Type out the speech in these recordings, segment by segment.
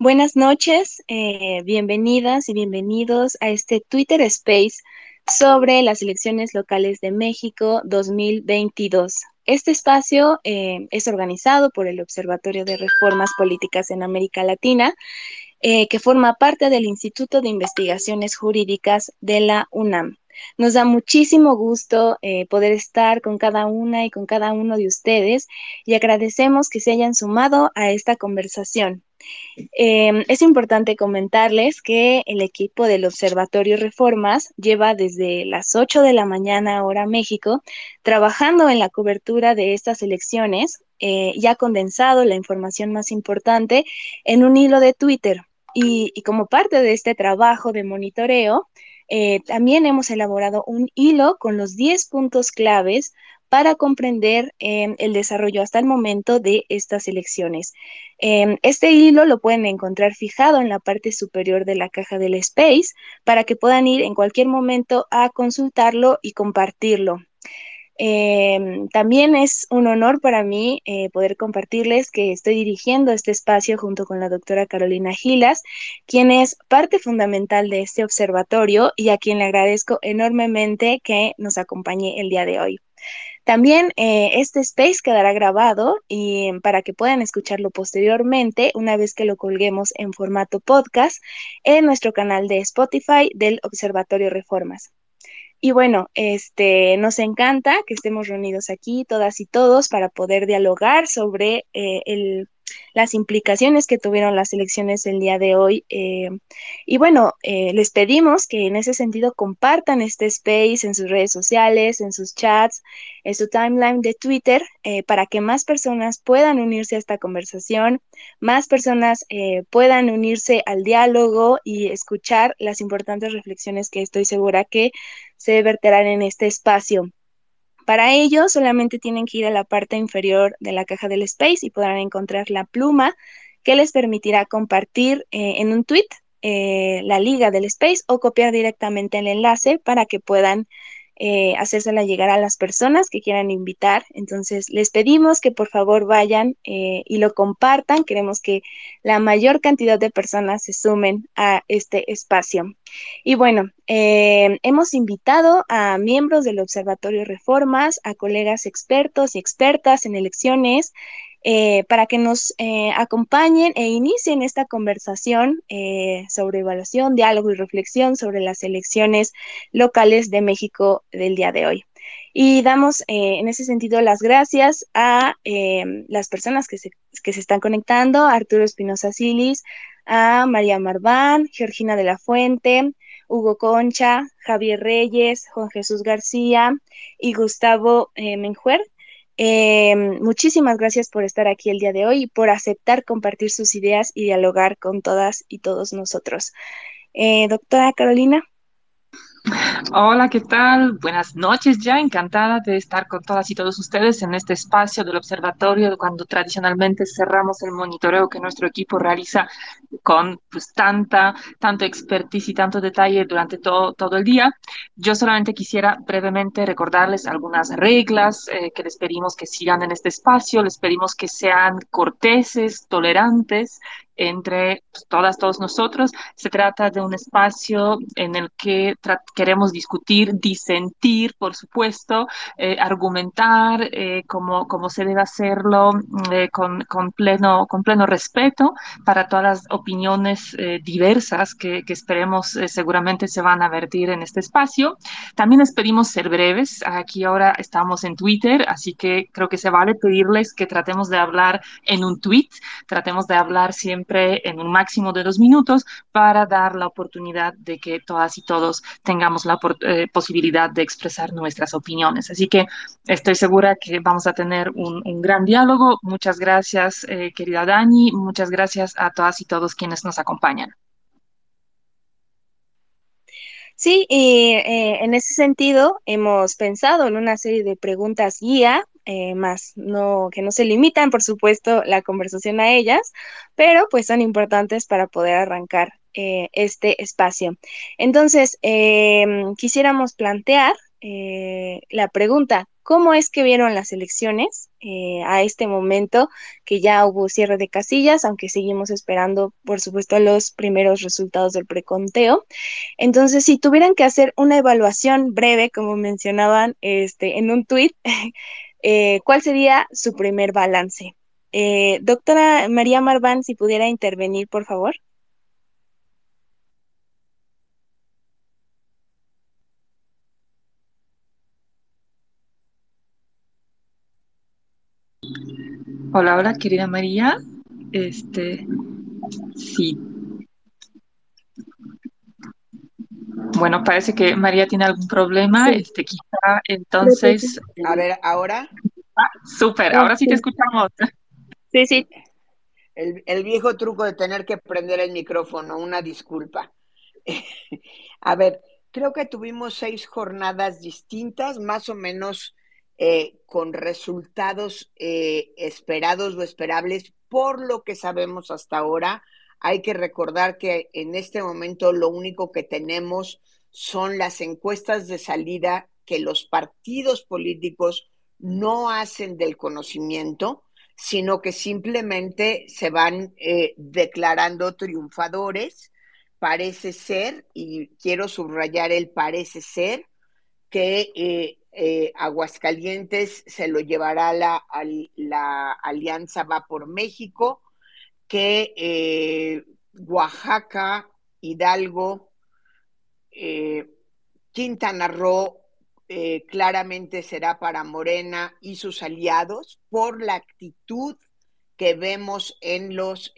Buenas noches, eh, bienvenidas y bienvenidos a este Twitter Space sobre las elecciones locales de México 2022. Este espacio eh, es organizado por el Observatorio de Reformas Políticas en América Latina, eh, que forma parte del Instituto de Investigaciones Jurídicas de la UNAM. Nos da muchísimo gusto poder estar con cada una y con cada uno de ustedes y agradecemos que se hayan sumado a esta conversación. Em, es importante comentarles que el equipo del Observatorio Reformas lleva desde las 8 de la mañana hora México trabajando en la cobertura de estas elecciones eh, y ha condensado la información más importante en un hilo de Twitter. Y, como parte de este trabajo de monitoreo, eh, también hemos elaborado un hilo con los 10 puntos claves para comprender em, el desarrollo hasta el momento de estas elecciones. Em, este hilo lo pueden encontrar fijado en la parte superior de la caja del Space para que puedan ir en cualquier momento a consultarlo y compartirlo. Em, también es un honor para mí eh, poder compartirles que estoy dirigiendo este espacio junto con la doctora Carolina Gilas, quien es parte fundamental de este observatorio y a quien le agradezco enormemente que nos acompañe el día de hoy. También eh, este space quedará grabado y para que puedan escucharlo posteriormente una vez que lo colguemos en formato podcast en nuestro canal de Spotify del Observatorio Reformas. Y bueno, este, nos encanta que estemos reunidos aquí todas y todos para poder dialogar sobre eh, el las implicaciones que tuvieron las elecciones el día de hoy. Eh, y bueno, eh, les pedimos que en ese sentido compartan este space en sus redes sociales, en sus chats, en su timeline de Twitter, para que más personas puedan unirse a esta conversación, más personas puedan unirse al diálogo y escuchar las importantes reflexiones que estoy segura que se verterán en este espacio. Para ello, solamente tienen que ir a la parte inferior de la caja del Space y podrán encontrar la pluma que les permitirá compartir eh, en un tweet eh, la liga del Space o copiar directamente el enlace para que puedan eh, hacérsela llegar a las personas que quieran invitar. Entonces, les pedimos que por favor vayan eh, y lo compartan. Queremos que la mayor cantidad de personas se sumen a este espacio. Y bueno, eh, hemos invitado a miembros del Observatorio Reformas, a colegas expertos y expertas en elecciones, eh, para que nos eh, acompañen e inicien esta conversación eh, sobre evaluación, diálogo y reflexión sobre las elecciones locales de México del día de hoy. Y damos en ese sentido las gracias a las personas que se, están conectando, Arturo Espinosa Silis, a María Marván, Georgina de la Fuente, Hugo Concha, Javier Reyes, Juan Jesús García y Gustavo Menjuer. Eh, muchísimas gracias por estar aquí el día de hoy y por aceptar compartir sus ideas y dialogar con todas y todos nosotros. Eh, doctora Carolina. Hola, ¿qué tal? Buenas noches ya, encantada de estar con todas y todos ustedes en este espacio del observatorio cuando tradicionalmente cerramos el monitoreo que nuestro equipo realiza con pues tanta, tanto expertise y tanto detalle durante todo, el día. Yo solamente quisiera brevemente recordarles algunas reglas eh, que les pedimos que sigan en este espacio, les pedimos que sean corteses, tolerantes entre todas, todos nosotros. Se trata de un espacio en el que queremos discutir, disentir, por supuesto, eh, argumentar eh, como, se debe hacerlo eh, con, con, pleno, con pleno respeto para todas las opiniones diversas que, que esperemos seguramente se van a vertir en este espacio. También les pedimos ser breves. Aquí ahora estamos en Twitter, así que creo que se vale pedirles que tratemos de hablar en un tweet, tratemos de hablar siempre en un máximo de dos minutos para dar la oportunidad de que todas y todos tengamos la eh, posibilidad de expresar nuestras opiniones. Así que estoy segura que vamos a tener un, gran diálogo. Muchas gracias, eh, querida Dani. Muchas gracias a todas y todos quienes nos acompañan. Sí, y eh, en ese sentido hemos pensado en una serie de preguntas guía eh, más, no, que no se limitan, por supuesto, la conversación a ellas, pero pues son importantes para poder arrancar eh, este espacio. Entonces, em, quisiéramos plantear eh, la pregunta, ¿cómo es que vieron las elecciones? a este momento que ya hubo cierre de casillas, aunque seguimos esperando, por supuesto, los primeros resultados del preconteo. Entonces, si tuvieran que hacer una evaluación breve, como mencionaban este, en un tuit, eh, ¿cuál sería su primer balance? Eh, doctora María Marván, si pudiera intervenir, por favor. Hola, hola, querida María. Este, sí. Bueno, parece que María tiene algún problema. Este, quizá entonces. A ver, ahora. Ah, súper, ahora sí te escuchamos. Sí, sí. El, el, viejo truco de tener que prender el micrófono, una disculpa. A ver, creo que tuvimos seis jornadas distintas, más o menos eh, con resultados eh, esperados o esperables por lo que sabemos hasta ahora. Hay que recordar que en este momento lo único que tenemos son las encuestas de salida que los partidos políticos no hacen del conocimiento, sino que simplemente se van eh, declarando triunfadores. Parece ser, y quiero subrayar el parece ser, que eh, eh, Aguascalientes se lo llevará la, la Alianza Va por México, que eh, Oaxaca, Hidalgo, eh, Quintana Roo claramente será para Morena y sus aliados por la actitud que vemos en los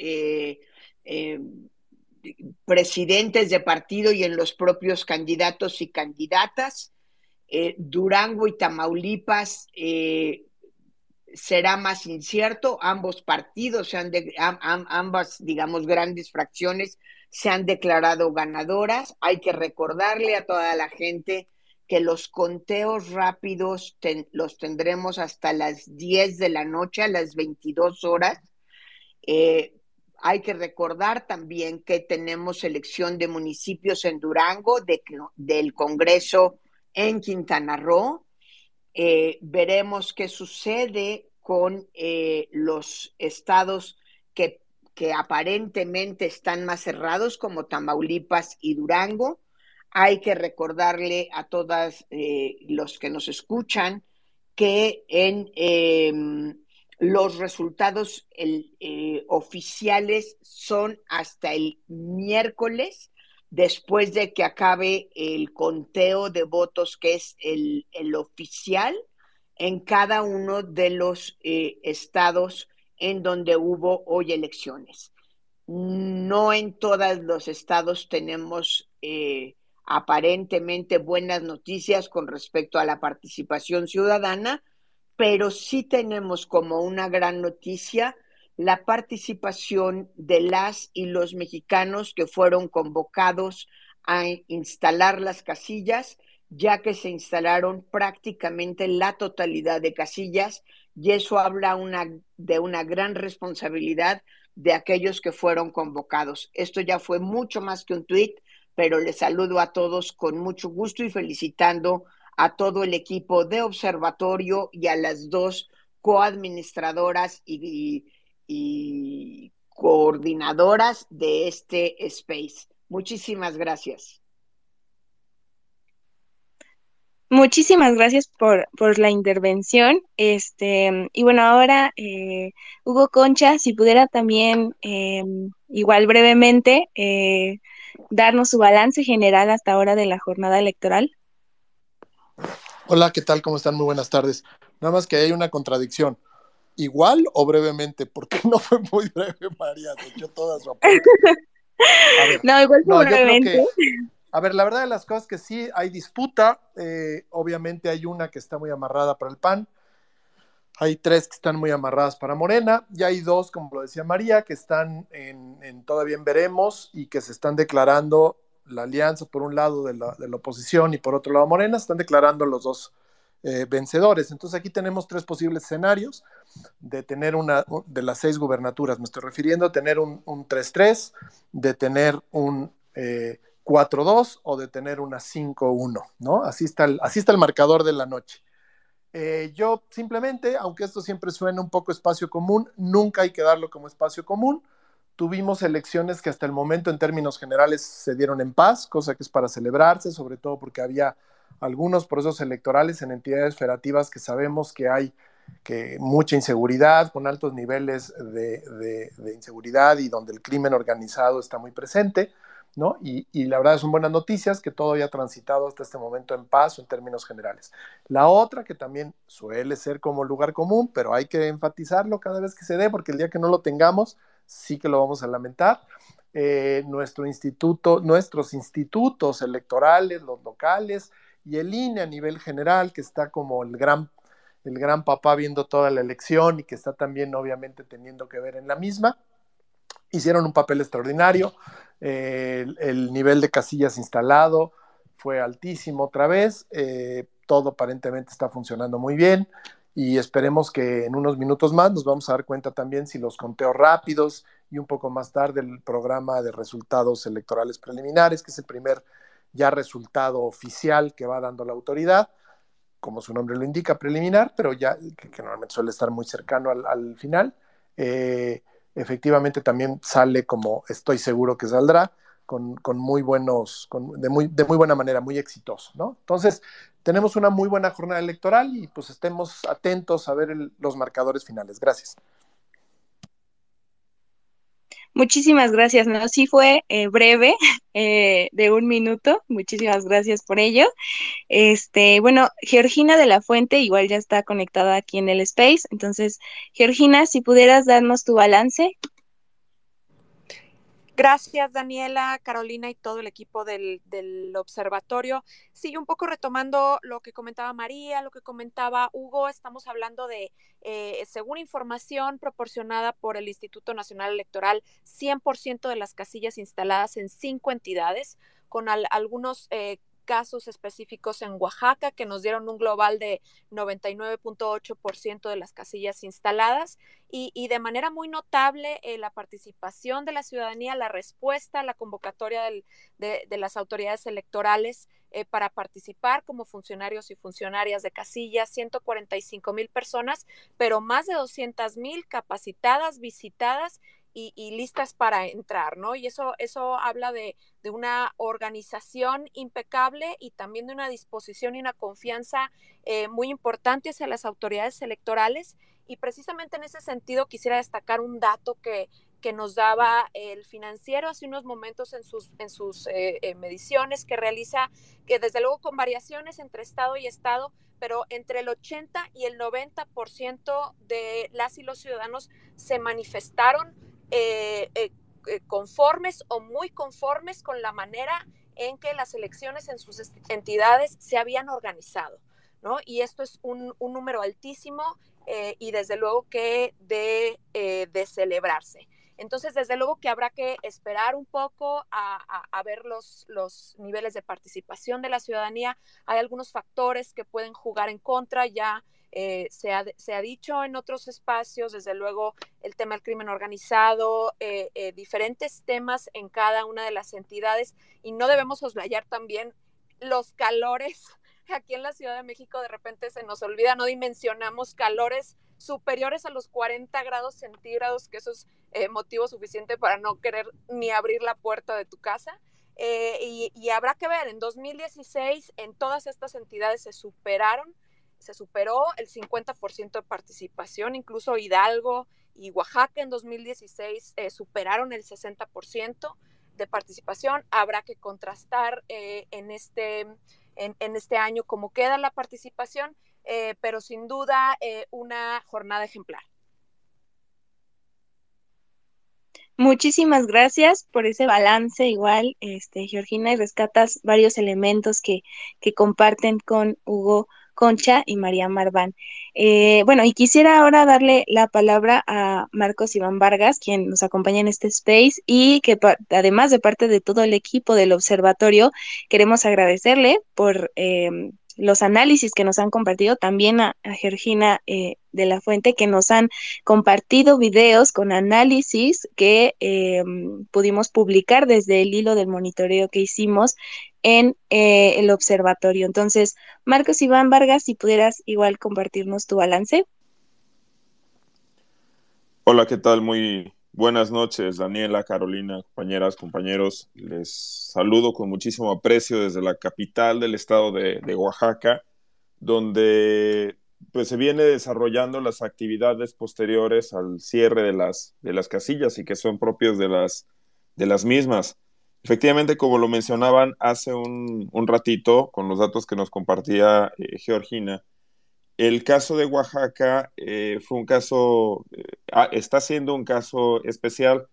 presidentes de partido y en los propios candidatos y candidatas. Eh, Durango y Tamaulipas eh, será más incierto. Ambos partidos, se han de, ambas, digamos, grandes fracciones se han declarado ganadoras. Hay que recordarle a toda la gente que los conteos rápidos los tendremos hasta las 10 de la noche, a las 22 horas. Eh, hay que recordar también que tenemos elección de municipios en Durango, de, del Congreso en Quintana Roo. Eh, veremos qué sucede con eh, los estados que, aparentemente están más cerrados, como Tamaulipas y Durango. Hay que recordarle a todas eh, los que nos escuchan que en em, los resultados oficiales son hasta el miércoles después de que acabe el conteo de votos, que es el, oficial, en cada uno de los eh, estados en donde hubo hoy elecciones. No en todos los estados tenemos eh, aparentemente buenas noticias con respecto a la participación ciudadana, pero sí tenemos como una gran noticia la participación de las y los mexicanos que fueron convocados a instalar las casillas, ya que se instalaron prácticamente la totalidad de casillas y eso habla una, de una gran responsabilidad de aquellos que fueron convocados. Esto ya fue mucho más que un tuit, pero les saludo a todos con mucho gusto y felicitando a todo el equipo de observatorio y a las dos coadministradoras y, y y coordinadoras de este space. Muchísimas gracias. Muchísimas gracias por, por la intervención. Este, y bueno, ahora, eh, Hugo Concha, si pudiera también, eh, igual brevemente, eh, darnos su balance general hasta ahora de la jornada electoral. Hola, ¿qué tal? ¿Cómo están? Muy buenas tardes. Nada más que hay una contradicción igual o brevemente, porque no fue muy breve, María, se echó toda su aporte. no, igual fue brevemente. a ver, la verdad de las cosas es que sí hay disputa, eh, obviamente hay una que está muy amarrada para el PAN, hay tres que están muy amarradas para Morena, y hay dos, como lo decía María, que están en, todavía en veremos y que se están declarando la alianza por un lado de la, de la oposición y por otro lado Morena, se están declarando los dos eh, vencedores. Entonces aquí tenemos tres posibles escenarios de tener una, de las seis gubernaturas, me estoy refiriendo a tener un 3-3, de tener un 4-2 eh, o de tener una 5-1, ¿no? Así está, el, así está el marcador de la noche. Eh, yo simplemente, aunque esto siempre suena un poco espacio común, nunca hay que darlo como espacio común. Tuvimos elecciones que hasta el momento en términos generales se dieron en paz, cosa que es para celebrarse, sobre todo porque había algunos procesos electorales en entidades federativas que sabemos que hay que mucha inseguridad, con altos niveles de, inseguridad y donde el crimen organizado está muy presente. ¿no? Y, y, la verdad son buenas noticias que todo haya transitado hasta este momento en paz en términos generales. La otra, que también suele ser como lugar común, pero hay que enfatizarlo cada vez que se dé, porque el día que no lo tengamos, sí que lo vamos a lamentar. Eh, nuestro instituto, nuestros institutos electorales, los locales y el INE a nivel general, que está como el gran, el gran papá viendo toda la elección y que está también obviamente teniendo que ver en la misma, hicieron un papel extraordinario. Eh, el, nivel de casillas instalado fue altísimo otra vez. Eh, todo aparentemente está funcionando muy bien y esperemos que en unos minutos más nos vamos a dar cuenta también si los conteos rápidos y un poco más tarde el programa de resultados electorales preliminares, que es el primer ya resultado oficial que va dando la autoridad, como su nombre lo indica, preliminar, pero ya que, normalmente suele estar muy cercano al, final. Eh, efectivamente también sale como estoy seguro que saldrá, con, muy buenos, de, muy, de muy buena manera, muy exitoso, ¿no? Entonces, tenemos una muy buena jornada electoral y pues estemos atentos a ver los marcadores finales. Gracias. Muchísimas gracias, ¿no? Sí fue eh, breve, eh, de un minuto. Muchísimas gracias por ello. Este, bueno, Georgina de la Fuente igual ya está conectada aquí en el Space. Entonces, Georgina, si pudieras darnos tu balance. Gracias, Daniela, Carolina y todo el equipo del, observatorio. Sí, un poco retomando lo que comentaba María, lo que comentaba Hugo, estamos hablando de, eh, según información proporcionada por el Instituto Nacional Electoral, 100% de las casillas instaladas en cinco entidades, con algunos eh, casos específicos en Oaxaca que nos dieron un global de 99.8% de las casillas instaladas y, de manera muy notable eh, la participación de la ciudadanía, la respuesta la convocatoria de, las autoridades electorales eh, para participar como funcionarios y funcionarias de casillas, 145 mil personas, pero más de 200 mil capacitadas, visitadas y, listas para entrar, ¿no? Y eso, eso habla de, una organización impecable y también de una disposición y una confianza eh, muy importante hacia las autoridades electorales. Y precisamente en ese sentido quisiera destacar un dato que, que nos daba el financiero hace unos momentos en sus, en sus eh, eh, mediciones que realiza, que desde luego con variaciones entre Estado y Estado, pero entre el 80 y el 90% de las y los ciudadanos se manifestaron eh, eh, eh, conformes o muy conformes con la manera en que las elecciones en sus entidades se habían organizado, ¿no? Y esto es un, número altísimo y desde luego que de, de, celebrarse. Entonces, desde luego que habrá que esperar un poco a, a, ver los, los, niveles de participación de la ciudadanía. Hay algunos factores que pueden jugar en contra ya eh, se, ha, se, ha, dicho en otros espacios, desde luego el tema del crimen organizado, eh, eh, diferentes temas en cada una de las entidades y no debemos oslayar también los calores. Aquí en la Ciudad de México de repente se nos olvida, no dimensionamos calores superiores a los 40 grados centígrados, que eso es motivo suficiente para no querer ni abrir la puerta de tu casa. y, y habrá que ver, en 2016 en todas estas entidades se superaron se superó el 50% de participación, incluso Hidalgo y Oaxaca en 2016 eh, superaron el 60% de participación. Habrá que contrastar eh, en, este, en, este año cómo queda la participación, eh, pero sin duda una jornada ejemplar. Muchísimas gracias por ese balance igual, este, Georgina, y rescatas varios elementos que, que comparten con Hugo Concha y María Marván. Eh, bueno, y quisiera ahora darle la palabra a Marcos Iván Vargas, quien nos acompaña en este space y que además de parte de todo el equipo del observatorio, queremos agradecerle por em, los análisis que nos han compartido, también a, Georgina eh, de la fuente que nos han compartido videos con análisis que eh, pudimos publicar desde el hilo del monitoreo que hicimos en eh, el observatorio. Entonces, Marcos Iván Vargas, si pudieras igual compartirnos tu balance. Hola, ¿qué tal? Muy buenas noches, Daniela, Carolina, compañeras, compañeros. Les saludo con muchísimo aprecio desde la capital del estado de, de Oaxaca, donde pues se viene desarrollando las actividades posteriores al cierre de las, de las casillas y que son propios de las, de las mismas. Efectivamente, como lo mencionaban hace un, un ratito con los datos que nos compartía eh, Georgina, el caso de Oaxaca eh, fue un caso, eh, ah, está siendo un caso especial.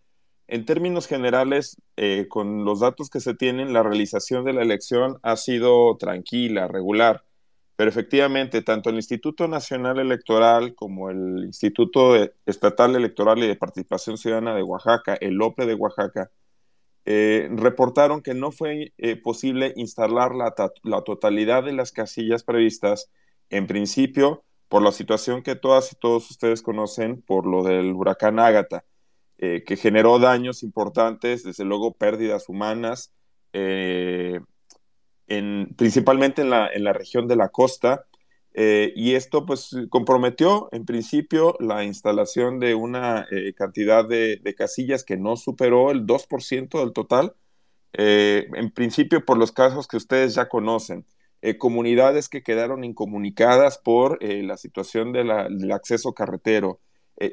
En términos generales, con los datos que se tienen, la realización de la elección ha sido tranquila, regular. Pero efectivamente, tanto el Instituto Nacional Electoral como el Instituto Estatal Electoral y de Participación Ciudadana de Oaxaca, el OPE de Oaxaca, eh, reportaron que no fue eh, posible instalar la, la, totalidad de las casillas previstas, en principio, por la situación que todas y todos ustedes conocen por lo del huracán Ágata, eh, que generó daños importantes, desde luego pérdidas humanas, principalmente en la, en la, región de la costa, eh, y esto pues comprometió en principio la instalación de una eh, cantidad de, de, casillas que no superó el 2% del total, eh, en principio por los casos que ustedes ya conocen. comunidades que quedaron incomunicadas por la situación del acceso carretero,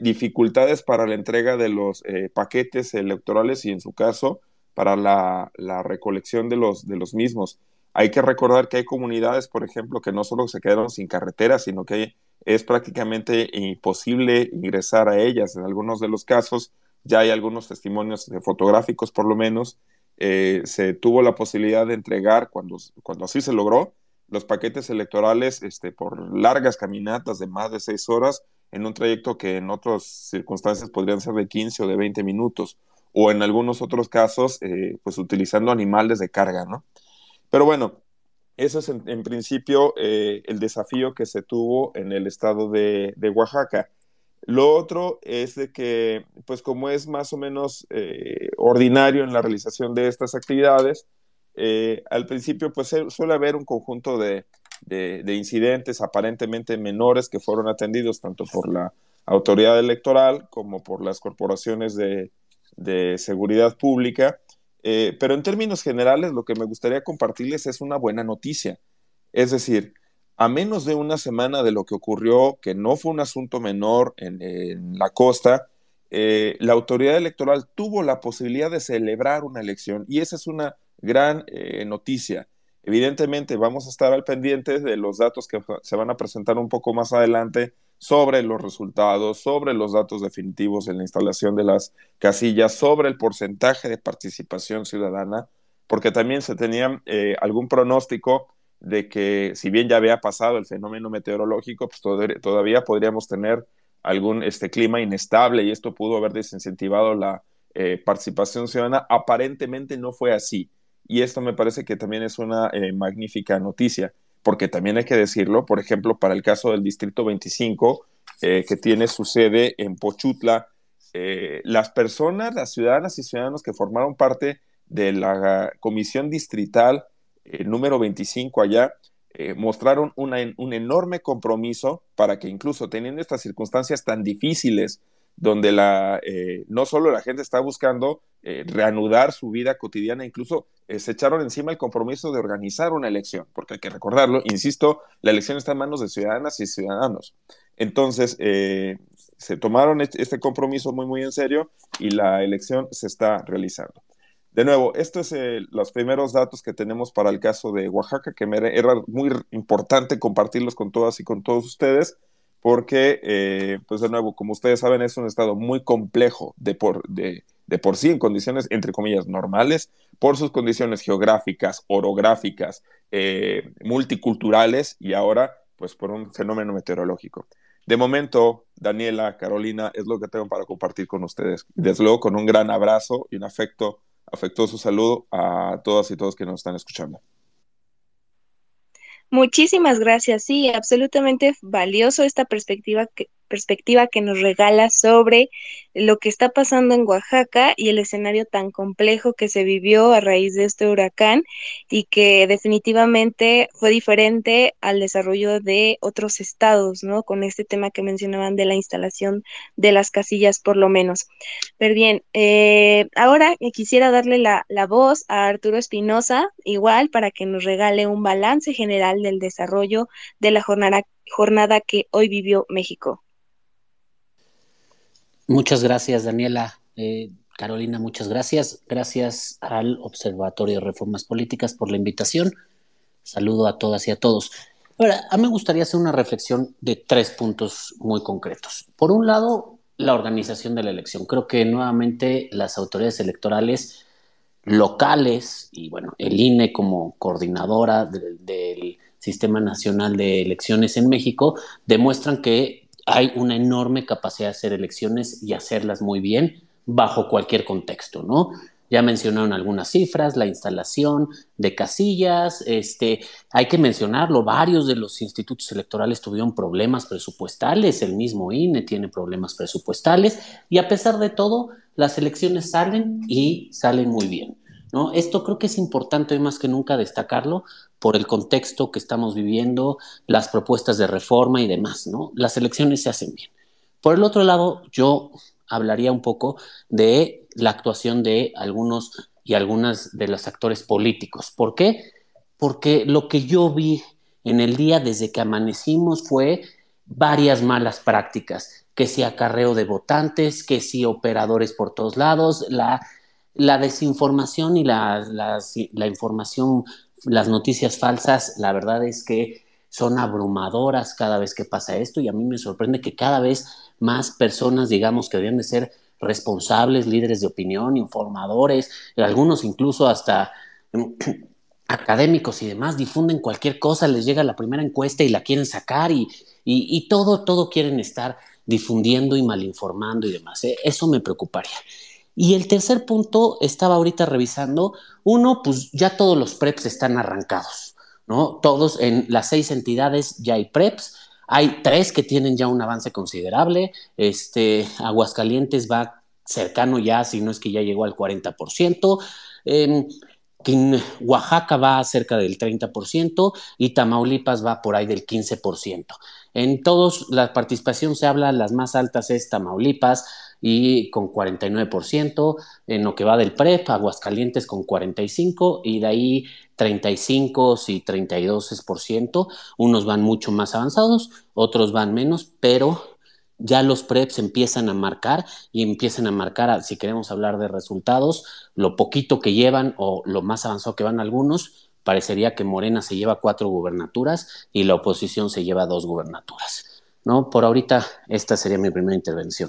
dificultades para la entrega de los paquetes electorales y en su caso para la, la recolección de los, de los mismos. Hay que recordar que hay comunidades, por ejemplo, que no solo se quedaron sin carretera, sino que es prácticamente imposible ingresar a ellas. En algunos de los casos, ya hay algunos testimonios fotográficos, por lo menos, eh, se tuvo la posibilidad de entregar, cuando, cuando así se logró, los paquetes electorales este, por largas caminatas de más de seis horas en un trayecto que en otras circunstancias podrían ser de 15 o de 20 minutos, o en algunos otros casos, eh, pues utilizando animales de carga, ¿no? Pero bueno, eso es en, principio eh, el desafío que se tuvo en el estado de, Oaxaca. Lo otro es de que, pues como es más o menos eh, ordinario en la realización de estas actividades, eh, al principio pues suele haber un conjunto de, incidentes aparentemente menores que fueron atendidos tanto por la autoridad electoral como por las corporaciones de seguridad pública eh, pero en términos generales, lo que me gustaría compartirles es una buena noticia. Es decir, a menos de una semana de lo que ocurrió, que no fue un asunto menor en, la costa, eh, la autoridad electoral tuvo la posibilidad de celebrar una elección y esa es una gran eh, noticia. Evidentemente vamos a estar al pendiente de los datos que se van a presentar un poco más adelante sobre los resultados, sobre los datos definitivos en la instalación de las casillas, sobre el porcentaje de participación ciudadana, porque también se tenía eh, algún pronóstico de que si bien ya había pasado el fenómeno meteorológico, pues todavía podríamos tener algún este, clima inestable y esto pudo haber desincentivado la eh, participación ciudadana. Aparentemente no fue así y esto me parece que también es una eh, magnífica noticia porque también hay que decirlo, por ejemplo, para el caso del Distrito 25, eh, que tiene su sede en Pochutla, eh, las personas, las ciudadanas y ciudadanos que formaron parte de la comisión distrital eh, número 25 allá, mostraron un enorme compromiso para que incluso teniendo estas circunstancias tan difíciles, donde la, no solo la gente está buscando reanudar su vida cotidiana, incluso eh, se echaron encima el compromiso de organizar una elección, porque hay que recordarlo, insisto, la elección está en manos de ciudadanas y ciudadanos. Entonces, eh, se tomaron este compromiso muy, muy en serio y la elección se está realizando. De nuevo, estos son eh, los primeros datos que tenemos para el caso de Oaxaca, que me era muy importante compartirlos con todas y con todos ustedes, porque, pues de nuevo, como ustedes saben, es un estado muy complejo de, por, de, de por sí en condiciones, entre comillas, normales, por sus condiciones geográficas, orográficas, eh, multiculturales y ahora, pues por un fenómeno meteorológico. De momento, Daniela, Carolina, es lo que tengo para compartir con ustedes. Desde luego, con un gran abrazo y un afecto, afectuoso saludo a todas y todos que nos están escuchando. Muchísimas gracias. Sí, absolutamente valioso esta perspectiva que, perspectiva que nos regala sobre lo que está pasando en Oaxaca y el escenario tan complejo que se vivió a raíz de este huracán y que definitivamente fue diferente al desarrollo de otros estados, ¿no? Con este tema que mencionaban de la instalación de las casillas, por lo menos. Pero bien, eh, ahora quisiera darle la, la voz a Arturo Espinosa, igual, para que nos regale un balance general del desarrollo de la jornada, jornada que hoy vivió México. Muchas gracias, Daniela. Eh, Carolina, muchas gracias. Gracias al Observatorio de Reformas Políticas por la invitación. Saludo a todas y a todos. Ahora, a mí me gustaría hacer una reflexión de tres puntos muy concretos. Por un lado, la organización de la elección. Creo que nuevamente las autoridades electorales locales y bueno, el INE como coordinadora del Sistema Nacional de Elecciones en México demuestran que hay una enorme capacidad de hacer elecciones y hacerlas muy bien bajo cualquier contexto, ¿no? Ya mencionaron algunas cifras, la instalación de casillas, este, hay que mencionarlo, varios de los institutos electorales tuvieron problemas presupuestales, el mismo INE tiene problemas presupuestales y a pesar de todo, las elecciones salen y salen muy bien. ¿No? Esto creo que es importante hoy más que nunca destacarlo por el contexto que estamos viviendo, las propuestas de reforma y demás, ¿no? Las elecciones se hacen bien. Por el otro lado, yo hablaría un poco de la actuación de algunos y algunas de los actores políticos. ¿Por qué? Porque lo que yo vi en el día desde que amanecimos fue varias malas prácticas, que si acarreo de votantes, que si operadores por todos lados, la la desinformación y la, la, información, las noticias falsas, la verdad es que son abrumadoras cada vez que pasa esto y a mí me sorprende que cada vez más personas, digamos, que deben de ser responsables, líderes de opinión, informadores, algunos incluso hasta académicos y demás, difunden cualquier cosa, les llega la primera encuesta y la quieren sacar y, y, todo, todo quieren estar difundiendo y malinformando y demás. ¿eh? Eso me preocuparía. Y el tercer punto, estaba ahorita revisando, uno, pues ya todos los PREPs están arrancados, ¿no? Todos en las seis entidades ya hay PREPs, hay tres que tienen ya un avance considerable, este, Aguascalientes va cercano ya, si no es que ya llegó al 40%, eh, Oaxaca va cerca del 30% y Tamaulipas va por ahí del 15%. En todos, la participación se habla, las más altas es Tamaulipas, y con 49%, en lo que va del PREP, Aguascalientes con 45% y de ahí 35 y 32%. Unos van mucho más avanzados, otros van menos, pero ya los PREPs empiezan a marcar y empiezan a marcar, si queremos hablar de resultados, lo poquito que llevan o lo más avanzado que van algunos, parecería que Morena se lleva cuatro gubernaturas y la oposición se lleva dos gubernaturas. ¿no? Por ahorita, esta sería mi primera intervención.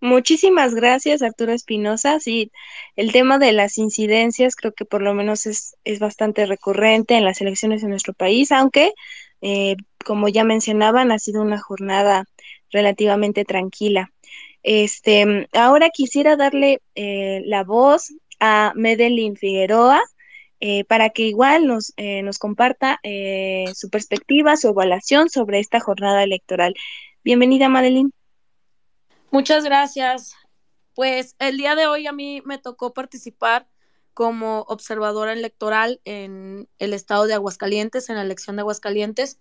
Muchísimas gracias, Arturo Espinosa. Sí, el tema de las incidencias creo que por lo menos es, es bastante recurrente en las elecciones en nuestro país, aunque, eh, como ya mencionaban, ha sido una jornada relativamente tranquila. Este, ahora quisiera darle eh, la voz a Medelín Figueroa eh, para que igual nos, nos comparta su perspectiva, su evaluación sobre esta jornada electoral. Bienvenida, Madeline. Muchas gracias. Pues el día de hoy a mí me tocó participar como observadora electoral en el estado de Aguascalientes, en la elección de Aguascalientes.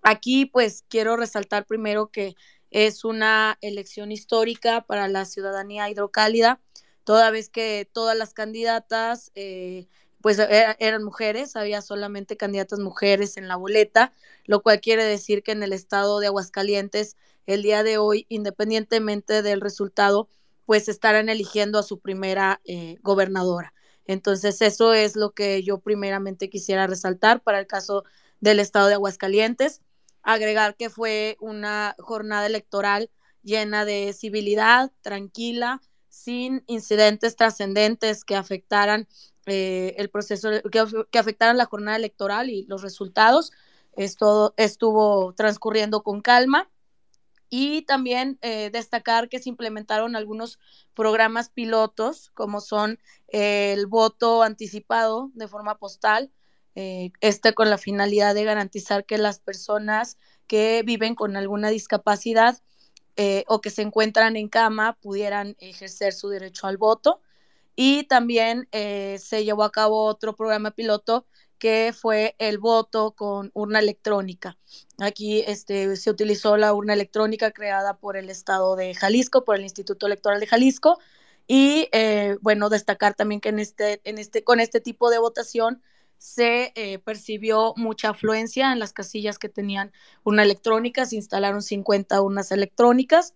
Aquí pues quiero resaltar primero que es una elección histórica para la ciudadanía hidrocálida, toda vez que todas las candidatas eh, pues e-, eran mujeres, había solamente candidatas mujeres en la boleta, lo cual quiere decir que en el estado de Aguascalientes el día de hoy, independientemente del resultado, pues estarán eligiendo a su primera eh, gobernadora. Entonces, eso es lo que yo primeramente quisiera resaltar para el caso del estado de Aguascalientes. Agregar que fue una jornada electoral llena de civilidad, tranquila, sin incidentes trascendentes que afectaran eh, el proceso, que, que, afectaran la jornada electoral y los resultados. Esto estuvo transcurriendo con calma y también eh, destacar que se implementaron algunos programas pilotos, como son el voto anticipado de forma postal, eh, este con la finalidad de garantizar que las personas que viven con alguna discapacidad eh, o que se encuentran en cama pudieran ejercer su derecho al voto. Y también eh, se llevó a cabo otro programa piloto que fue el voto con urna electrónica. Aquí este, se utilizó la urna electrónica creada por el Estado de Jalisco, por el Instituto Electoral de Jalisco. Y eh, bueno, destacar también que en este, este, con este tipo de votación se eh, percibió mucha afluencia en las casillas que tenían urna electrónica, se instalaron 50 urnas electrónicas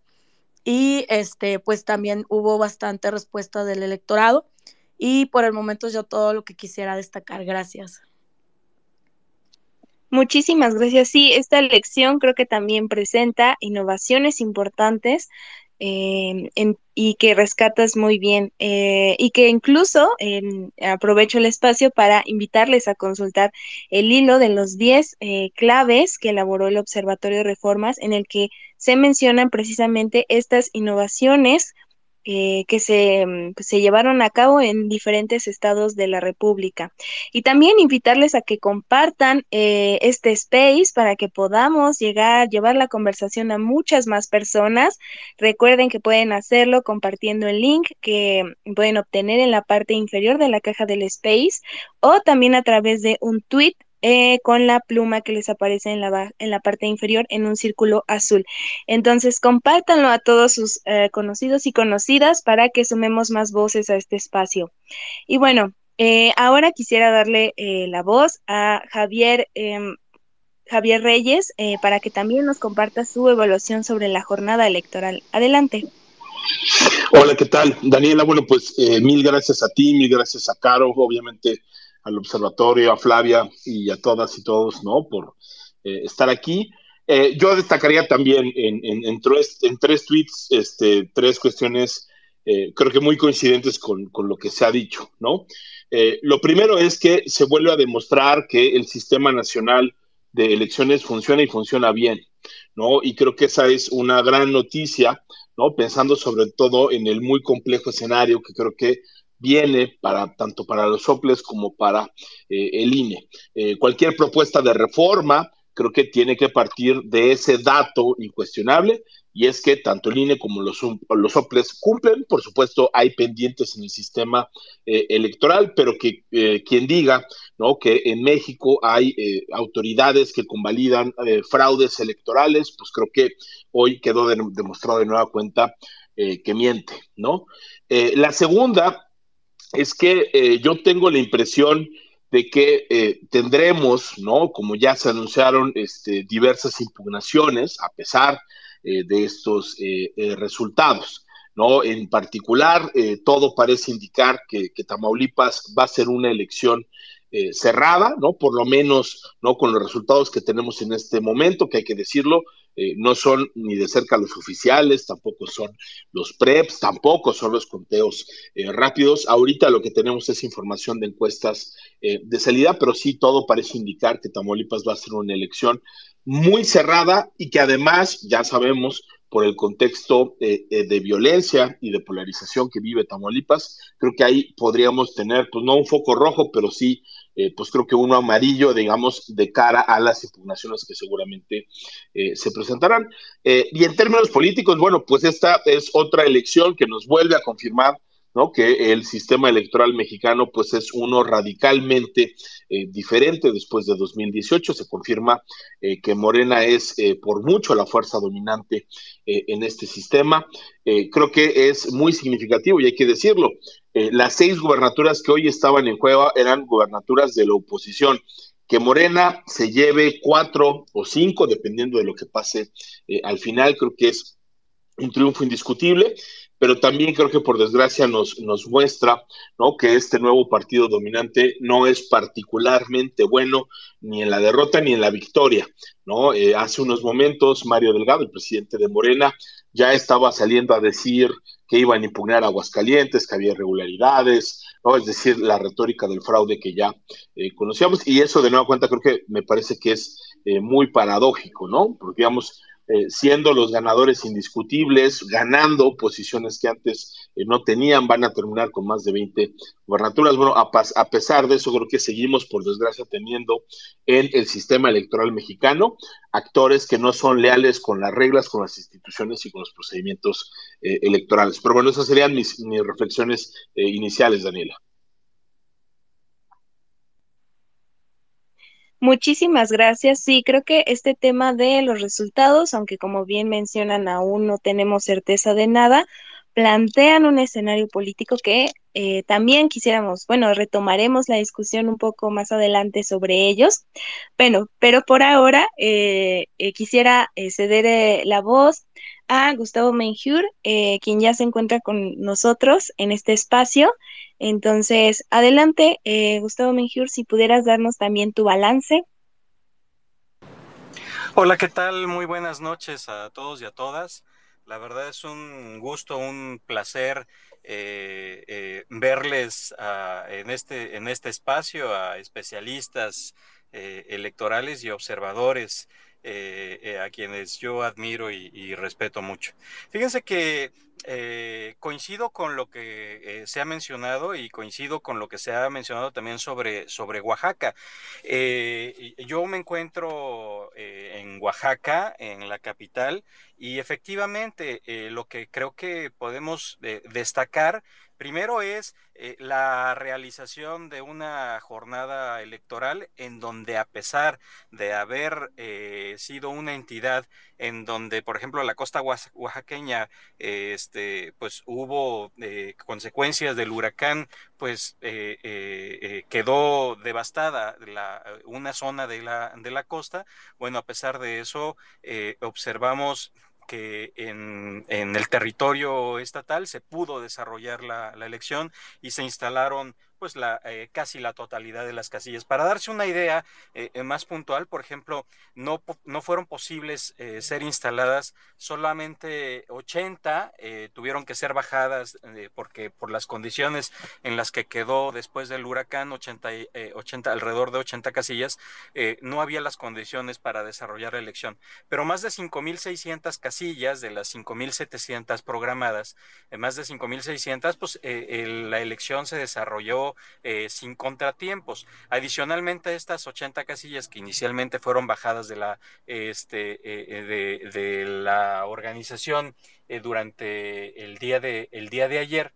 y este, pues también hubo bastante respuesta del electorado. Y por el momento yo todo lo que quisiera destacar. Gracias. Muchísimas gracias. Sí, esta elección creo que también presenta innovaciones importantes eh, y que rescatas muy bien eh, y que incluso aprovecho el espacio para invitarles a consultar el hilo de los 10 eh, claves que elaboró el Observatorio de Reformas en el que se mencionan precisamente estas innovaciones eh, que se, mm, se, llevaron a cabo en diferentes estados de la República. Y también invitarles a que compartan eh, este space para que podamos llegar, llevar la conversación a muchas más personas. Recuerden que pueden hacerlo compartiendo el link que pueden obtener en la parte inferior de la caja del space o también a través de un tweet eh, con la pluma que les aparece en la, en la parte inferior en un círculo azul. Entonces, compártanlo a todos sus eh, conocidos y conocidas para que sumemos más voces a este espacio. Y bueno, eh, ahora quisiera darle la voz a Javier. Em, Javier Reyes, para que también nos comparta su evaluación sobre la jornada electoral. Adelante. Hola, ¿qué tal? Daniela, bueno, pues mil gracias a ti, mil gracias a Caro, obviamente al observatorio, a Flavia y a todas y todos, ¿no? Por eh, estar aquí. Eh, yo destacaría también en, en, tres, tweets este, tres cuestiones, eh, creo que muy coincidentes con, con, lo que se ha dicho, ¿no? lo primero es que se vuelve a demostrar que el sistema nacional de elecciones funciona y funciona bien, ¿no? Y creo que esa es una gran noticia, ¿no? Pensando sobre todo en el muy complejo escenario que creo que viene para tanto para los soples como para eh, el INE. Eh, cualquier propuesta de reforma creo que tiene que partir de ese dato incuestionable y es que tanto el INE como los, los soples cumplen, por supuesto hay pendientes en el sistema eh, electoral, pero que quien diga ¿no? que en México hay autoridades que convalidan fraudes electorales, pues creo que hoy quedó demostrado de nueva cuenta que miente, ¿no? la segunda es que eh, yo tengo la impresión de que eh, tendremos, ¿no? Como ya se anunciaron, este, diversas impugnaciones a pesar eh, de estos resultados, ¿no? En particular, todo parece indicar que, que, Tamaulipas va a ser una elección cerrada, ¿no? Por lo menos, ¿no? Con los resultados que tenemos en este momento, que hay que decirlo, eh, no son ni de cerca los oficiales, tampoco son los PREPs, tampoco son los conteos eh, rápidos. Ahorita lo que tenemos es información de encuestas eh, de salida, pero sí todo parece indicar que Tamaulipas va a ser una elección muy cerrada y que además, ya sabemos, por el contexto de violencia y de polarización que vive Tamaulipas, creo que ahí podríamos tener, pues no un foco rojo, pero sí eh, pues creo que uno amarillo, digamos, de cara a las impugnaciones que seguramente eh, se presentarán. Eh, y en términos políticos, bueno, pues esta es otra elección que nos vuelve a confirmar que el sistema electoral mexicano pues es uno radicalmente diferente después de 2018. Se confirma que Morena es por mucho la fuerza dominante en este sistema. creo que es muy significativo y hay que decirlo. Eh, las seis gubernaturas que hoy estaban en juego eran gubernaturas de la oposición. Que Morena se lleve cuatro o cinco, dependiendo de lo que pase eh, al final, creo que es un triunfo indiscutible pero también creo que por desgracia nos, muestra ¿no? que este nuevo partido dominante no es particularmente bueno ni en la derrota ni en la victoria. ¿no? Eh, hace unos momentos Mario Delgado, el presidente de Morena, ya estaba saliendo a decir que iban a impugnar Aguascalientes, que había irregularidades, ¿no? es decir, la retórica del fraude que ya eh, conocíamos, y eso de nueva cuenta creo que me parece que es eh, muy paradójico, ¿no? Porque digamos, eh, siendo los ganadores indiscutibles, ganando posiciones que antes eh, no tenían, van a terminar con más de 20 gobernaturas. Bueno, a, a, pesar de eso, creo que seguimos, por desgracia, teniendo en el sistema electoral mexicano actores que no son leales con las reglas, con las instituciones y con los procedimientos eh, electorales. Pero bueno, esas serían mis, mis reflexiones iniciales, Daniela. Muchísimas gracias. Sí, creo que este tema de los resultados, aunque como bien mencionan, aún no tenemos certeza de nada, plantean un escenario político que eh, también quisiéramos, bueno, retomaremos la discusión un poco más adelante sobre ellos, bueno, pero por ahora eh, eh, quisiera ceder la voz a Gustavo Menjur, quien ya se encuentra con nosotros en este espacio entonces, adelante, eh, Gustavo Menjur, si pudieras darnos también tu balance. Hola, ¿qué tal? Muy buenas noches a todos y a todas. La verdad es un gusto, un placer eh, eh, verles en, este, en este espacio a especialistas electorales y observadores a quienes yo admiro y respeto mucho. Fíjense que eh, coincido con lo que eh, se ha mencionado y coincido con lo que se ha mencionado también sobre, sobre Oaxaca. Eh, yo me encuentro en Oaxaca, en la capital, y efectivamente lo que creo que podemos destacar Primero es eh, la realización de una jornada electoral en donde a pesar de haber eh, sido una entidad en donde, por ejemplo, la costa oaxaqueña, este, pues hubo eh, consecuencias del huracán, pues quedó devastada la, una zona de la, de la costa. Bueno, a pesar de eso, observamos que en, el territorio estatal se pudo desarrollar la, la elección y se instalaron pues la, eh, casi la totalidad de las casillas. Para darse una idea eh, eh, más puntual, por ejemplo, no, no fueron posibles ser instaladas solamente 80, tuvieron que ser bajadas porque por las condiciones en las que quedó después del huracán, 80, 80 alrededor de 80 casillas, no había las condiciones para desarrollar la elección. Pero más de 5.600 casillas de las 5.700 programadas, más de 5.600, pues la elección se desarrolló eh, sin contratiempos. Adicionalmente, estas 80 casillas que inicialmente fueron bajadas de la, este, eh, eh, de, la organización durante el día, de, el día de ayer,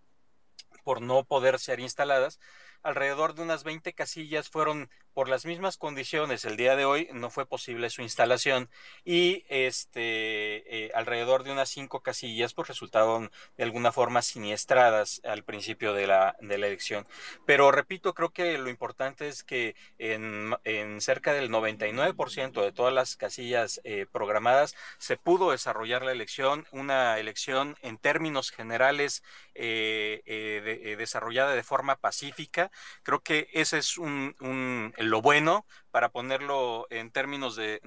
por no poder ser instaladas, alrededor de unas 20 casillas fueron por las mismas condiciones el día de hoy no fue posible su instalación y este eh, alrededor de unas cinco casillas pues resultaron de alguna forma siniestradas al principio de la, de la elección. Pero repito, creo que lo importante es que en, en cerca del 99% de todas las casillas eh, programadas se pudo desarrollar la elección, una elección en términos generales eh, desarrollada de forma pacífica. Creo que ese es un, un lo bueno para ponerlo en términos de,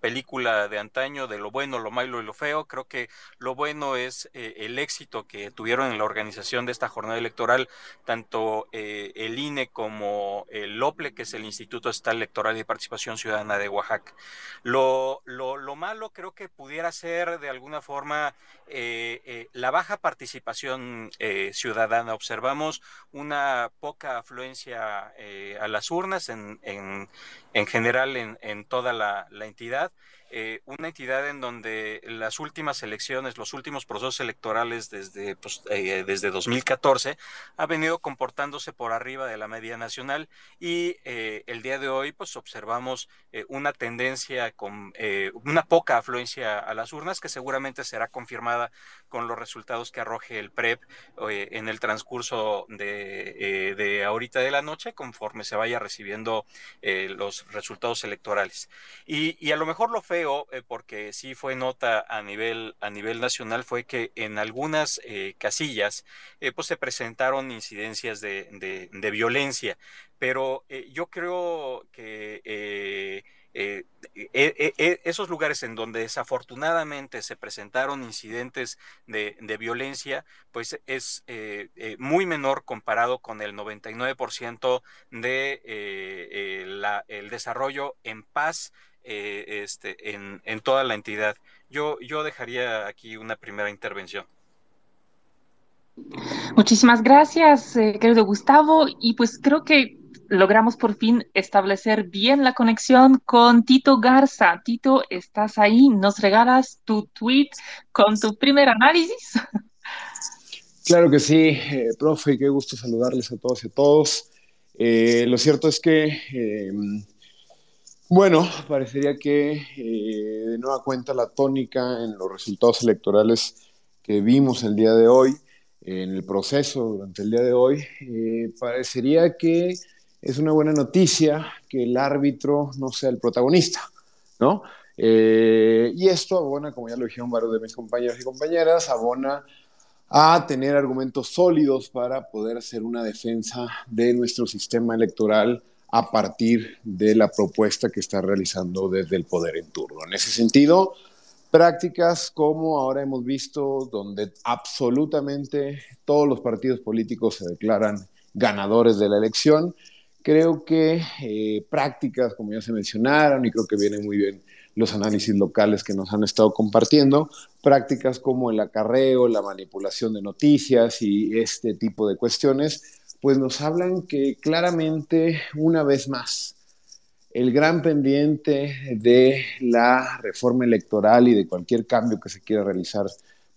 película de antaño, de lo bueno, lo malo y lo feo, creo que lo bueno es eh, el éxito que tuvieron en la organización de esta jornada electoral, tanto eh, el INE como el OPLE, que es el Instituto Estatal Electoral y Participación Ciudadana de Oaxaca. Lo, lo, malo creo que pudiera ser de alguna forma eh, la baja participación ciudadana. Observamos una poca afluencia a las urnas en en general en, en toda la, la entidad eh, una entidad en donde las últimas elecciones, los últimos procesos electorales desde, pues, eh, desde 2014 ha venido comportándose por arriba de la media nacional y eh, el día de hoy pues observamos una tendencia con una poca afluencia a las urnas que seguramente será confirmada con los resultados que arroje el PREP en el transcurso de, de, ahorita de la noche conforme se vaya recibiendo los resultados electorales. Y, y a lo mejor lo fe eh, porque sí fue nota a nivel, a nivel nacional, fue que en algunas eh, casillas eh, pues se presentaron incidencias de, de, violencia, pero yo creo que... esos lugares en donde desafortunadamente se presentaron incidentes de, de violencia, pues es muy menor comparado con el 99% de el desarrollo en paz eh, este, en, en, toda la entidad. Yo, yo dejaría aquí una primera intervención. Muchísimas gracias, eh, querido Gustavo. Y pues creo que logramos por fin establecer bien la conexión con Tito Garza. Tito, ¿estás ahí? ¿Nos regalas tu tweet con tu primer análisis? Claro que sí, eh, profe, qué gusto saludarles a todos y a todos. Eh, lo cierto es que, eh, bueno, parecería que eh, de nueva cuenta la tónica en los resultados electorales que vimos el día de hoy, en el proceso durante el día de hoy, eh, parecería que es una buena noticia que el árbitro no sea el protagonista, ¿no? Eh, y esto abona, como ya lo dijeron varios de mis compañeros y compañeras, abona a tener argumentos sólidos para poder hacer una defensa de nuestro sistema electoral a partir de la propuesta que está realizando desde el poder en turno. En ese sentido, prácticas como ahora hemos visto, donde absolutamente todos los partidos políticos se declaran ganadores de la elección, creo que eh, prácticas como ya se mencionaron, y creo que vienen muy bien los análisis locales que nos han estado compartiendo, prácticas como el acarreo, la manipulación de noticias y este tipo de cuestiones, pues nos hablan que claramente, una vez más, el gran pendiente de la reforma electoral y de cualquier cambio que se quiera realizar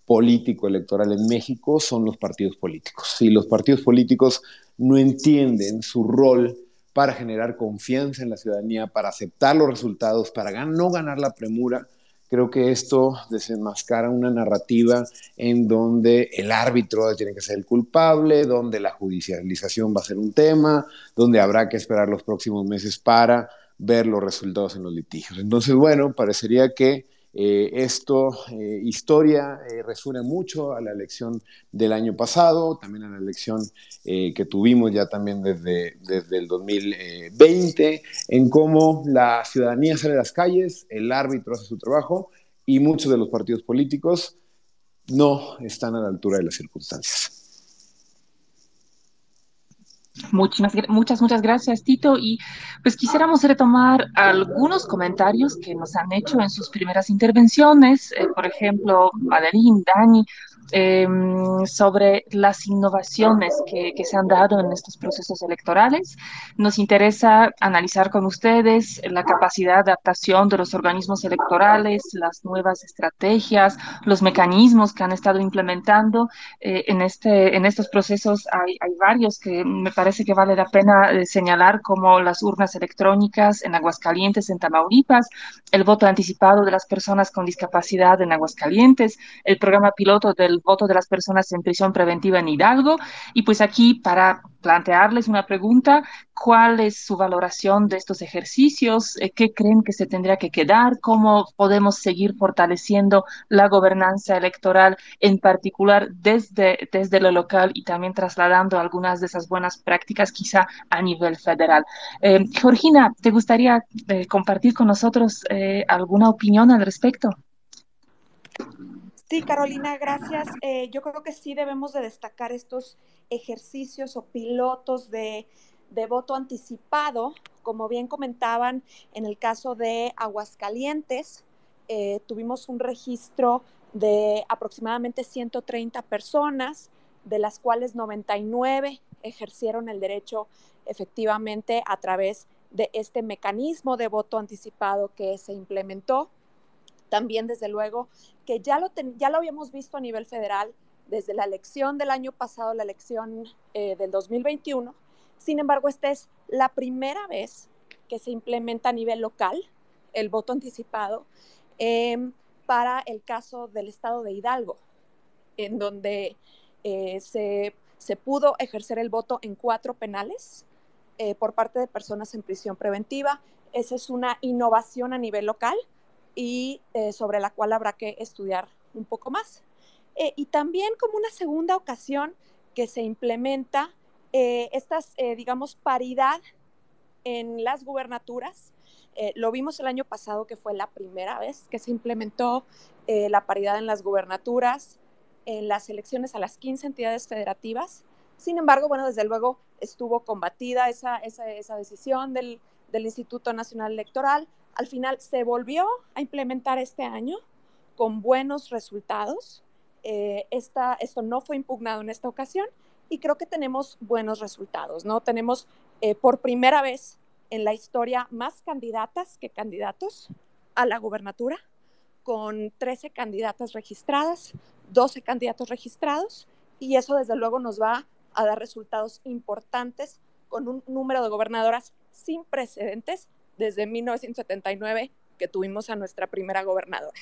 político electoral en México son los partidos políticos. Si los partidos políticos no entienden su rol para generar confianza en la ciudadanía, para aceptar los resultados, para no ganar la premura, creo que esto desenmascara una narrativa en donde el árbitro tiene que ser el culpable, donde la judicialización va a ser un tema, donde habrá que esperar los próximos meses para ver los resultados en los litigios. Entonces, bueno, parecería que eh, esto, eh, historia, eh, resuena mucho a la elección del año pasado, también a la elección eh, que tuvimos ya también desde, desde el 2020, en cómo la ciudadanía sale a las calles, el árbitro hace su trabajo y muchos de los partidos políticos no están a la altura de las circunstancias. Muchas, muchas, muchas gracias, Tito. Y pues quisiéramos retomar algunos comentarios que nos han hecho en sus primeras intervenciones. Eh, por ejemplo, Valerín, Dani, eh, sobre las innovaciones que, que, se han dado en estos procesos electorales. Nos interesa analizar con ustedes la capacidad de adaptación de los organismos electorales, las nuevas estrategias, los mecanismos que han estado implementando eh, en, este, en estos procesos. Hay, hay, varios que me parece que vale la pena eh, señalar, como las urnas electrónicas en Aguascalientes, en Tamaulipas, el voto anticipado de las personas con discapacidad en Aguascalientes, el programa piloto del voto de las personas en prisión preventiva en Hidalgo. Y pues aquí para plantearles una pregunta, ¿cuál es su valoración de estos ejercicios? ¿Qué creen que se tendría que quedar? ¿Cómo podemos seguir fortaleciendo la gobernanza electoral, en particular desde, desde lo local y también trasladando algunas de esas buenas prácticas quizá a nivel federal? Eh, Georgina, ¿te gustaría eh, compartir con nosotros eh, alguna opinión al respecto? Sí, Carolina, gracias. Eh, yo creo que sí debemos de destacar estos ejercicios o pilotos de, voto anticipado. Como bien comentaban, en el caso de Aguascalientes, eh, tuvimos un registro de aproximadamente 130 personas, de las cuales 99 ejercieron el derecho efectivamente a través de este mecanismo de voto anticipado que se implementó. También, desde luego, que ya lo, ya lo habíamos visto a nivel federal desde la elección del año pasado, la elección eh, del 2021. Sin embargo, esta es la primera vez que se implementa a nivel local el voto anticipado eh, para el caso del estado de Hidalgo, en donde eh, se, se, pudo ejercer el voto en cuatro penales eh, por parte de personas en prisión preventiva. Esa es una innovación a nivel local y eh, sobre la cual habrá que estudiar un poco más. Eh, y también como una segunda ocasión que se implementa eh, estas, eh, digamos, paridad en las gubernaturas. lo vimos el año pasado que fue la primera vez que se implementó la paridad en las gubernaturas, en las elecciones a las 15 entidades federativas. Sin embargo, bueno, desde luego estuvo combatida esa, esa, esa decisión del, del Instituto Nacional Electoral, al final se volvió a implementar este año con buenos resultados. Eh, esta, esto no fue impugnado en esta ocasión y creo que tenemos buenos resultados, ¿no? Tenemos eh, por primera vez en la historia más candidatas que candidatos a la gubernatura, con 13 candidatas registradas, 12 candidatos registrados, y eso desde luego nos va a dar resultados importantes con un número de gobernadoras sin precedentes desde 1979 que tuvimos a nuestra primera gobernadora.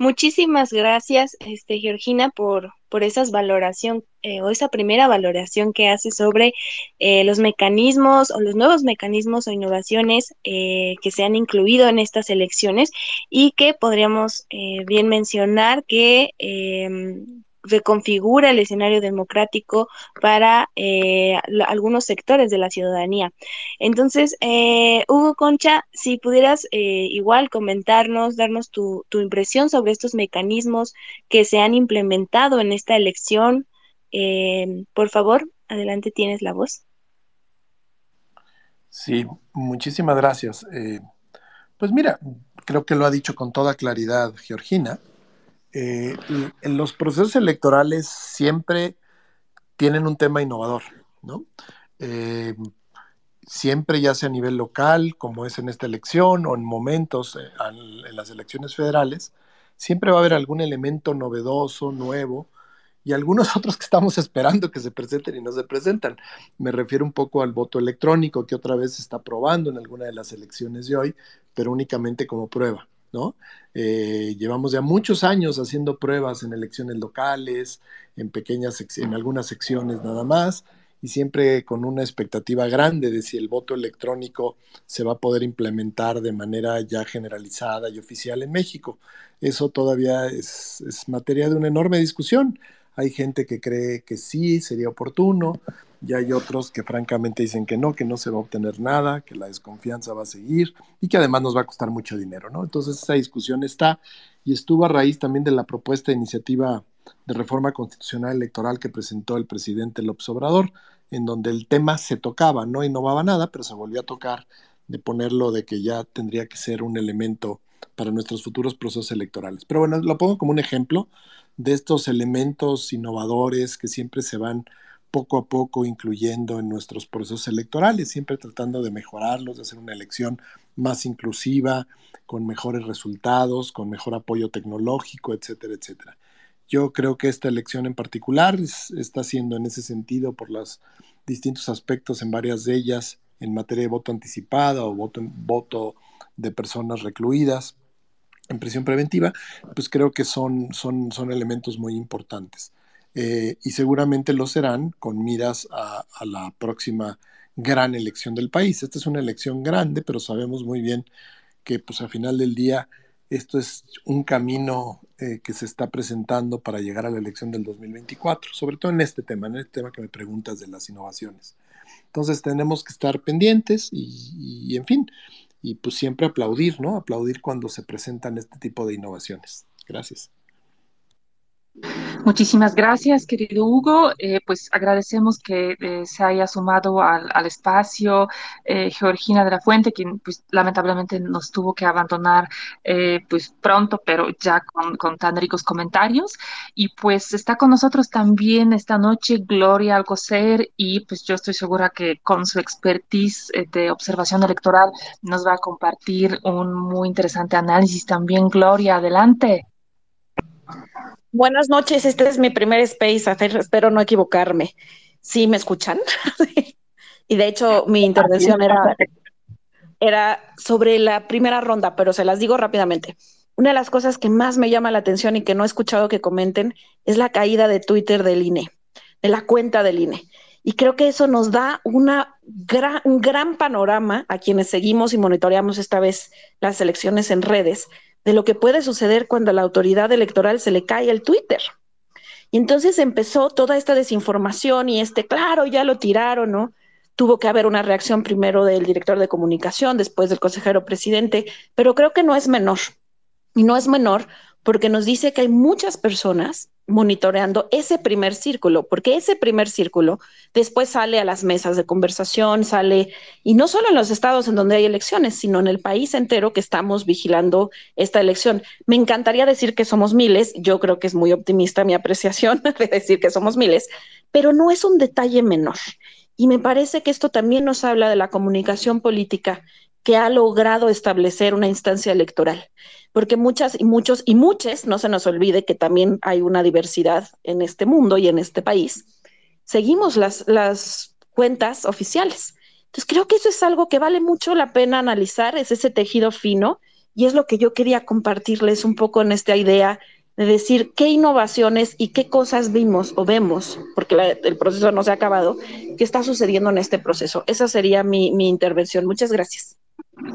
Muchísimas gracias, este, Georgina, por, por esas valoración eh, o esa primera valoración que hace sobre eh, los mecanismos o los nuevos mecanismos o innovaciones eh, que se han incluido en estas elecciones y que podríamos bien mencionar que em, reconfigura el escenario democrático para eh, algunos sectores de la ciudadanía. Entonces, eh, Hugo Concha, si pudieras eh, igual comentarnos, darnos tu, tu, impresión sobre estos mecanismos que se han implementado en esta elección, por favor, adelante tienes la voz. Sí, muchísimas gracias. pues mira, creo que lo ha dicho con toda claridad Georgina eh, los procesos electorales siempre tienen un tema innovador, ¿no? Eh, siempre, ya sea a nivel local, como es en esta elección, o en momentos eh, en las elecciones federales, siempre va a haber algún elemento novedoso, nuevo, y algunos otros que estamos esperando que se presenten y no se presentan. Me refiero un poco al voto electrónico que otra vez se está probando en alguna de las elecciones de hoy, pero únicamente como prueba. ¿No? Eh, llevamos ya muchos años haciendo pruebas en elecciones locales, en pequeñas, en algunas secciones nada más, y siempre con una expectativa grande de si el voto electrónico se va a poder implementar de manera ya generalizada y oficial en México. Eso todavía es, es materia de una enorme discusión. Hay gente que cree que sí, sería oportuno, y hay otros que francamente dicen que no, que no se va a obtener nada, que la desconfianza va a seguir y que además nos va a costar mucho dinero, ¿no? Entonces esa discusión está y estuvo a raíz también de la propuesta de iniciativa de reforma constitucional electoral que presentó el presidente López Obrador, en donde el tema se tocaba, no innovaba nada, pero se volvió a tocar de ponerlo de que ya tendría que ser un elemento para nuestros futuros procesos electorales. Pero bueno, lo pongo como un ejemplo de estos elementos innovadores que siempre se van poco a poco incluyendo en nuestros procesos electorales, siempre tratando de mejorarlos, de hacer una elección más inclusiva, con mejores resultados, con mejor apoyo tecnológico, etcétera, etcétera. Yo creo que esta elección en particular está siendo en ese sentido por los distintos aspectos en varias de ellas en materia de voto anticipado o voto, voto de personas recluidas en prisión preventiva, pues creo que son, son, son elementos muy importantes. Eh, y seguramente lo serán con miras a, la próxima gran elección del país. Esta es una elección grande, pero sabemos muy bien que pues al final del día esto es un camino eh, que se está presentando para llegar a la elección del 2024, sobre todo en este tema, en este tema que me preguntas de las innovaciones. Entonces tenemos que estar pendientes y, y en fin, y pues siempre aplaudir, ¿no? Aplaudir cuando se presentan este tipo de innovaciones. Gracias. Muchísimas gracias, querido Hugo. Eh, pues agradecemos que eh, se haya sumado al, al espacio eh, Georgina de la Fuente, quien pues lamentablemente nos tuvo que abandonar pues pronto, pero ya con, con, tan ricos comentarios. Y pues está con nosotros también esta noche Gloria Alcocer y pues yo estoy segura que con su expertise de observación electoral nos va a compartir un muy interesante análisis también. Gloria, adelante. Buenas noches, este es mi primer space, espero no equivocarme. ¿Sí me escuchan? y de hecho mi intervención era, era sobre la primera ronda, pero se las digo rápidamente. Una de las cosas que más me llama la atención y que no he escuchado que comenten es la caída de Twitter del INE, de la cuenta del INE. Y creo que eso nos da una gran, un gran panorama a quienes seguimos y monitoreamos esta vez las elecciones en redes de lo que puede suceder cuando a la autoridad electoral se le cae el Twitter. Y entonces empezó toda esta desinformación y este, claro, ya lo tiraron, ¿no? Tuvo que haber una reacción primero del director de comunicación, después del consejero presidente, pero creo que no es menor. Y no es menor porque nos dice que hay muchas personas monitoreando ese primer círculo, porque ese primer círculo después sale a las mesas de conversación, sale, y no solo en los estados en donde hay elecciones, sino en el país entero que estamos vigilando esta elección. Me encantaría decir que somos miles, yo creo que es muy optimista mi apreciación de decir que somos miles, pero no es un detalle menor. Y me parece que esto también nos habla de la comunicación política que ha logrado establecer una instancia electoral, porque muchas y muchos y muchas, no se nos olvide que también hay una diversidad en este mundo y en este país, seguimos las, las cuentas oficiales. Entonces creo que eso es algo que vale mucho la pena analizar, es ese tejido fino y es lo que yo quería compartirles un poco en esta idea de decir qué innovaciones y qué cosas vimos o vemos, porque la, el proceso no se ha acabado, qué está sucediendo en este proceso. Esa sería mi, mi intervención. Muchas gracias.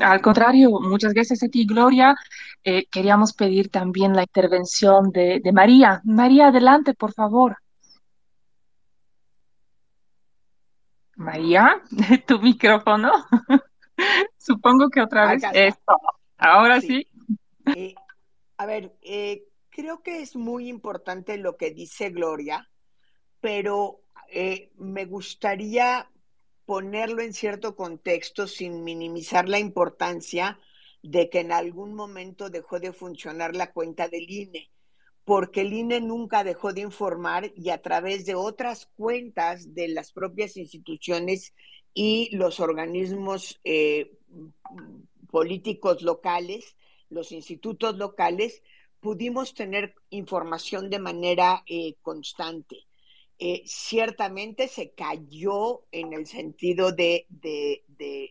Al contrario, muchas gracias a ti, Gloria. Eh, queríamos pedir también la intervención de, de, María. María, adelante, por favor. María, tu micrófono. Supongo que otra vez. Esto. Ahora sí. sí. Eh, a ver, eh, creo que es muy importante lo que dice Gloria, pero eh, me gustaría ponerlo en cierto contexto sin minimizar la importancia de que en algún momento dejó de funcionar la cuenta del INE, porque el INE nunca dejó de informar y a través de otras cuentas de las propias instituciones y los organismos eh, políticos locales, los institutos locales, pudimos tener información de manera eh, constante. Eh, ciertamente se cayó en el sentido de, de,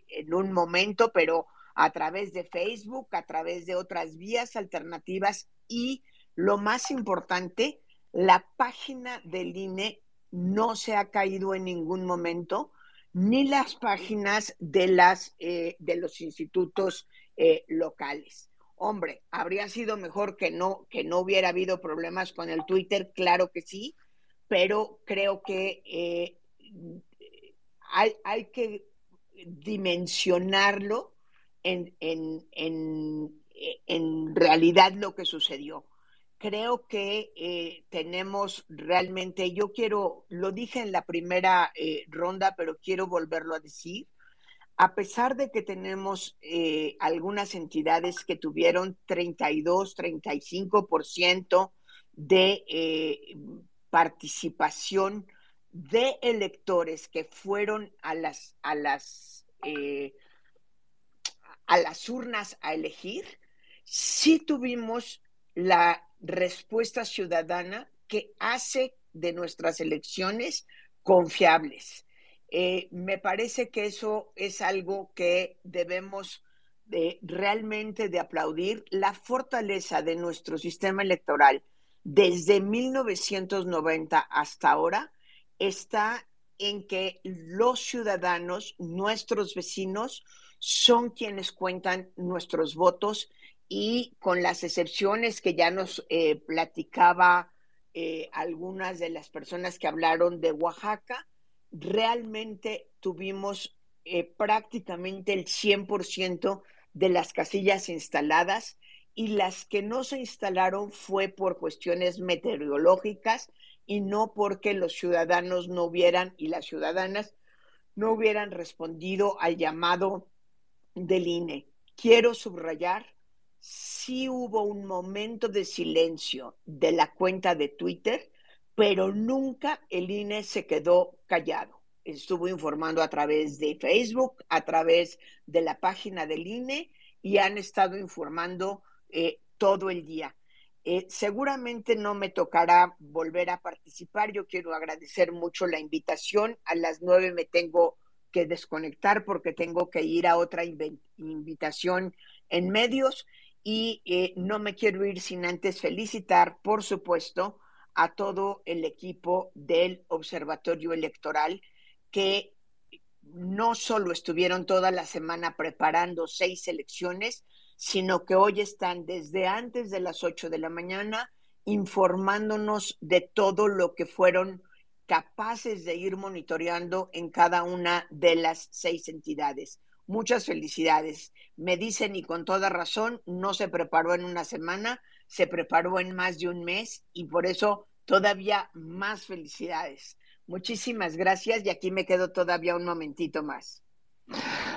en un momento, pero a través de Facebook, a través de otras vías alternativas y lo más importante, la página del INE no se ha caído en ningún momento, ni las páginas de, las, eh, de los institutos eh, locales. Hombre, habría sido mejor que no, que no hubiera habido problemas con el Twitter, claro que sí, pero creo que eh, hay, hay, que dimensionarlo en, en, en, en, realidad lo que sucedió. Creo que eh, tenemos realmente, yo quiero, lo dije en la primera eh, ronda, pero quiero volverlo a decir, a pesar de que tenemos eh, algunas entidades que tuvieron 32, 35% de eh, participación de electores que fueron a las, a las, eh, a las urnas a elegir, sí tuvimos la respuesta ciudadana que hace de nuestras elecciones confiables. Eh, me parece que eso es algo que debemos de, realmente de aplaudir, la fortaleza de nuestro sistema electoral desde 1990 hasta ahora está en que los ciudadanos, nuestros vecinos, son quienes cuentan nuestros votos y con las excepciones que ya nos eh, platicaba eh, algunas de las personas que hablaron de Oaxaca, realmente tuvimos eh, prácticamente el 100% de las casillas instaladas y las que no se instalaron fue por cuestiones meteorológicas y no porque los ciudadanos no hubieran y las ciudadanas no hubieran respondido al llamado del INE. Quiero subrayar, sí hubo un momento de silencio de la cuenta de Twitter, pero nunca el INE se quedó callado. Estuvo informando a través de Facebook, a través de la página del INE y han estado informando eh, todo el día. Eh, seguramente no me tocará volver a participar. Yo quiero agradecer mucho la invitación. A las nueve me tengo que desconectar porque tengo que ir a otra invitación en medios y eh, no me quiero ir sin antes felicitar, por supuesto, a todo el equipo del Observatorio Electoral que no solo estuvieron toda la semana preparando seis elecciones, sino que hoy están desde antes de las 8 de la mañana informándonos de todo lo que fueron capaces de ir monitoreando en cada una de las seis entidades. Muchas felicidades. Me dicen y con toda razón, no se preparó en una semana, se preparó en más de un mes y por eso todavía más felicidades. Muchísimas gracias y aquí me quedo todavía un momentito más.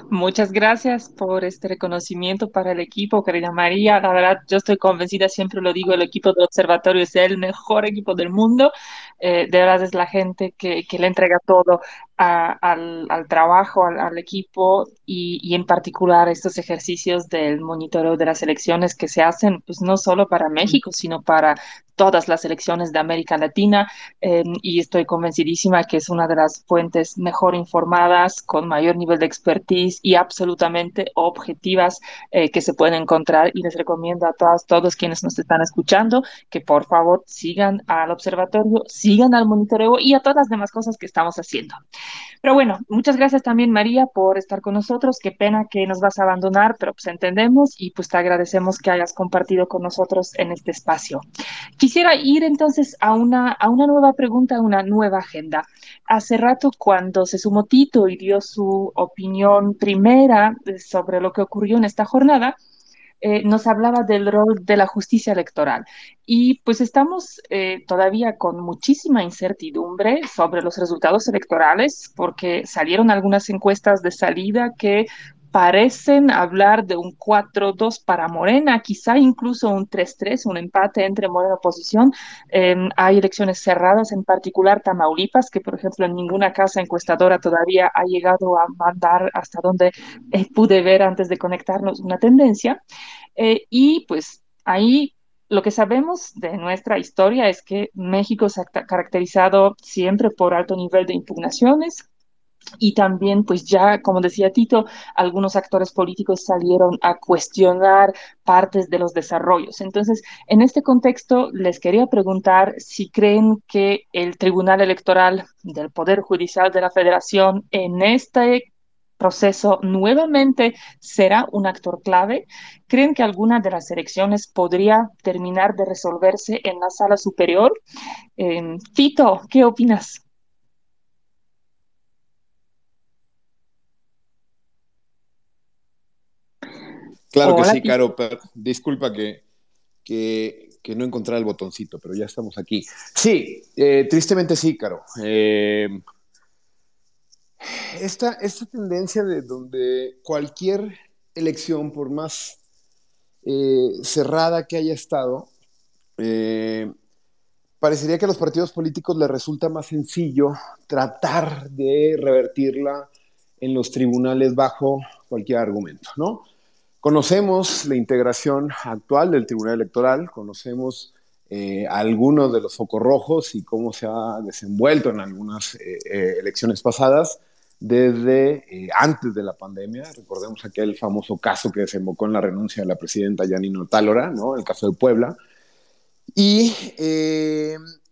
Muchas gracias por este reconocimiento para el equipo, querida María. La verdad, yo estoy convencida, siempre lo digo, el equipo del observatorio es el mejor equipo del mundo. Eh, de verdad es la gente que, le entrega todo al, trabajo, al, al equipo y, y, en particular estos ejercicios del monitoreo de las elecciones que se hacen, pues no solo para México, sino para todas las elecciones de América Latina eh, y estoy convencidísima que es una de las fuentes mejor informadas, con mayor nivel de expertise y absolutamente objetivas eh, que se pueden encontrar y les recomiendo a todas, todos quienes nos están escuchando que por favor sigan al observatorio, sigan al monitoreo y a todas las demás cosas que estamos haciendo. Pero bueno, muchas gracias también María por estar con nosotros, qué pena que nos vas a abandonar, pero pues entendemos y pues te agradecemos que hayas compartido con nosotros en este espacio. Quisiera ir entonces a una, a una nueva pregunta, a una nueva agenda. Hace rato cuando se sumó Tito y dio su opinión primera sobre lo que ocurrió en esta jornada, eh, nos hablaba del rol de la justicia electoral. Y pues estamos eh, todavía con muchísima incertidumbre sobre los resultados electorales porque salieron algunas encuestas de salida que parecen hablar de un 4-2 para Morena, quizá incluso un 3-3, un empate entre Morena y oposición. Eh, hay elecciones cerradas, en particular Tamaulipas, que por ejemplo en ninguna casa encuestadora todavía ha llegado a mandar hasta donde eh, pude ver antes de conectarnos una tendencia. Eh, y pues ahí lo que sabemos de nuestra historia es que México se ha caracterizado siempre por alto nivel de impugnaciones, y también, pues ya, como decía Tito, algunos actores políticos salieron a cuestionar partes de los desarrollos. Entonces, en este contexto, les quería preguntar si creen que el Tribunal Electoral del Poder Judicial de la Federación en este proceso nuevamente será un actor clave? ¿Creen que alguna de las elecciones podría terminar de resolverse en la sala superior? Eh, Tito, ¿qué opinas? Claro que sí, Caro. disculpa que, que, que, no encontré el botoncito, pero ya estamos aquí. Sí, eh, tristemente sí, Caro. Eh, esta, esta tendencia de donde cualquier elección, por más eh, cerrada que haya estado, parecería que a los partidos políticos les resulta más sencillo tratar de revertirla en los tribunales bajo cualquier argumento, ¿no? Conocemos la integración actual del Tribunal Electoral, conocemos eh, algunos de los focos rojos y cómo se ha desenvuelto en algunas eh, eh, elecciones pasadas desde antes de la pandemia. Recordemos aquel famoso caso que desembocó en la renuncia de la presidenta Yanino Tálora, ¿no? el caso de Puebla. Y,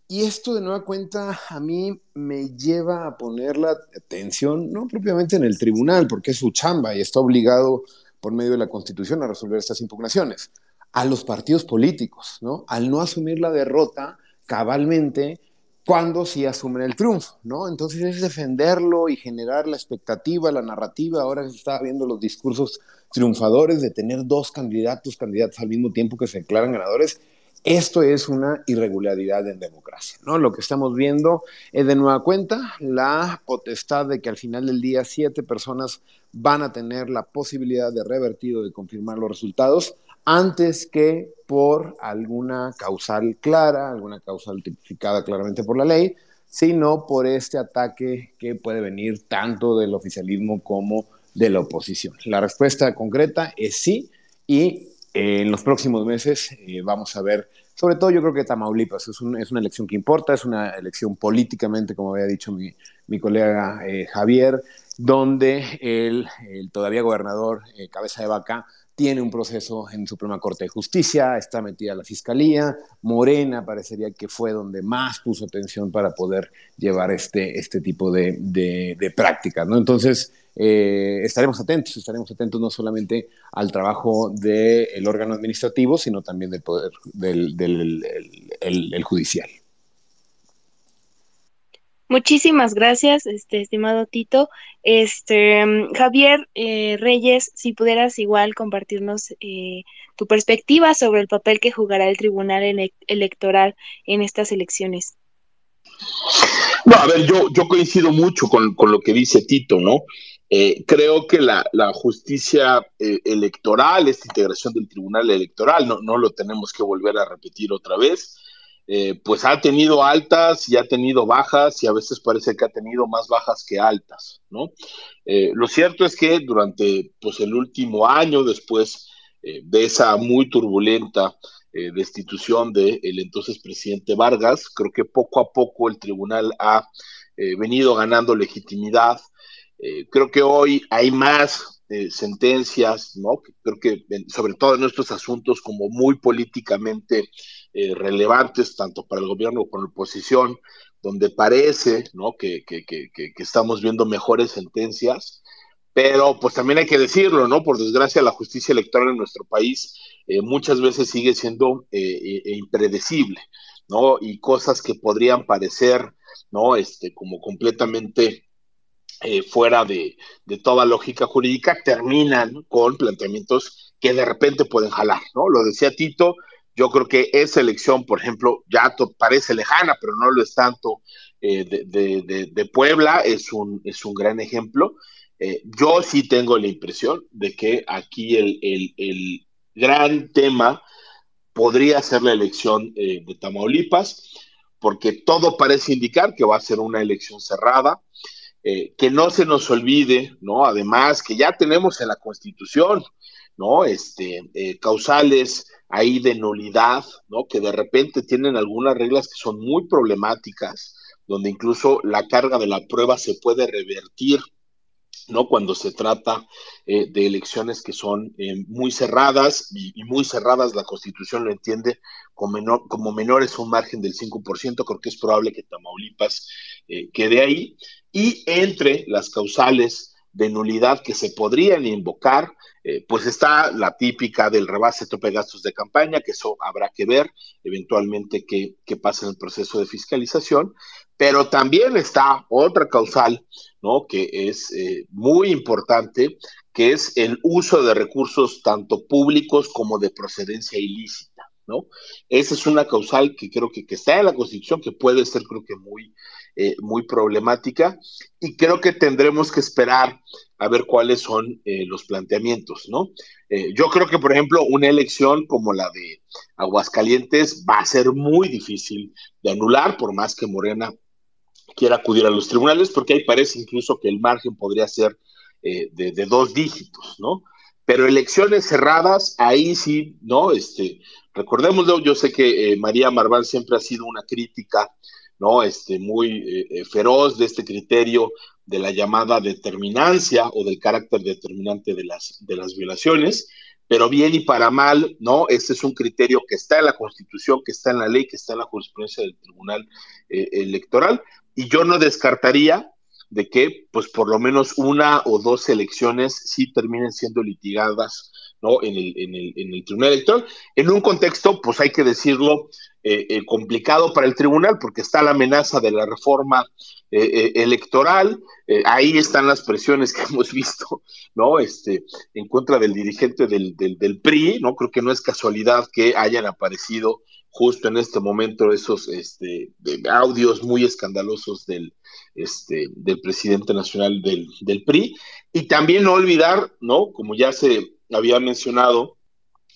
y esto de nueva cuenta a mí me lleva a poner la atención, no propiamente en el tribunal, porque es su chamba y está obligado por medio de la Constitución a resolver estas impugnaciones, a los partidos políticos, ¿no? Al no asumir la derrota cabalmente cuando sí asumen el triunfo, ¿no? Entonces es defenderlo y generar la expectativa, la narrativa. Ahora se está viendo los discursos triunfadores de tener dos candidatos, candidatos al mismo tiempo que se declaran ganadores. Esto es una irregularidad en democracia, ¿no? Lo que estamos viendo es de nueva cuenta la potestad de que al final del día siete personas van a tener la posibilidad de revertir o de confirmar los resultados antes que por alguna causal clara, alguna causal tipificada claramente por la ley, sino por este ataque que puede venir tanto del oficialismo como de la oposición. La respuesta concreta es sí y en los próximos meses eh, vamos a ver, sobre todo yo creo que Tamaulipas es, un, es, una elección que importa, es una elección políticamente, como había dicho mi, colega eh, Javier, donde el, todavía gobernador eh, Cabeza de Vaca tiene un proceso en Suprema Corte de Justicia, está metida la Fiscalía, Morena parecería que fue donde más puso atención para poder llevar este, este tipo de, de, de prácticas, ¿no? Entonces, eh, estaremos atentos, estaremos atentos no solamente al trabajo del órgano administrativo, sino también del poder, del, del el, el, el judicial. Muchísimas gracias, este estimado Tito. Este Javier eh, Reyes, si pudieras igual compartirnos eh, tu perspectiva sobre el papel que jugará el Tribunal Electoral en estas elecciones. No, a ver, yo, yo coincido mucho con, lo que dice Tito, ¿no? Eh, creo que la, justicia electoral, esta integración del Tribunal Electoral, no, no lo tenemos que volver a repetir otra vez eh, pues ha tenido altas y ha tenido bajas y a veces parece que ha tenido más bajas que altas, ¿no? Eh, lo cierto es que durante pues, el último año, después eh, de esa muy turbulenta destitución del entonces presidente Vargas, creo que poco a poco el tribunal ha venido ganando legitimidad. Creo que hoy hay más sentencias, ¿no? Creo que sobre todo en estos asuntos como muy políticamente eh, relevantes, tanto para el gobierno como para la oposición, donde parece ¿no? que, que, que, que, estamos viendo mejores sentencias, pero pues también hay que decirlo, ¿no? Por desgracia, la justicia electoral en nuestro país eh, muchas veces sigue siendo eh, impredecible, ¿no? Y cosas que podrían parecer, ¿no? Este, como completamente fuera de, toda lógica jurídica, terminan con planteamientos que de repente pueden jalar, ¿no? Lo decía Tito, yo creo que esa elección, por ejemplo, ya parece lejana, pero no lo es tanto eh, de, Puebla, es un, es un gran ejemplo. Eh, yo sí tengo la impresión de que aquí el, gran tema podría ser la elección eh, de Tamaulipas, porque todo parece indicar que va a ser una elección cerrada, que no se nos olvide, ¿no? Además, que ya tenemos en la Constitución, ¿no? Este, causales ahí de nulidad, ¿no? Que de repente tienen algunas reglas que son muy problemáticas, donde incluso la carga de la prueba se puede revertir, ¿no? Cuando se trata eh, de elecciones que son eh, muy cerradas y, muy cerradas, la Constitución lo entiende como menor, como menor es un margen del 5%, creo que es probable que Tamaulipas eh, quede ahí. Y entre las causales de nulidad que se podrían invocar, eh, pues está la típica del rebase tope gastos de campaña, que eso habrá que ver eventualmente qué, pasa en el proceso de fiscalización, pero también está otra causal, ¿no? Que es eh, muy importante, que es el uso de recursos tanto públicos como de procedencia ilícita, ¿no? Esa es una causal que creo que, que está en la Constitución, que puede ser, creo que muy, eh, muy problemática, y creo que tendremos que esperar a ver cuáles son eh, los planteamientos, ¿no? Eh, yo creo que, por ejemplo, una elección como la de Aguascalientes va a ser muy difícil de anular, por más que Morena quiera acudir a los tribunales, porque ahí parece incluso que el margen podría ser eh, de, dos dígitos, ¿no? Pero elecciones cerradas, ahí sí, ¿no? Este, recordémoslo, yo sé que María Marván siempre ha sido una crítica ¿no? Este, muy feroz de este criterio de la llamada determinancia o del carácter determinante de las, de las violaciones, pero bien y para mal, ¿no? Este es un criterio que está en la Constitución, que está en la ley, que está en la jurisprudencia del Tribunal eh, Electoral, y yo no descartaría de que, pues, por lo menos una o dos elecciones sí terminen siendo litigadas, ¿no? En el, en el, en el Tribunal Electoral, en un contexto, pues hay que decirlo, eh, eh, complicado para el tribunal porque está la amenaza de la reforma eh, electoral, ahí están las presiones que hemos visto, ¿no? Este, en contra del dirigente del, del, PRI, ¿no? Creo que no es casualidad que hayan aparecido justo en este momento esos este, audios muy escandalosos del, este, del presidente nacional del, del PRI. Y también no olvidar, ¿no? Como ya se había mencionado,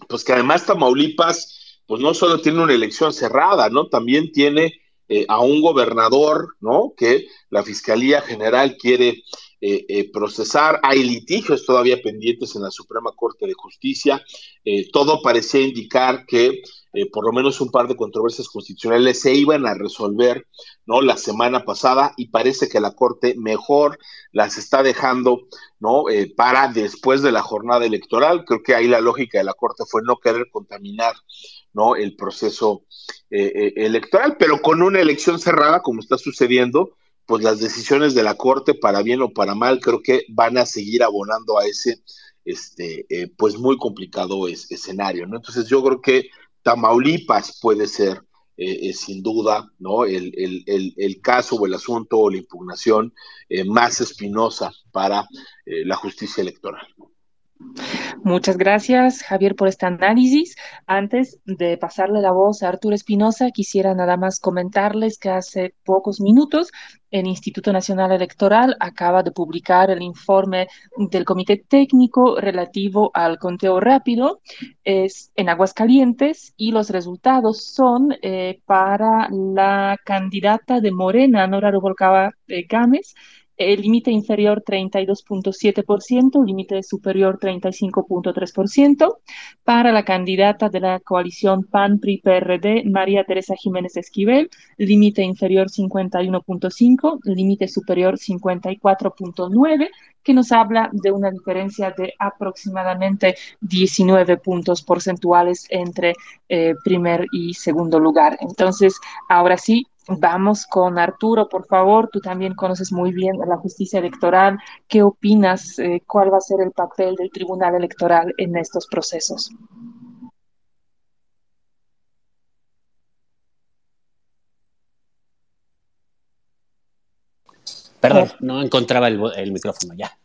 pues que además Tamaulipas pues no solo tiene una elección cerrada, ¿no? También tiene eh, a un gobernador, ¿no? Que la Fiscalía General quiere eh, eh, procesar. Hay litigios todavía pendientes en la Suprema Corte de Justicia. todo parecía indicar que por lo menos un par de controversias constitucionales se iban a resolver, ¿no? La semana pasada y parece que la Corte mejor las está dejando, ¿no? para después de la jornada electoral. Creo que ahí la lógica de la Corte fue no querer contaminar ¿no? el proceso eh, eh, electoral, pero con una elección cerrada, como está sucediendo, pues las decisiones de la Corte, para bien o para mal, creo que van a seguir abonando a ese, este, eh, pues muy complicado escenario. Entonces yo creo que Tamaulipas puede ser eh, sin duda, ¿no? El, el, caso o el asunto o la impugnación más espinosa para la justicia electoral. Muchas gracias, Javier, por este análisis. Antes de pasarle la voz a Arturo Espinosa, quisiera nada más comentarles que hace pocos minutos el Instituto Nacional Electoral acaba de publicar el informe del Comité Técnico relativo al conteo rápido es en Aguascalientes y los resultados son eh, para la candidata de Morena, Nora Rubalcaba eh, Gámez, el límite inferior 32.7%, límite superior 35.3%. Para la candidata de la coalición PAN-PRI-PRD, María Teresa Jiménez Esquivel, límite inferior 51.5, límite superior 54.9, que nos habla de una diferencia de aproximadamente 19 puntos porcentuales entre eh, primer y segundo lugar. Entonces, ahora sí, Vamos con Arturo, por favor. Tú también conoces muy bien la justicia electoral. ¿Qué opinas? Eh, ¿Cuál va a ser el papel del Tribunal Electoral en estos procesos? Perdón, no encontraba el, micrófono ya.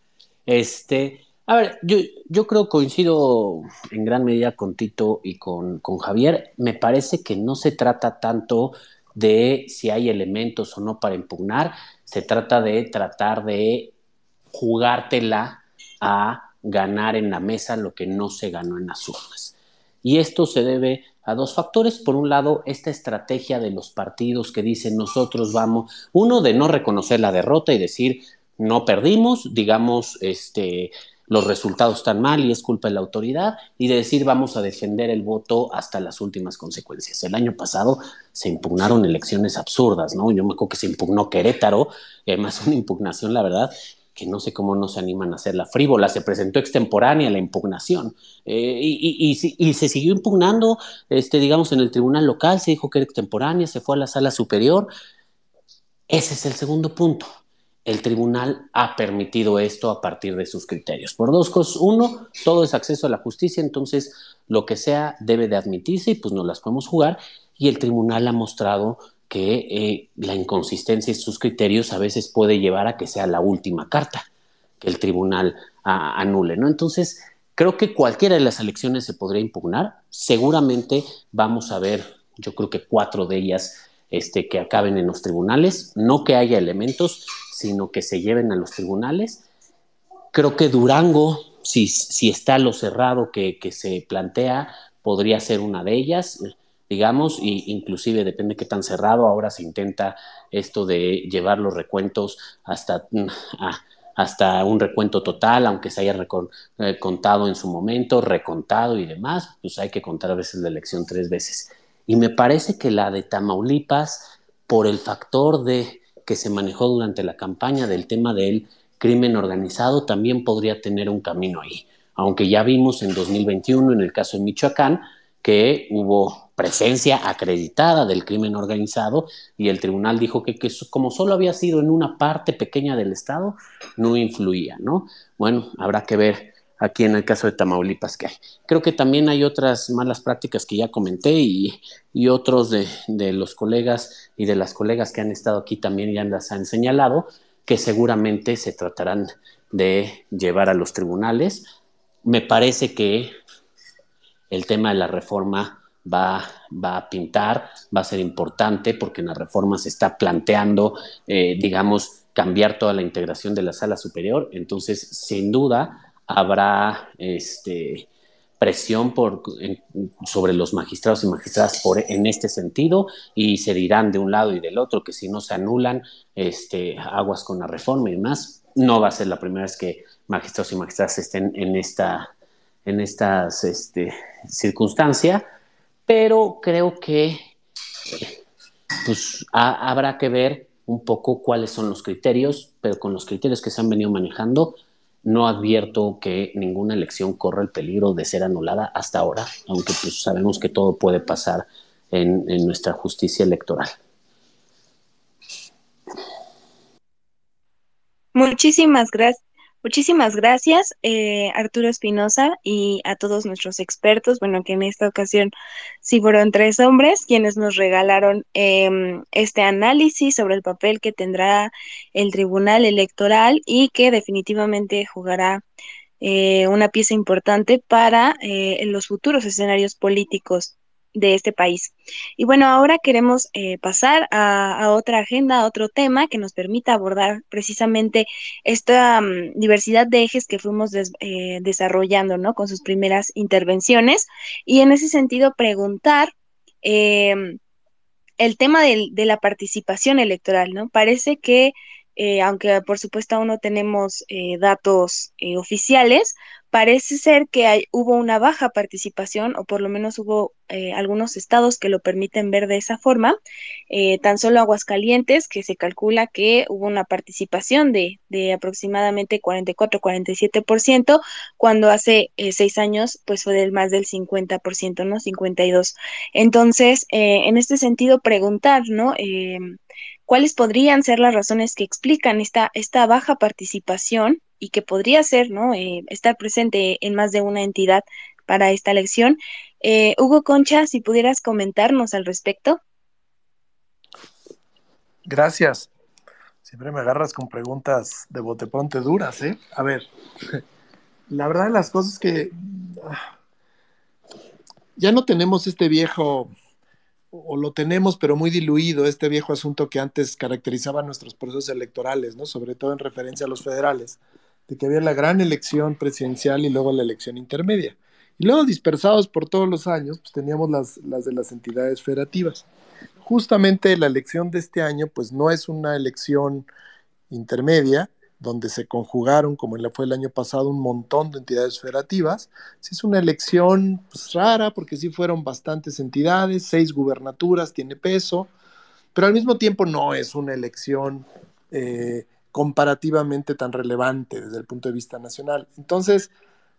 Este, a ver, yo, yo, creo coincido en gran medida con Tito y con, con Javier. Me parece que no se trata tanto de si hay elementos o no para impugnar, se trata de tratar de jugártela a ganar en la mesa lo que no se ganó en las urnas. Y esto se debe a dos factores. Por un lado, esta estrategia de los partidos que dicen nosotros vamos, uno de no reconocer la derrota y decir no perdimos, digamos, este, los resultados están mal y es culpa de la autoridad, y de decir vamos a defender el voto hasta las últimas consecuencias. El año pasado se impugnaron elecciones absurdas, ¿no? Yo me acuerdo que se impugnó Querétaro, además una impugnación, la verdad, que no sé cómo no se animan a hacerla frívola, se presentó extemporánea la impugnación eh, y, y, se siguió impugnando, este, digamos, en el tribunal local, se dijo que era extemporánea, se fue a la sala superior. Ese es el segundo punto el tribunal ha permitido esto a partir de sus criterios. Por dos cosas. Uno, todo es acceso a la justicia, entonces lo que sea debe de admitirse y pues no las podemos jugar. Y el tribunal ha mostrado que eh, la inconsistencia en sus criterios a veces puede llevar a que sea la última carta que el tribunal anule, ¿no? Entonces, creo que cualquiera de las elecciones se podría impugnar. Seguramente vamos a ver, yo creo que cuatro de ellas este, que acaben en los tribunales, no que haya elementos, sino que se lleven a los tribunales. Creo que Durango, si, si está lo cerrado que, se plantea, podría ser una de ellas, digamos, y inclusive depende qué tan cerrado, ahora se intenta esto de llevar los recuentos hasta, mm, hasta un recuento total, aunque se haya eh, contado en su momento, recontado y demás, pues hay que contar a veces la elección tres veces. Y me parece que la de Tamaulipas, por el factor de que se manejó durante la campaña del tema del crimen organizado, también podría tener un camino ahí. Aunque ya vimos en 2021, en el caso de Michoacán, que hubo presencia acreditada del crimen organizado y el tribunal dijo que, que, como solo había sido en una parte pequeña del Estado, no influía, ¿no? Bueno, habrá que ver aquí en el caso de Tamaulipas que hay. Creo que también hay otras malas prácticas que ya comenté y, otros de, los colegas y de las colegas que han estado aquí también ya las han señalado, que seguramente se tratarán de llevar a los tribunales. Me parece que el tema de la reforma va, va a pintar, va a ser importante porque en la reforma se está planteando, eh, digamos, cambiar toda la integración de la sala superior. Entonces, sin duda, habrá este, presión por, sobre los magistrados y magistradas en este sentido y se dirán de un lado y del otro que si no se anulan este, aguas con la reforma y demás. No va a ser la primera vez que magistrados y magistradas estén en esta en estas este, circunstancia, pero creo que pues, habrá que ver un poco cuáles son los criterios, pero con los criterios que se han venido manejando, no advierto que ninguna elección corra el peligro de ser anulada hasta ahora, aunque pues sabemos que todo puede pasar en, nuestra justicia electoral. Muchísimas gracias. Muchísimas gracias, eh, Arturo Espinosa, y a todos nuestros expertos, bueno, que en esta ocasión sí fueron tres hombres quienes nos regalaron em, este análisis sobre el papel que tendrá el Tribunal Electoral y que definitivamente jugará eh, una pieza importante para eh, los futuros escenarios políticos de este país. Y bueno, ahora queremos eh, pasar a, otra agenda, a otro tema que nos permita abordar precisamente esta mm, diversidad de ejes que fuimos eh, desarrollando, ¿no? Con sus primeras intervenciones. Y en ese sentido, preguntar em, el tema de la participación electoral, ¿no? Parece que eh, aunque por supuesto aún no tenemos datos oficiales, parece ser que hubo una baja participación, o por lo menos hubo eh, algunos estados que lo permiten ver de esa forma. Eh, tan solo Aguascalientes, que se calcula que hubo una participación de, aproximadamente 44-47%, cuando hace eh, seis años pues fue del más del 50%, ¿no? 52%. Entonces, en este sentido, preguntar, ¿no? ¿Cuáles podrían ser las razones que explican esta, esta baja participación y que podría ser, ¿no? Eh, estar presente en más de una entidad para esta elección. Eh, Hugo Concha, si pudieras comentarnos al respecto. Gracias. Siempre me agarras con preguntas de bote pronto duras, ¿eh? A ver, la verdad de las cosas es que ah, ya no tenemos este viejo, o lo tenemos, pero muy diluido, este viejo asunto que antes caracterizaba nuestros procesos electorales, ¿no? Sobre todo en referencia a los federales de que había la gran elección presidencial y luego la elección intermedia. Y luego dispersados por todos los años, pues teníamos las, las de las entidades federativas. Justamente la elección de este año, pues no es una elección intermedia, donde se conjugaron, como fue el año pasado, un montón de entidades federativas. Sí es una elección pues, rara, porque sí fueron bastantes entidades, seis gubernaturas, tiene peso, pero al mismo tiempo no es una elección eh, comparativamente tan relevante desde el punto de vista nacional. Entonces,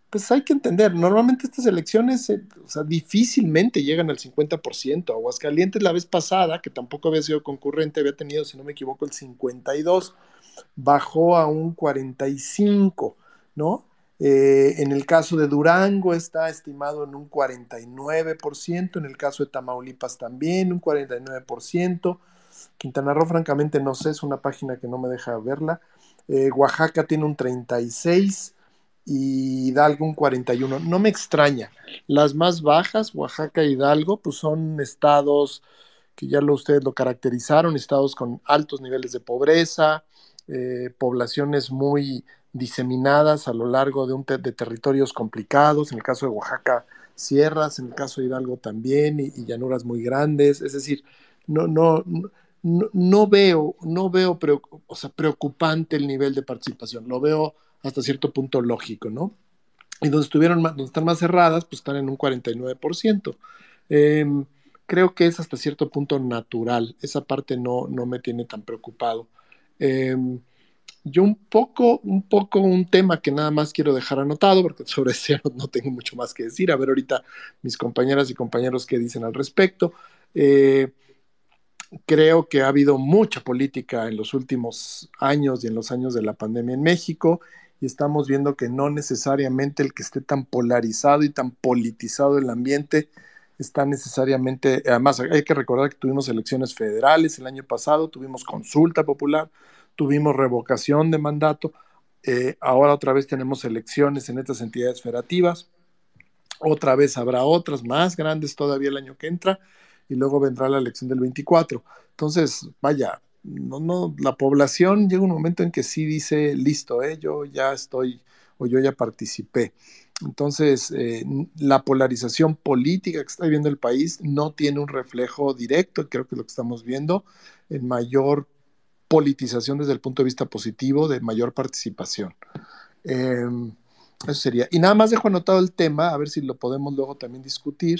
pues hay que entender, normalmente estas elecciones eh, o sea, difícilmente llegan al 50%. Aguascalientes la vez pasada, que tampoco había sido concurrente, había tenido, si no me equivoco, el 52, bajó a un 45, ¿no? Eh, en el caso de Durango está estimado en un 49%, en el caso de Tamaulipas también un 49%. Quintana Roo, francamente, no sé, es una página que no me deja verla. Eh, Oaxaca tiene un 36 y Hidalgo un 41. No me extraña. Las más bajas, Oaxaca e Hidalgo, pues son estados que ya lo, ustedes lo caracterizaron, estados con altos niveles de pobreza, eh, poblaciones muy diseminadas a lo largo de, un de territorios complicados, en el caso de Oaxaca, sierras, en el caso de Hidalgo también, y, llanuras muy grandes, es decir, no, no, no, veo, no veo o sea, preocupante el nivel de participación, lo veo hasta cierto punto lógico, ¿no? Y donde, estuvieron, donde están más cerradas, pues están en un 49%. Em, creo que es hasta cierto punto natural, esa parte no, no me tiene tan preocupado. Em, yo un poco, un poco un tema que nada más quiero dejar anotado, porque sobre ese no tengo mucho más que decir. A ver ahorita mis compañeras y compañeros qué dicen al respecto. Eh, creo que ha habido mucha política en los últimos años y en los años de la pandemia en México y estamos viendo que no necesariamente el que esté tan polarizado y tan politizado el ambiente está necesariamente, además hay que recordar que tuvimos elecciones federales el año pasado, tuvimos consulta popular, tuvimos revocación de mandato, eh, ahora otra vez tenemos elecciones en estas entidades federativas, otra vez habrá otras más grandes todavía el año que entra y luego vendrá la elección del 24. Entonces, vaya, no, no, la población llega un momento en que sí dice, listo, eh, yo ya estoy o yo ya participé. Entonces, eh, la polarización política que está viviendo el país no tiene un reflejo directo, creo que lo que estamos viendo, en mayor politización desde el punto de vista positivo, de mayor participación. Em, eso sería. Y nada más dejo anotado el tema, a ver si lo podemos luego también discutir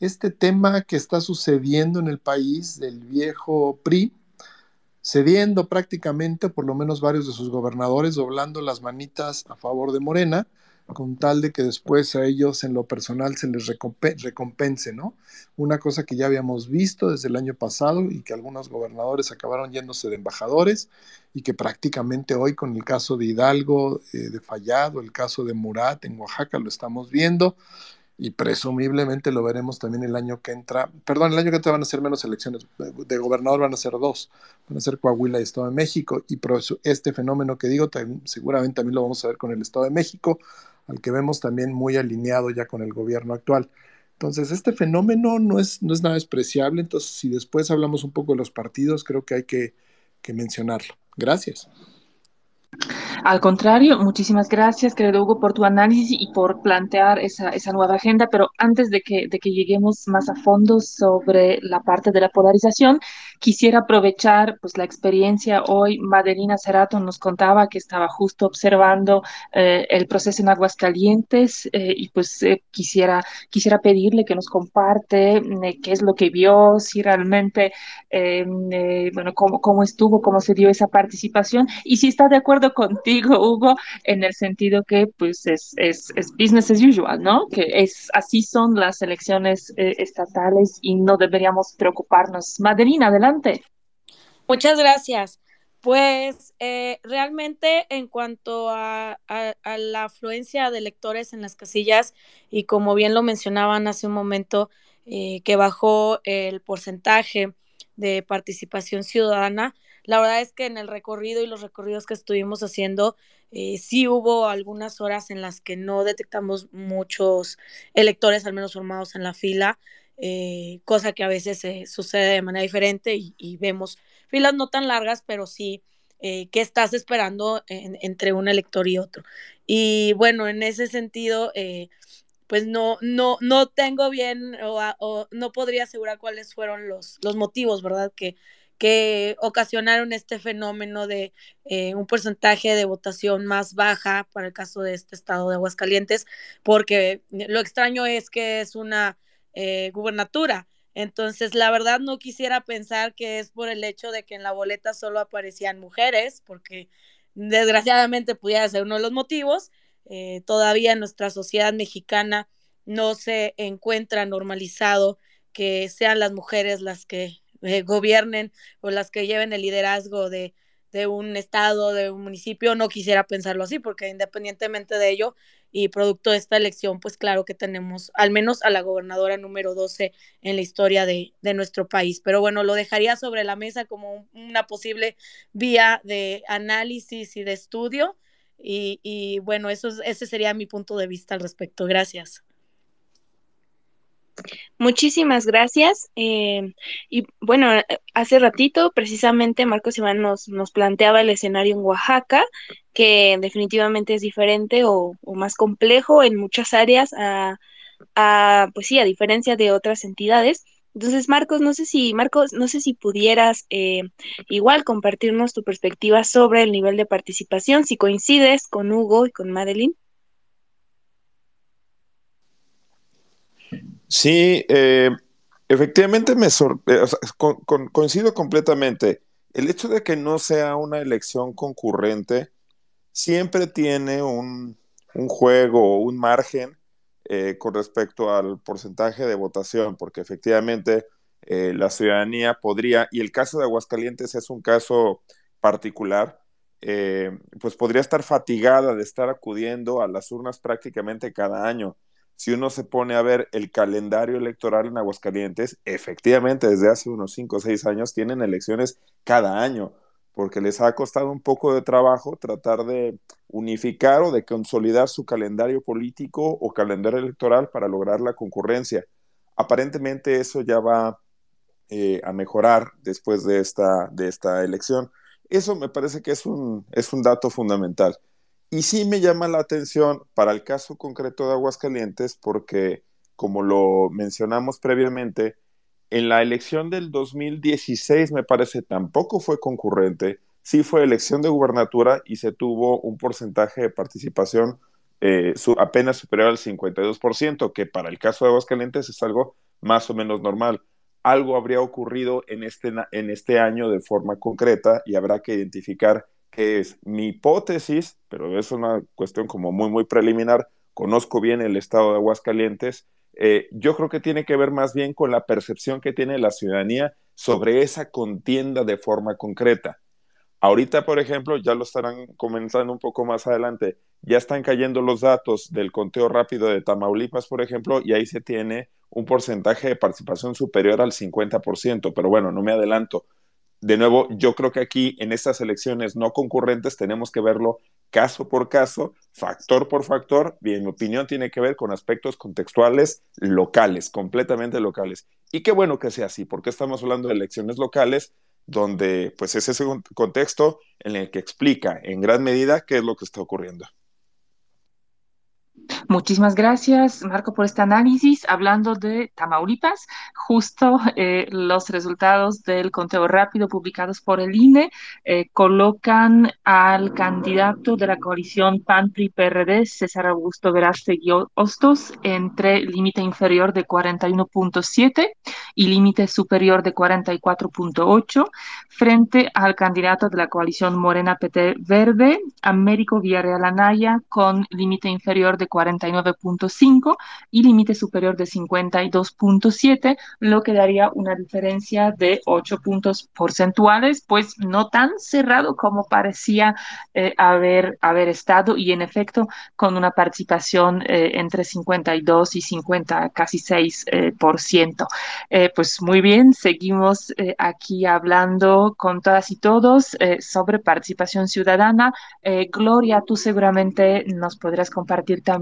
este tema que está sucediendo en el país del viejo PRI, cediendo prácticamente, por lo menos varios de sus gobernadores, doblando las manitas a favor de Morena, con tal de que después a ellos en lo personal se les recompense, ¿no? Una cosa que ya habíamos visto desde el año pasado y que algunos gobernadores acabaron yéndose de embajadores y que prácticamente hoy con el caso de Hidalgo, eh, de Fallado, el caso de Murat en Oaxaca lo estamos viendo y presumiblemente lo veremos también el año que entra. Perdón, el año que entra van a ser menos elecciones. De gobernador van a ser dos. Van a ser Coahuila y Estado de México. Y este fenómeno que digo, seguramente también lo vamos a ver con el Estado de México, al que vemos también muy alineado ya con el gobierno actual. Entonces, este fenómeno no es, no es nada despreciable. Entonces, si después hablamos un poco de los partidos, creo que hay que, que mencionarlo. Gracias. Al contrario, muchísimas gracias, querido Hugo, por tu análisis y por plantear esa, esa nueva agenda, pero antes de que, de que lleguemos más a fondo sobre la parte de la polarización, quisiera aprovechar pues, la experiencia hoy. Madelina Cerato nos contaba que estaba justo observando eh, el proceso en Aguascalientes eh, y pues eh, quisiera, quisiera pedirle que nos comparte qué es lo que vio, si realmente, bueno, cómo, cómo estuvo, cómo se dio esa participación y si está de acuerdo contigo, Hugo, en el sentido que pues es, es, es business as usual, ¿no? Que es así son las elecciones estatales y no deberíamos preocuparnos. Madelina, adelante. Muchas gracias. Pues eh, realmente en cuanto a, la afluencia de electores en las casillas, y como bien lo mencionaban hace un momento, eh, que bajó el porcentaje de participación ciudadana, la verdad es que en el recorrido y los recorridos que estuvimos haciendo, eh, sí hubo algunas horas en las que no detectamos muchos electores, al menos formados en la fila. Eh, cosa que a veces sucede de manera diferente y, vemos filas no tan largas, pero sí eh, qué estás esperando entre un elector y otro. Y bueno, en ese sentido, eh, pues no, no, no tengo bien o, no podría asegurar cuáles fueron los, los motivos, ¿verdad? Que, que ocasionaron este fenómeno de un porcentaje de votación más baja para el caso de este estado de Aguascalientes, porque lo extraño es que es una eh, gubernatura. Entonces, la verdad no quisiera pensar que es por el hecho de que en la boleta solo aparecían mujeres, porque desgraciadamente pudiera ser uno de los motivos. Eh, todavía en nuestra sociedad mexicana no se encuentra normalizado que sean las mujeres las que eh, gobiernen o las que lleven el liderazgo de, de un estado, de un municipio. No quisiera pensarlo así, porque independientemente de ello, y producto de esta elección, pues claro que tenemos al menos a la gobernadora número 12 en la historia de, nuestro país. Pero bueno, lo dejaría sobre la mesa como una posible vía de análisis y de estudio. Y, bueno, eso, ese sería mi punto de vista al respecto. Gracias. Muchísimas gracias. Eh, y bueno, hace ratito precisamente Marcos Iván nos, nos planteaba el escenario en Oaxaca, que definitivamente es diferente o, más complejo en muchas áreas, a, pues sí, a diferencia de otras entidades. Entonces, Marcos, no sé si, Marcos, no sé si pudieras eh, igual compartirnos tu perspectiva sobre el nivel de participación, si coincides con Hugo y con Madeline. Sí, eh, efectivamente me eh, coincido completamente. El hecho de que no sea una elección concurrente siempre tiene un, juego o un margen eh, con respecto al porcentaje de votación, porque efectivamente la ciudadanía podría, y el caso de Aguascalientes es un caso particular, pues podría estar fatigada de estar acudiendo a las urnas prácticamente cada año. Si uno se pone a ver el calendario electoral en Aguascalientes, efectivamente desde hace unos 5 o 6 años tienen elecciones cada año, porque les ha costado un poco de trabajo tratar de unificar o de consolidar su calendario político o calendario electoral para lograr la concurrencia. Aparentemente eso ya va eh, a mejorar después de esta, de esta elección. Eso me parece que es un, es un dato fundamental. Y sí me llama la atención para el caso concreto de Aguascalientes porque, como lo mencionamos previamente, en la elección del 2016 me parece tampoco fue concurrente, sí fue elección de gubernatura y se tuvo un porcentaje de participación eh, apenas superior al 52%, que para el caso de Aguascalientes es algo más o menos normal. Algo habría ocurrido en este, en este año de forma concreta y habrá que identificar es mi hipótesis, pero es una cuestión como muy, muy preliminar, conozco bien el estado de Aguascalientes, eh, yo creo que tiene que ver más bien con la percepción que tiene la ciudadanía sobre esa contienda de forma concreta. Ahorita, por ejemplo, ya lo estarán comenzando un poco más adelante, ya están cayendo los datos del conteo rápido de Tamaulipas, por ejemplo, y ahí se tiene un porcentaje de participación superior al 50%, pero bueno, no me adelanto. De nuevo, yo creo que aquí en estas elecciones no concurrentes tenemos que verlo caso por caso, factor por factor, y en mi opinión tiene que ver con aspectos contextuales locales, completamente locales. Y qué bueno que sea así, porque estamos hablando de elecciones locales donde pues es ese contexto en el que explica en gran medida qué es lo que está ocurriendo. Muchísimas gracias, Marco, por este análisis. Hablando de Tamaulipas, justo eh, los resultados del conteo rápido publicados por el INE eh, colocan al candidato de la coalición PAN-PRI-PRD, César Augusto Verástegui Hostos, entre límite inferior de 41.7 y límite superior de 44.8, frente al candidato de la coalición Morena PT Verde, Américo Villarreal Anaya, con límite inferior de 49.5 y límite superior de 52.7, lo que daría una diferencia de 8 puntos porcentuales, pues no tan cerrado como parecía eh, haber, haber estado y en efecto con una participación eh, entre 52 y 50, casi 6 eh, por ciento. pues muy bien, seguimos aquí hablando con todas y todos sobre participación ciudadana. Gloria, tú seguramente nos podrás compartir también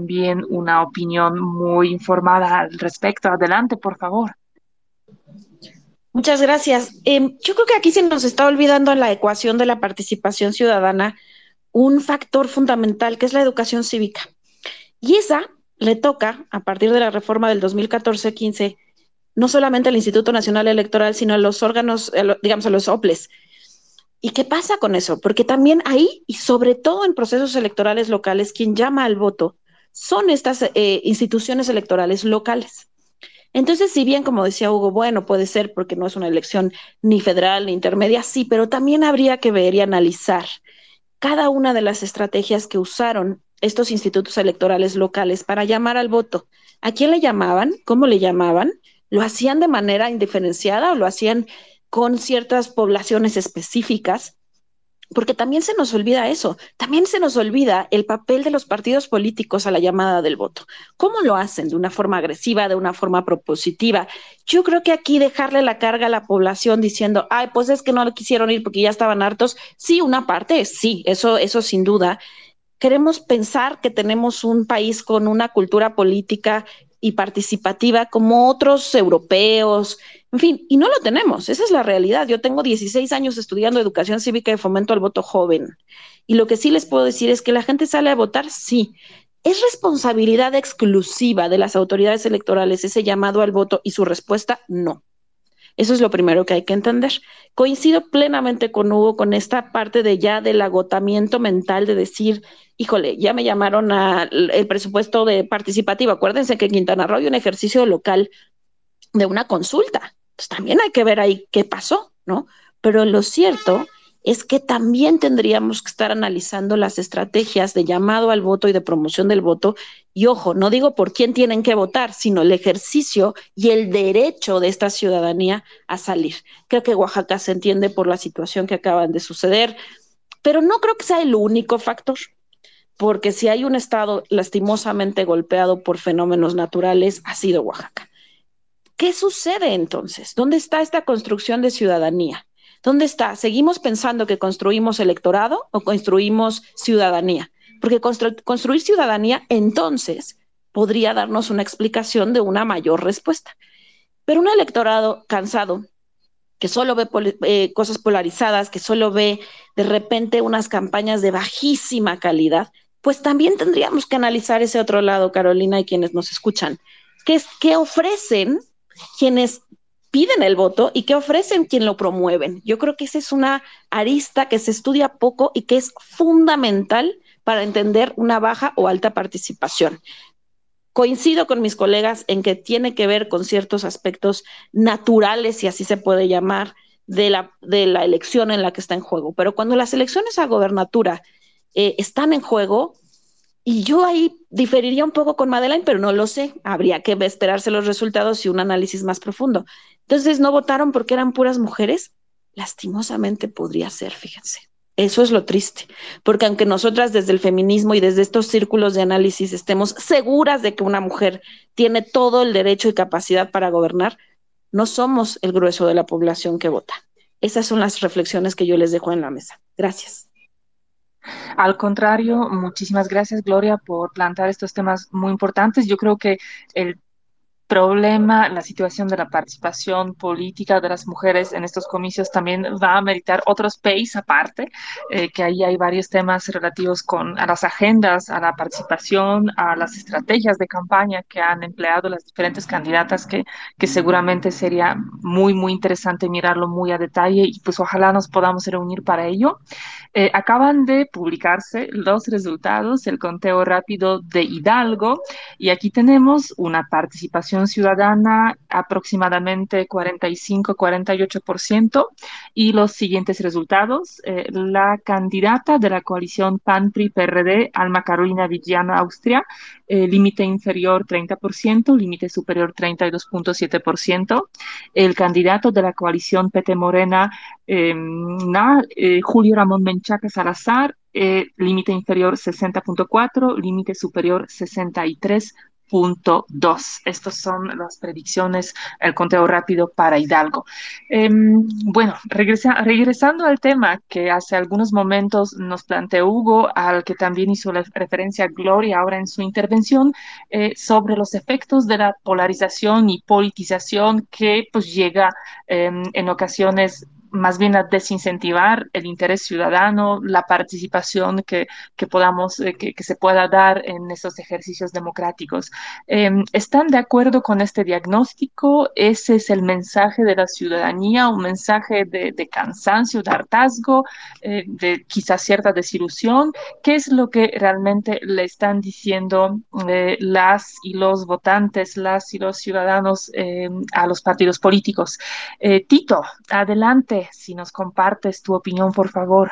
una opinión muy informada al respecto. Adelante, por favor. Muchas gracias. Em, yo creo que aquí se nos está olvidando en la ecuación de la participación ciudadana un factor fundamental que es la educación cívica. Y esa le toca, a partir de la reforma del 2014-15, no solamente al Instituto Nacional Electoral, sino a los órganos, digamos, a los OPLES. ¿Y qué pasa con eso? Porque también ahí, y sobre todo en procesos electorales locales, quien llama al voto son estas eh, instituciones electorales locales. Entonces, si bien, como decía Hugo, bueno, puede ser porque no es una elección ni federal ni intermedia, sí, pero también habría que ver y analizar cada una de las estrategias que usaron estos institutos electorales locales para llamar al voto. ¿A quién le llamaban? ¿Cómo le llamaban? ¿Lo hacían de manera indiferenciada o lo hacían con ciertas poblaciones específicas? Porque también se nos olvida eso, también se nos olvida el papel de los partidos políticos a la llamada del voto. ¿Cómo lo hacen? ¿De una forma agresiva, de una forma propositiva? Yo creo que aquí dejarle la carga a la población diciendo, ay, pues es que no quisieron ir porque ya estaban hartos, sí, una parte, sí, eso, eso sin duda. Queremos pensar que tenemos un país con una cultura política y participativa como otros europeos, en fin, y no lo tenemos, esa es la realidad. Yo tengo 16 años estudiando educación cívica y fomento al voto joven. Y lo que sí les puedo decir es que la gente sale a votar, sí. ¿Es responsabilidad exclusiva de las autoridades electorales ese llamado al voto y su respuesta? No. Eso es lo primero que hay que entender. Coincido plenamente con Hugo con esta parte de ya del agotamiento mental de decir, híjole, ya me llamaron al presupuesto de participativo. Acuérdense que en Quintana Roo hay un ejercicio local de una consulta pues también hay que ver ahí qué pasó, ¿no? Pero lo cierto es que también tendríamos que estar analizando las estrategias de llamado al voto y de promoción del voto. Y ojo, no digo por quién tienen que votar, sino el ejercicio y el derecho de esta ciudadanía a salir. Creo que Oaxaca se entiende por la situación que acaban de suceder, pero no creo que sea el único factor, porque si hay un estado lastimosamente golpeado por fenómenos naturales, ha sido Oaxaca. ¿Qué sucede entonces? ¿Dónde está esta construcción de ciudadanía? ¿Dónde está? ¿Seguimos pensando que construimos electorado o construimos ciudadanía? Porque construir ciudadanía entonces podría darnos una explicación de una mayor respuesta. Pero un electorado cansado, que solo ve eh, cosas polarizadas, que solo ve de repente unas campañas de bajísima calidad, pues también tendríamos que analizar ese otro lado, Carolina, y quienes nos escuchan, es qué ofrecen quienes piden el voto y qué ofrecen quien lo promueven. Yo creo que esa es una arista que se estudia poco y que es fundamental para entender una baja o alta participación. Coincido con mis colegas en que tiene que ver con ciertos aspectos naturales, si así se puede llamar, de la, de la elección en la que está en juego. Pero cuando las elecciones a gobernatura eh, están en juego, Y yo ahí diferiría un poco con Madeleine, pero no lo sé. Habría que esperarse los resultados y un análisis más profundo. Entonces, ¿no votaron porque eran puras mujeres? Lastimosamente podría ser, fíjense. Eso es lo triste, porque aunque nosotras desde el feminismo y desde estos círculos de análisis estemos seguras de que una mujer tiene todo el derecho y capacidad para gobernar, no somos el grueso de la población que vota. Esas son las reflexiones que yo les dejo en la mesa. Gracias. Al contrario, muchísimas gracias, Gloria, por plantear estos temas muy importantes. Yo creo que el problema, la situación de la participación política de las mujeres en estos comicios también va a meritar otros países aparte, eh, que ahí hay varios temas relativos con a las agendas, a la participación, a las estrategias de campaña que han empleado las diferentes candidatas, que, que seguramente sería muy, muy interesante mirarlo muy a detalle y pues ojalá nos podamos reunir para ello. Eh, acaban de publicarse los resultados, el conteo rápido de Hidalgo, y aquí tenemos una participación ciudadana aproximadamente 45-48% y los siguientes resultados. Eh, la candidata de la coalición PAN-PRI-PRD, Alma Carolina Villano, Austria, eh, límite inferior 30%, límite superior 32.7%. El candidato de la coalición PT Morena, em, eh, Julio Ramón Menchaca Salazar, límite inferior 60.4, límite superior 63 punto dos. Estas son las predicciones, el conteo rápido para Hidalgo. Em, bueno, regresando al tema que hace algunos momentos nos planteó Hugo, al que también hizo la referencia Gloria ahora en su intervención, eh, sobre los efectos de la polarización y politización que pues llega em, en ocasiones más bien a desincentivar el interés ciudadano, la participación que, que podamos, eh, que, que, se pueda dar en esos ejercicios democráticos. Eh, ¿Están de acuerdo con este diagnóstico? ¿Ese es el mensaje de la ciudadanía, un mensaje de, cansancio, de hartazgo, eh, de quizás cierta desilusión? ¿Qué es lo que realmente le están diciendo eh, las y los votantes, las y los ciudadanos eh, a los partidos políticos? Tito, adelante si nos compartes tu opinión, por favor.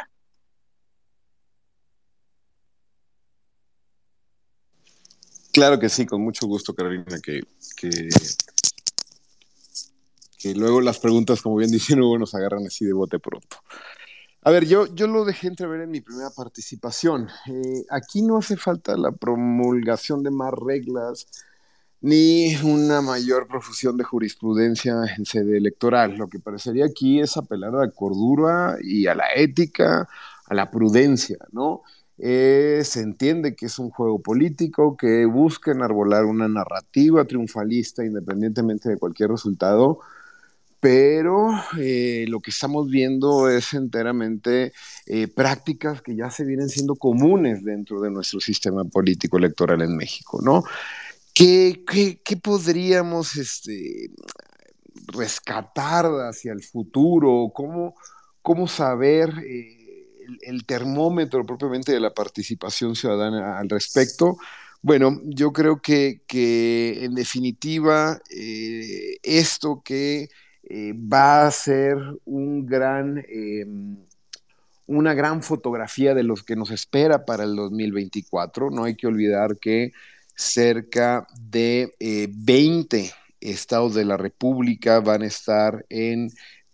Claro que sí, con mucho gusto, Carolina, que, que, luego las preguntas, como bien dicen nos agarran así de bote pronto. A ver, yo, yo lo dejé entrever en mi primera participación. Eh, aquí no hace falta la promulgación de más reglas, ni una mayor profusión de jurisprudencia en sede electoral. Lo que parecería aquí es apelar a la cordura y a la ética, a la prudencia, ¿no? Eh, se entiende que es un juego político que busca enarbolar una narrativa triunfalista independientemente de cualquier resultado, pero eh, lo que estamos viendo es enteramente eh, prácticas que ya se vienen siendo comunes dentro de nuestro sistema político electoral en México, ¿no? ¿Qué, qué, podríamos este, rescatar hacia el futuro? ¿Cómo, cómo saber eh, el, termómetro propiamente de la participación ciudadana al respecto? Bueno, yo creo que, que en definitiva eh, esto que eh, va a ser un gran, una gran fotografía de lo que nos espera para el 2024. No hay que olvidar que cerca de eh, 20 estados de la República van a estar en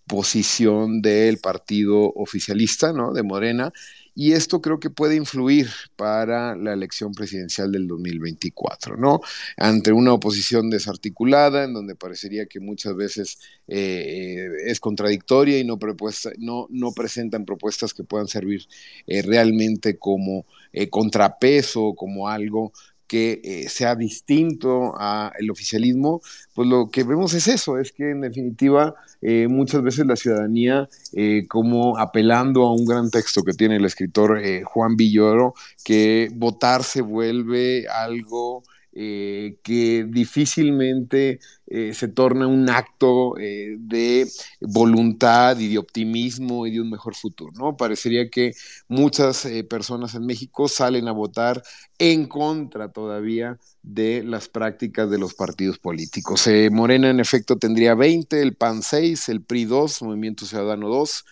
posición del partido oficialista, ¿no? De Morena. Y esto creo que puede influir para la elección presidencial del 2024, ¿no? Ante una oposición desarticulada, en donde parecería que muchas veces eh, es contradictoria y no, propuesta, no, no, presentan propuestas que puedan servir eh, realmente como eh, contrapeso, como algo que eh, sea distinto al oficialismo, pues lo que vemos es eso, es que en definitiva eh, muchas veces la ciudadanía, eh, como apelando a un gran texto que tiene el escritor Juan Villoro, que votar se vuelve algo eh, que difícilmente eh, se torna un acto eh, de voluntad y de optimismo y de un mejor futuro, ¿no? Parecería que muchas personas en México salen a votar en contra todavía de las prácticas de los partidos políticos. Morena, en efecto, tendría 20, el PAN 6, el PRI 2, Movimiento Ciudadano 2,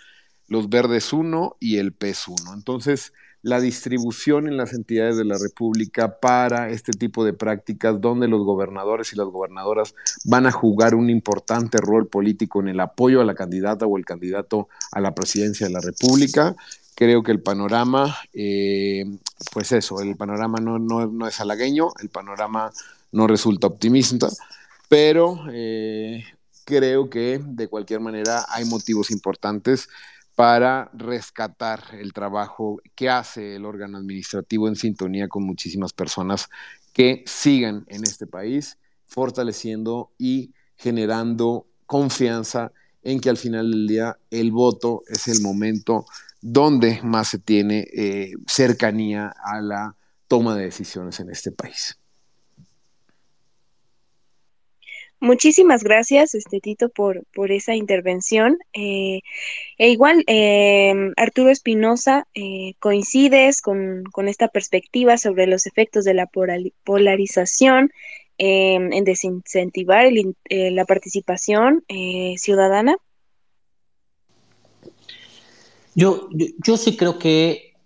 los Verdes 1 y el PES 1. Entonces, la distribución en las entidades de la República para este tipo de prácticas donde los gobernadores y las gobernadoras van a jugar un importante rol político en el apoyo a la candidata o el candidato a la presidencia de la República. Creo que el panorama, eh, pues eso, el panorama no, no, es halagueño, el panorama no resulta optimista, pero eh, creo que de cualquier manera hay motivos importantes para rescatar el trabajo que hace el órgano administrativo en sintonía con muchísimas personas que sigan en este país, fortaleciendo y generando confianza en que al final del día el voto es el momento donde más se tiene eh, cercanía a la toma de decisiones en este país. Muchísimas gracias, este Tito, por, por esa intervención. Eh, e igual, em, Arturo Espinosa, eh, ¿coincides con, esta perspectiva sobre los efectos de la polarización em, en desincentivar eh, la participación ciudadana? Yo, yo, yo sí creo que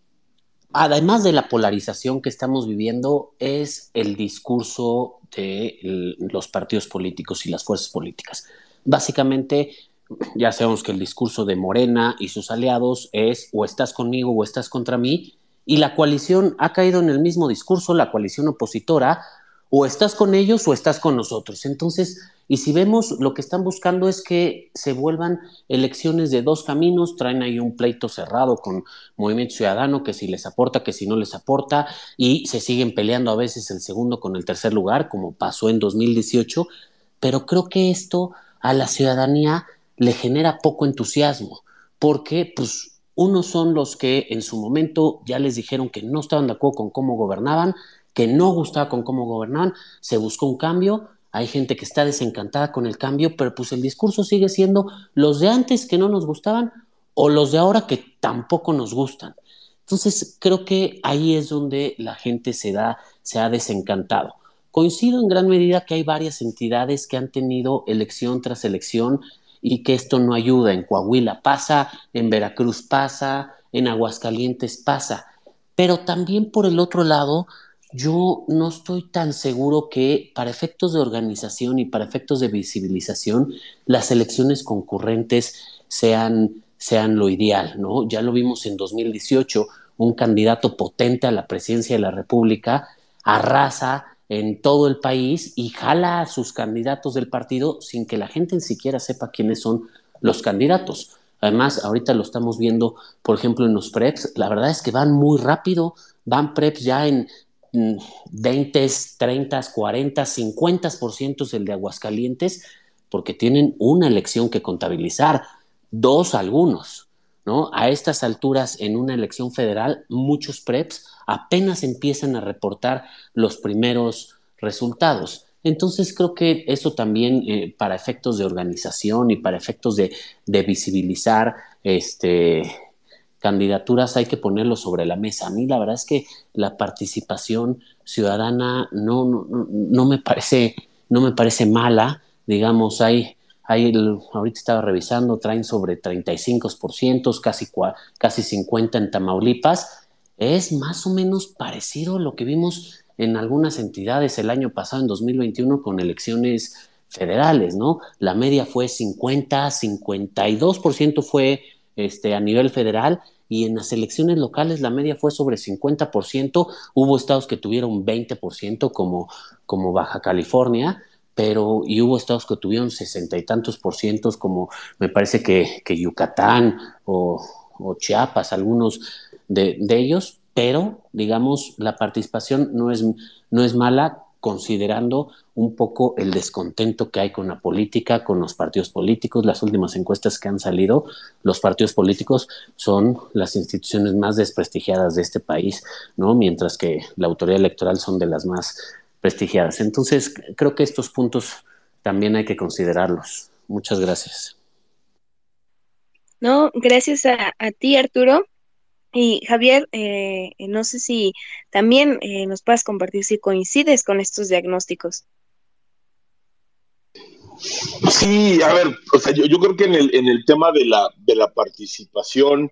además de la polarización que estamos viviendo, es el discurso de los partidos políticos y las fuerzas políticas. Básicamente, ya sabemos que el discurso de Morena y sus aliados es o estás conmigo o estás contra mí, y la coalición ha caído en el mismo discurso, la coalición opositora, o estás con ellos o estás con nosotros. Entonces, y si vemos, lo que están buscando es que se vuelvan elecciones de dos caminos, traen ahí un pleito cerrado con Movimiento Ciudadano, que si les aporta, que si no les aporta, y se siguen peleando a veces el segundo con el tercer lugar, como pasó en 2018, pero creo que esto a la ciudadanía le genera poco entusiasmo, porque pues unos son los que en su momento ya les dijeron que no estaban de acuerdo con cómo gobernaban, que no gustaba con cómo gobernaban, se buscó un cambio, hay gente que está desencantada con el cambio, pero pues el discurso sigue siendo los de antes que no nos gustaban o los de ahora que tampoco nos gustan. Entonces creo que ahí es donde la gente se da, se ha desencantado. Coincido en gran medida que hay varias entidades que han tenido elección tras elección y que esto no ayuda. En Coahuila pasa, en Veracruz pasa, en Aguascalientes pasa. Pero también por el otro lado, yo no estoy tan seguro que para efectos de organización y para efectos de visibilización las elecciones concurrentes sean, sean lo ideal, ¿no? Ya lo vimos en 2018, un candidato potente a la presidencia de la República arrasa en todo el país y jala a sus candidatos del partido sin que la gente ni siquiera sepa quiénes son los candidatos. Además, ahorita lo estamos viendo, por ejemplo, en los preps, la verdad es que van muy rápido, van preps ya en 20, 30, 40, 50% el de Aguascalientes, porque tienen una elección que contabilizar, dos algunos. ¿no? A estas alturas, en una elección federal, muchos PREPs apenas empiezan a reportar los primeros resultados. Entonces creo que eso también eh, para efectos de organización y para efectos de, de visibilizar este, candidaturas hay que ponerlo sobre la mesa. A mí la verdad es que la participación ciudadana no, no, me, parece, no me parece mala. Digamos, hay, hay ahorita estaba revisando, traen sobre 35%, casi, casi 50% en Tamaulipas. Es más o menos parecido a lo que vimos en algunas entidades el año pasado, en 2021, con elecciones federales, ¿no? La media fue 50, 52% fue este, a nivel federal y en las elecciones locales la media fue sobre 50%, hubo estados que tuvieron 20% como, como Baja California, pero y hubo estados que tuvieron sesenta y tantos por ciento como me parece que, Yucatán o, Chiapas, algunos de, de, ellos, pero digamos la participación no es, no es mala considerando un poco el descontento que hay con la política, con los partidos políticos. Las últimas encuestas que han salido, los partidos políticos son las instituciones más desprestigiadas de este país, ¿no? Mientras que la autoridad electoral son de las más prestigiadas. Entonces, creo que estos puntos también hay que considerarlos. Muchas gracias. No, gracias a, a ti, Arturo. Y Javier, eh, no sé si también eh, nos puedas compartir si coincides con estos diagnósticos. Sí, a ver, o sea, yo, creo que en el, en el tema de la, de la participación,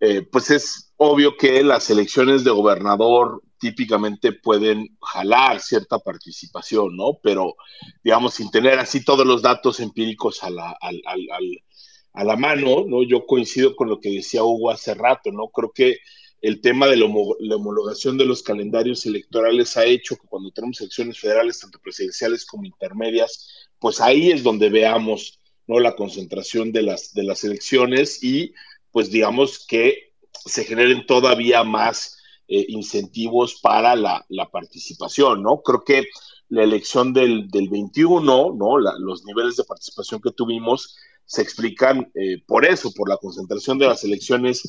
eh, pues es obvio que las elecciones de gobernador típicamente pueden jalar cierta participación, ¿no? Pero, digamos, sin tener así todos los datos empíricos a la, a la mano, ¿no? Yo coincido con lo que decía Hugo hace rato, ¿no? Creo que el tema de la, homologación de los calendarios electorales ha hecho que cuando tenemos elecciones federales, tanto presidenciales como intermedias, pues ahí es donde veamos ¿no? la concentración de las, de las elecciones y pues digamos que se generen todavía más eh, incentivos para la, participación, ¿no? Creo que la elección del, 21, ¿no? los niveles de participación que tuvimos se explican eh, por eso, por la concentración de las elecciones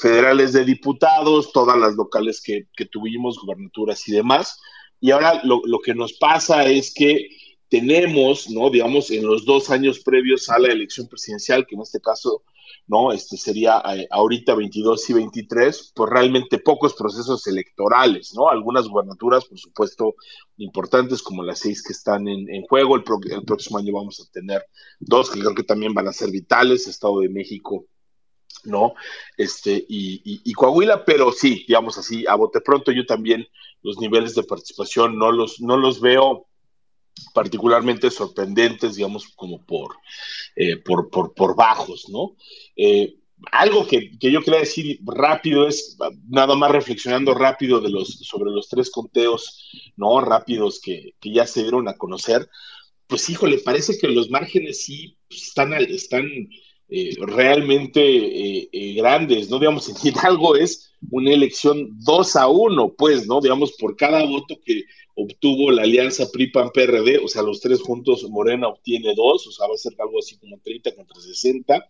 federales de diputados, todas las locales que, tuvimos, gubernaturas y demás. Y ahora lo, lo, que nos pasa es que tenemos, ¿no? Digamos, en los dos años previos a la elección presidencial, que en este caso, ¿no? Este sería eh, ahorita 22 y 23, pues realmente pocos procesos electorales, ¿no? Algunas gubernaturas, por supuesto, importantes, como las seis que están en, juego. El, el próximo año vamos a tener dos que creo que también van a ser vitales, Estado de México ¿no? Este, y, Coahuila, pero sí, digamos así, a bote pronto yo también los niveles de participación no los, no los veo particularmente sorprendentes, digamos, como por, eh, por, por, bajos, ¿no? Eh, algo que, yo quería decir rápido es, nada más reflexionando rápido de los, sobre los tres conteos, ¿no? Rápidos que, ya se dieron a conocer, pues híjole, parece que los márgenes sí están, están eh, realmente grandes, ¿no? Digamos, en algo es una elección 2 a 1, pues, ¿no? Digamos, por cada voto que obtuvo la alianza PRI-PAN-PRD, o sea, los tres juntos, Morena obtiene dos, o sea, va a ser algo así como 30 contra 60.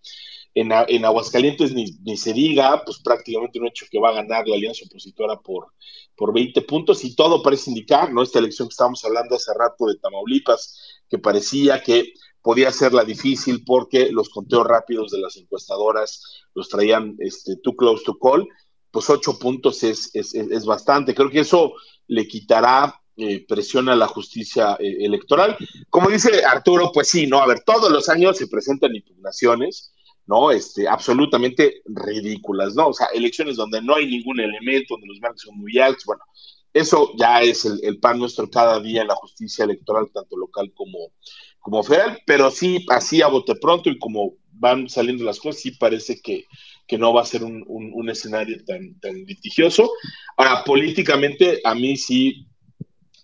En, en Aguascalientes ni, ni, se diga, pues prácticamente un hecho que va a ganar la alianza opositora por, por 20 puntos y todo parece indicar, ¿no? Esta elección que estábamos hablando hace rato de Tamaulipas, que parecía que podía la difícil porque los conteos rápidos de las encuestadoras los traían este, too close to call, pues ocho puntos es, es, bastante. Creo que eso le quitará eh, presión a la justicia eh, electoral. Como dice Arturo, pues sí, ¿no? A ver, todos los años se presentan impugnaciones, ¿no? Este, absolutamente ridículas, ¿no? O sea, elecciones donde no hay ningún elemento, donde los marcos son muy altos, bueno, eso ya es el, pan nuestro cada día en la justicia electoral, tanto local como, como federal, pero sí, así a bote pronto y como van saliendo las cosas, sí parece que, no va a ser un, escenario tan, tan, litigioso. Ahora, políticamente, a mí sí,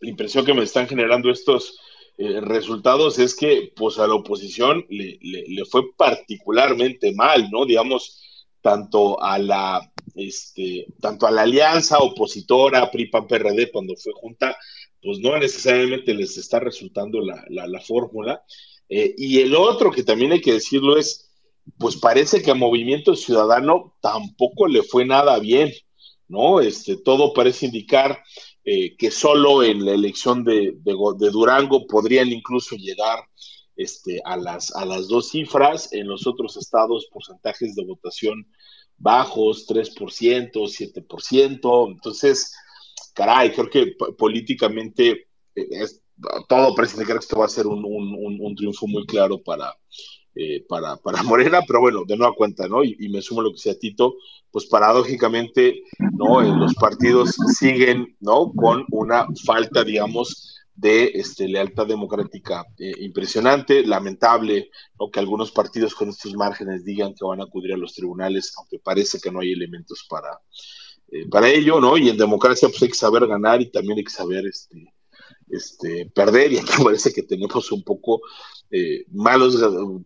la impresión que me están generando estos eh, resultados es que, pues, a la oposición le, le, fue particularmente mal, ¿no? Digamos, tanto a la, este, tanto a la alianza opositora, PRI-PAN-PRD, cuando fue junta, pues no necesariamente les está resultando la, fórmula. Eh, y el otro que también hay que decirlo es, pues parece que a Movimiento Ciudadano tampoco le fue nada bien, ¿no? Este, todo parece indicar eh, que solo en la elección de, Durango podrían incluso llegar este, a, las, a las dos cifras, en los otros estados porcentajes de votación bajos, 3%, 7%, entonces caray, creo que políticamente eh, todo parece que esto va a ser un, triunfo muy claro para, eh, para, para, Morena, pero bueno, de nueva cuenta, ¿no? Y, me sumo lo que decía Tito, pues paradójicamente, ¿no? Eh, los partidos siguen, ¿no? Con una falta, digamos, de este, lealtad democrática impresionante, lamentable, ¿no? Que algunos partidos con estos márgenes digan que van a acudir a los tribunales, aunque parece que no hay elementos para, eh, para ello, ¿no? Y en democracia pues hay que saber ganar y también hay que saber este, este, perder y aquí parece que tenemos un poco eh, malos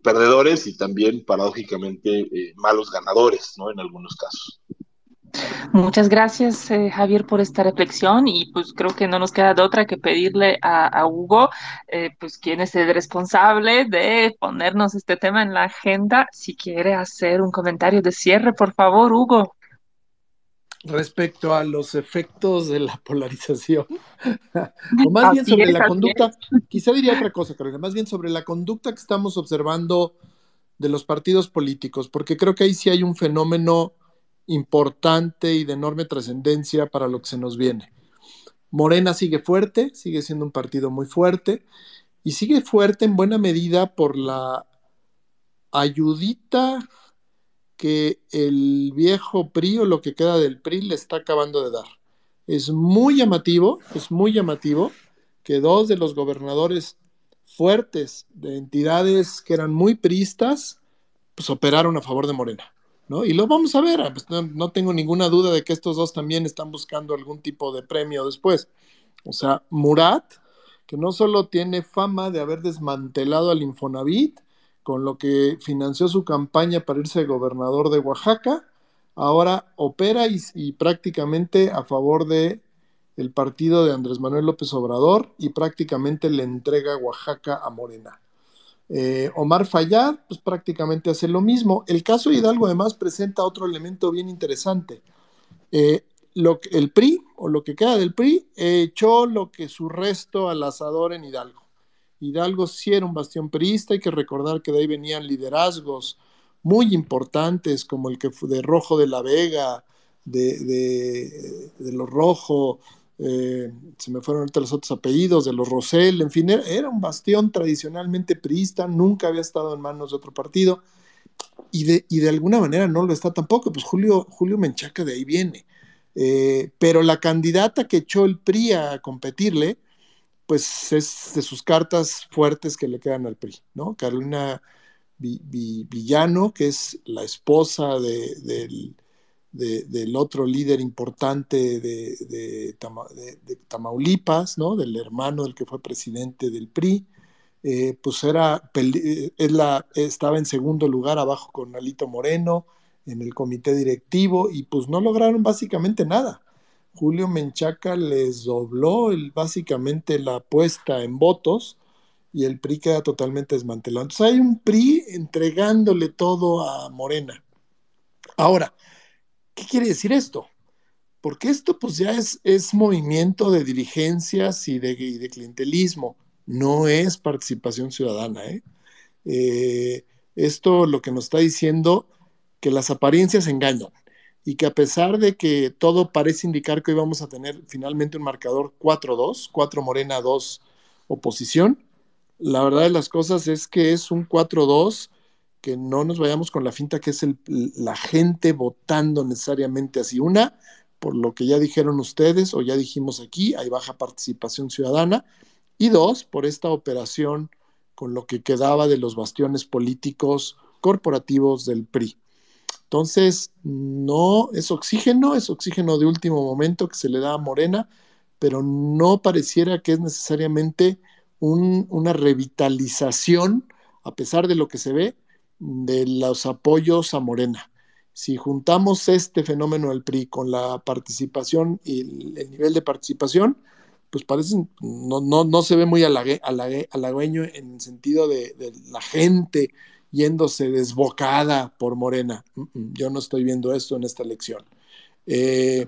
perdedores y también paradójicamente eh, malos ganadores, ¿no? En algunos casos. Muchas gracias, Javier, por esta reflexión y pues creo que no nos queda de otra que pedirle a, Hugo, pues quién es el responsable de ponernos este tema en la agenda. Si quiere hacer un comentario de cierre, por favor, Hugo respecto a los efectos de la polarización, o más bien sobre la conducta, quizá diría otra cosa, Carolina, más bien sobre la conducta que estamos observando de los partidos políticos, porque creo que ahí sí hay un fenómeno importante y de enorme trascendencia para lo que se nos viene. Morena sigue fuerte, sigue siendo un partido muy fuerte, y sigue fuerte en buena medida por la ayudita que el viejo PRI o lo que queda del PRI le está acabando de dar. Es muy llamativo, es muy llamativo que dos de los gobernadores fuertes de entidades que eran muy priistas, pues operaron a favor de Morena. ¿no? Y lo vamos a ver, pues no, tengo ninguna duda de que estos dos también están buscando algún tipo de premio después. O sea, Murat, que no solo tiene fama de haber desmantelado al Infonavit, con lo que financió su campaña para irse gobernador de Oaxaca, ahora opera y, prácticamente a favor de el partido de Andrés Manuel López Obrador y prácticamente le entrega Oaxaca a Morena. Eh, Omar Fayad, pues prácticamente hace lo mismo. El caso Hidalgo además presenta otro elemento bien interesante. Eh, el PRI, o lo que queda del PRI, echó lo que su resto al asador en Hidalgo. Hidalgo sí era un bastión priista, hay que recordar que de ahí venían liderazgos muy importantes, como el que fue de Rojo de la Vega, de, de, los Rojo, eh, se me fueron ahorita los otros apellidos, de los Rosell, en fin, era, un bastión tradicionalmente priista, nunca había estado en manos de otro partido, y de, y de alguna manera no lo está tampoco, pues Julio, Julio Menchaca de ahí viene. Eh, pero la candidata que echó el PRI a competirle, pues es de sus cartas fuertes que le quedan al PRI, ¿no? Carolina Villano, que es la esposa del otro líder importante de, Tamaulipas, ¿no? del hermano del que fue presidente del PRI, eh, pues era, eh, la, estaba en segundo lugar abajo con Alito Moreno en el comité directivo y pues no lograron básicamente nada. Julio Menchaca les dobló el, básicamente la apuesta en votos y el PRI queda totalmente desmantelado. Entonces hay un PRI entregándole todo a Morena. Ahora, ¿Qué quiere decir esto? Porque esto pues ya es, es movimiento de dirigencias y de, clientelismo, no es participación ciudadana. ¿eh? ¿eh? esto lo que nos está diciendo que las apariencias engañan y que a pesar de que todo parece indicar que hoy vamos a tener finalmente un marcador 4-2, 4 Morena, 2 oposición, la verdad de las cosas es que es un 4-2 que no nos vayamos con la finta que es la gente votando necesariamente así. Una, por lo que ya dijeron ustedes o ya dijimos aquí, hay baja participación ciudadana. Y dos, por esta operación con lo que quedaba de los bastiones políticos corporativos del PRI. Entonces, no es oxígeno, es oxígeno de último momento que se le da a Morena, pero no pareciera que es necesariamente una revitalización, a pesar de lo que se ve, de los apoyos a Morena. Si juntamos este fenómeno del PRI con la participación y el, nivel de participación, pues parece, no, no, no se ve muy halagüeño en el sentido de, la gente yéndose desbocada por Morena. Yo no estoy viendo esto en esta elección. Eh,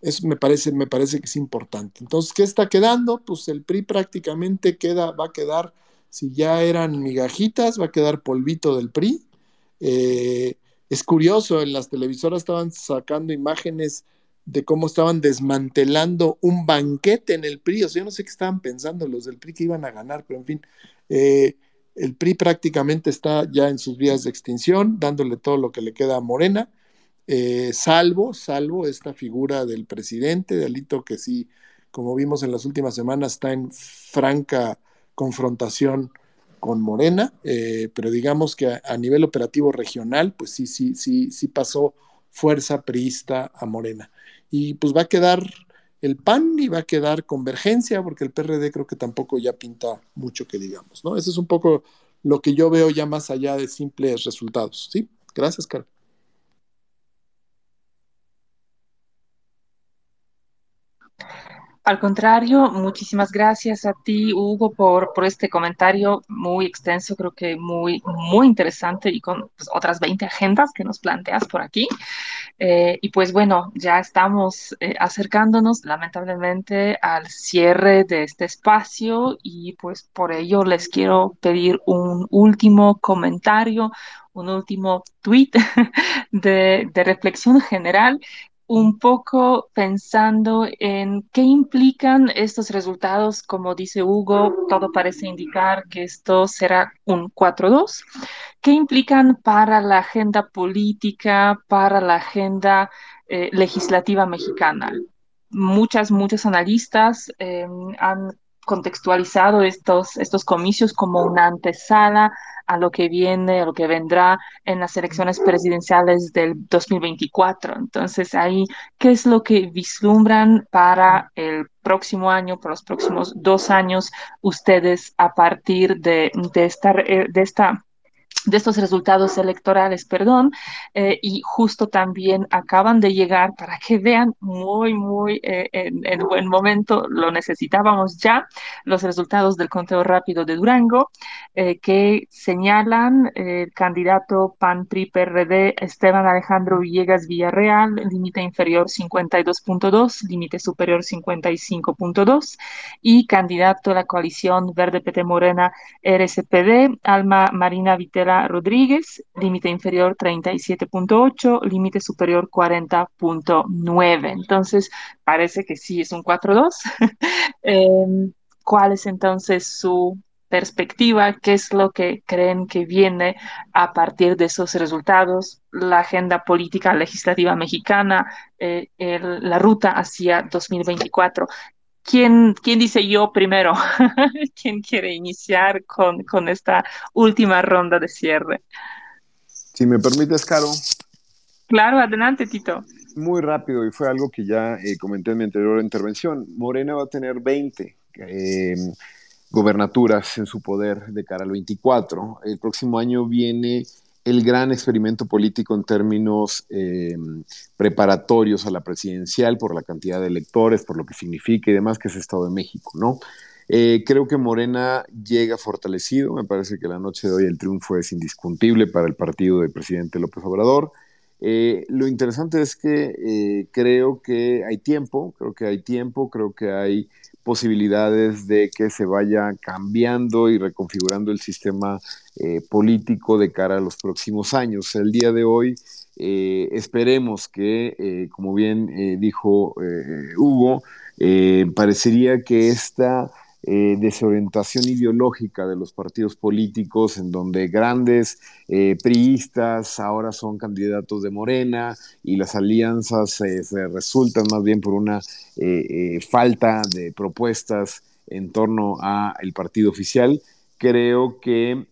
eso me parece, me parece que es importante. Entonces, ¿qué está quedando? Pues el PRI prácticamente queda, va a quedar si ya eran migajitas, va a quedar polvito del PRI. Eh, es curioso, en las televisoras estaban sacando imágenes de cómo estaban desmantelando un banquete en el PRI. O sea, yo no sé qué estaban pensando los del PRI que iban a ganar, pero en fin, eh, el PRI prácticamente está ya en sus vías de extinción, dándole todo lo que le queda a Morena, eh, salvo, salvo esta figura del presidente, de Alito, que sí, como vimos en las últimas semanas, está en franca confrontación con Morena, eh, pero digamos que a, nivel operativo regional, pues sí, sí, sí, sí pasó fuerza priista a Morena. Y pues va a quedar el PAN y va a quedar convergencia, porque el PRD creo que tampoco ya pinta mucho que digamos, ¿no? Ese es un poco lo que yo veo ya más allá de simples resultados, ¿sí? Gracias, Carlos. Al contrario, muchísimas gracias a ti, Hugo, por, por este comentario muy extenso, creo que muy, muy interesante y con pues, otras 20 agendas que nos planteas por aquí. Eh, y pues bueno, ya estamos eh, acercándonos lamentablemente al cierre de este espacio y pues por ello les quiero pedir un último comentario, un último tweet de, de reflexión general un poco pensando en qué implican estos resultados. Como dice Hugo, todo parece indicar que esto será un 4-2. ¿Qué implican para la agenda política, para la agenda eh, legislativa mexicana? Muchas, muchos analistas eh, han contextualizado estos, estos comicios como una antesala a lo que viene, a lo que vendrá en las elecciones presidenciales del 2024. Entonces, ahí, ¿qué es lo que vislumbran para el próximo año, para los próximos dos años, ustedes a partir de, de, esta, eh, de esta de estos resultados electorales, perdón, eh, y justo también acaban de llegar para que vean muy, muy eh, en, en, buen momento, lo necesitábamos ya, los resultados del conteo rápido de Durango, eh, que señalan el candidato PAN-PRI-PRD Esteban Alejandro Villegas Villarreal, límite inferior 52.2, límite superior 55.2, y candidato a la coalición Verde-PT Morena RSPD, Alma Marina Vitela Rodríguez, límite inferior 37.8, límite superior 40.9. Entonces, parece que sí es un 4-2. eh, ¿Cuál es entonces su perspectiva? ¿Qué es lo que creen que viene a partir de esos resultados? La agenda política legislativa mexicana, eh, la ruta hacia 2024. ¿Quién, ¿Quién, dice yo primero? ¿Quién quiere iniciar con, con, esta última ronda de cierre? Si me permites, Caro. Claro, adelante, Tito. Muy rápido, y fue algo que ya eh, comenté en mi anterior intervención. Morena va a tener 20 eh, gobernaturas en su poder de cara al 24. El próximo año viene el gran experimento político en términos eh, preparatorios a la presidencial por la cantidad de electores, por lo que significa y demás, que es Estado de México, ¿no? Eh, creo que Morena llega fortalecido, me parece que la noche de hoy el triunfo es indiscutible para el partido del presidente López Obrador. Eh, lo interesante es que creo que hay tiempo, creo que hay tiempo, creo que hay posibilidades de que se vaya cambiando y reconfigurando el sistema eh, político de cara a los próximos años. El día de hoy eh, esperemos que, eh, como bien dijo Hugo, parecería que esta eh, desorientación ideológica de los partidos políticos, en donde grandes eh, priistas ahora son candidatos de Morena y las alianzas eh, se resultan más bien por una falta de propuestas en torno al partido oficial. Creo que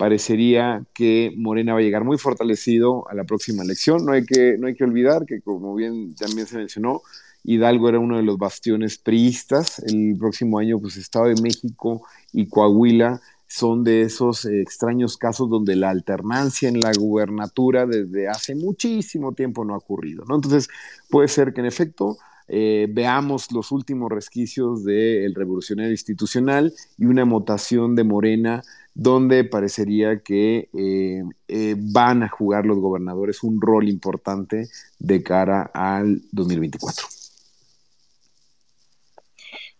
parecería que Morena va a llegar muy fortalecido a la próxima elección. No hay que, no hay que olvidar que, como bien también se mencionó, Hidalgo era uno de los bastiones priistas. El próximo año, pues Estado de México y Coahuila son de esos eh, extraños casos donde la alternancia en la gubernatura desde hace muchísimo tiempo no ha ocurrido. ¿no? Entonces, puede ser que en efecto eh, veamos los últimos resquicios del revolucionario institucional y una mutación de Morena donde parecería que eh, eh, van a jugar los gobernadores un rol importante de cara al 2024.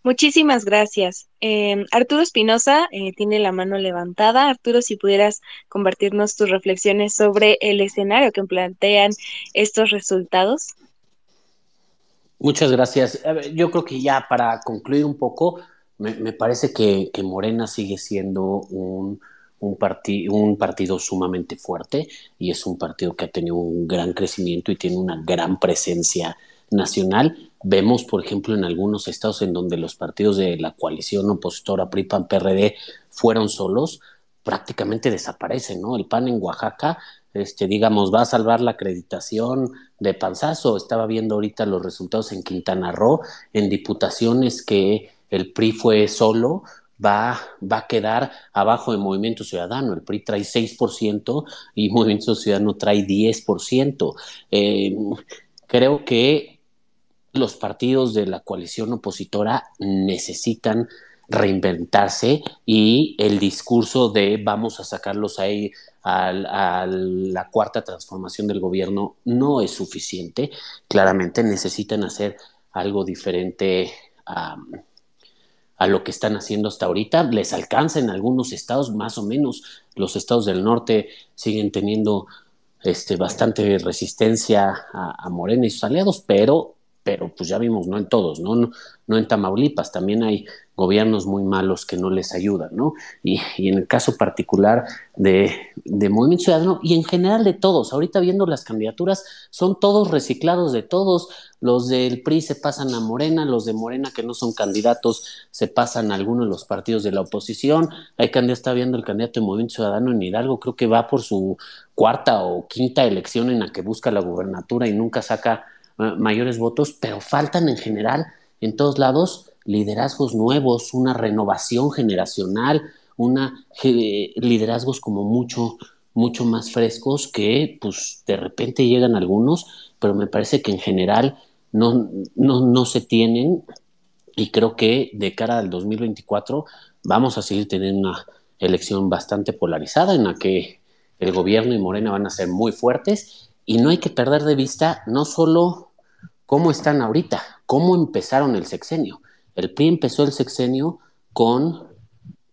Muchísimas gracias. Eh, Arturo Espinosa eh, tiene la mano levantada. Arturo, si pudieras compartirnos tus reflexiones sobre el escenario que plantean estos resultados. Muchas gracias. Yo creo que ya para concluir un poco, me, parece que, Morena sigue siendo un, un partido sumamente fuerte y es un partido que ha tenido un gran crecimiento y tiene una gran presencia nacional Vemos, por ejemplo, en algunos estados en donde los partidos de la coalición opositora PRI-PAN-PRD fueron solos, prácticamente desaparecen, ¿no? El PAN en Oaxaca, este, digamos, va a salvar la acreditación de Panzazo. Estaba viendo ahorita los resultados en Quintana Roo, en diputaciones que el PRI fue solo, va, va a quedar abajo de Movimiento Ciudadano. El PRI trae 6% y Movimiento Ciudadano trae 10%. Eh, creo que los partidos de la coalición opositora necesitan reinventarse y el discurso de vamos a sacarlos ahí a, la cuarta transformación del gobierno no es suficiente. Claramente necesitan hacer algo diferente a, a lo que están haciendo hasta ahorita. Les alcanza en algunos estados, más o menos. Los estados del norte siguen teniendo este, bastante resistencia a, a Morena y sus aliados, pero pero pues ya vimos, no en todos, ¿no? No, no en Tamaulipas, también hay gobiernos muy malos que no les ayudan, ¿no? Y, y en el caso particular de, Movimiento Ciudadano y en general de todos, ahorita viendo las candidaturas, son todos reciclados de todos, los del PRI se pasan a Morena, los de Morena que no son candidatos se pasan a algunos de los partidos de la oposición, hay candidato, está viendo el candidato de Movimiento Ciudadano en Hidalgo, creo que va por su cuarta o quinta elección en la que busca la gubernatura y nunca saca mayores votos, pero faltan en general en todos lados liderazgos nuevos, una renovación generacional, una liderazgos como mucho mucho más frescos que pues de repente llegan algunos, pero me parece que en general no, no, no se tienen y creo que de cara al 2024 vamos a seguir teniendo una elección bastante polarizada en la que el gobierno y Morena van a ser muy fuertes y no hay que perder de vista no solo cómo están ahorita, cómo empezaron el sexenio. El PRI empezó el sexenio con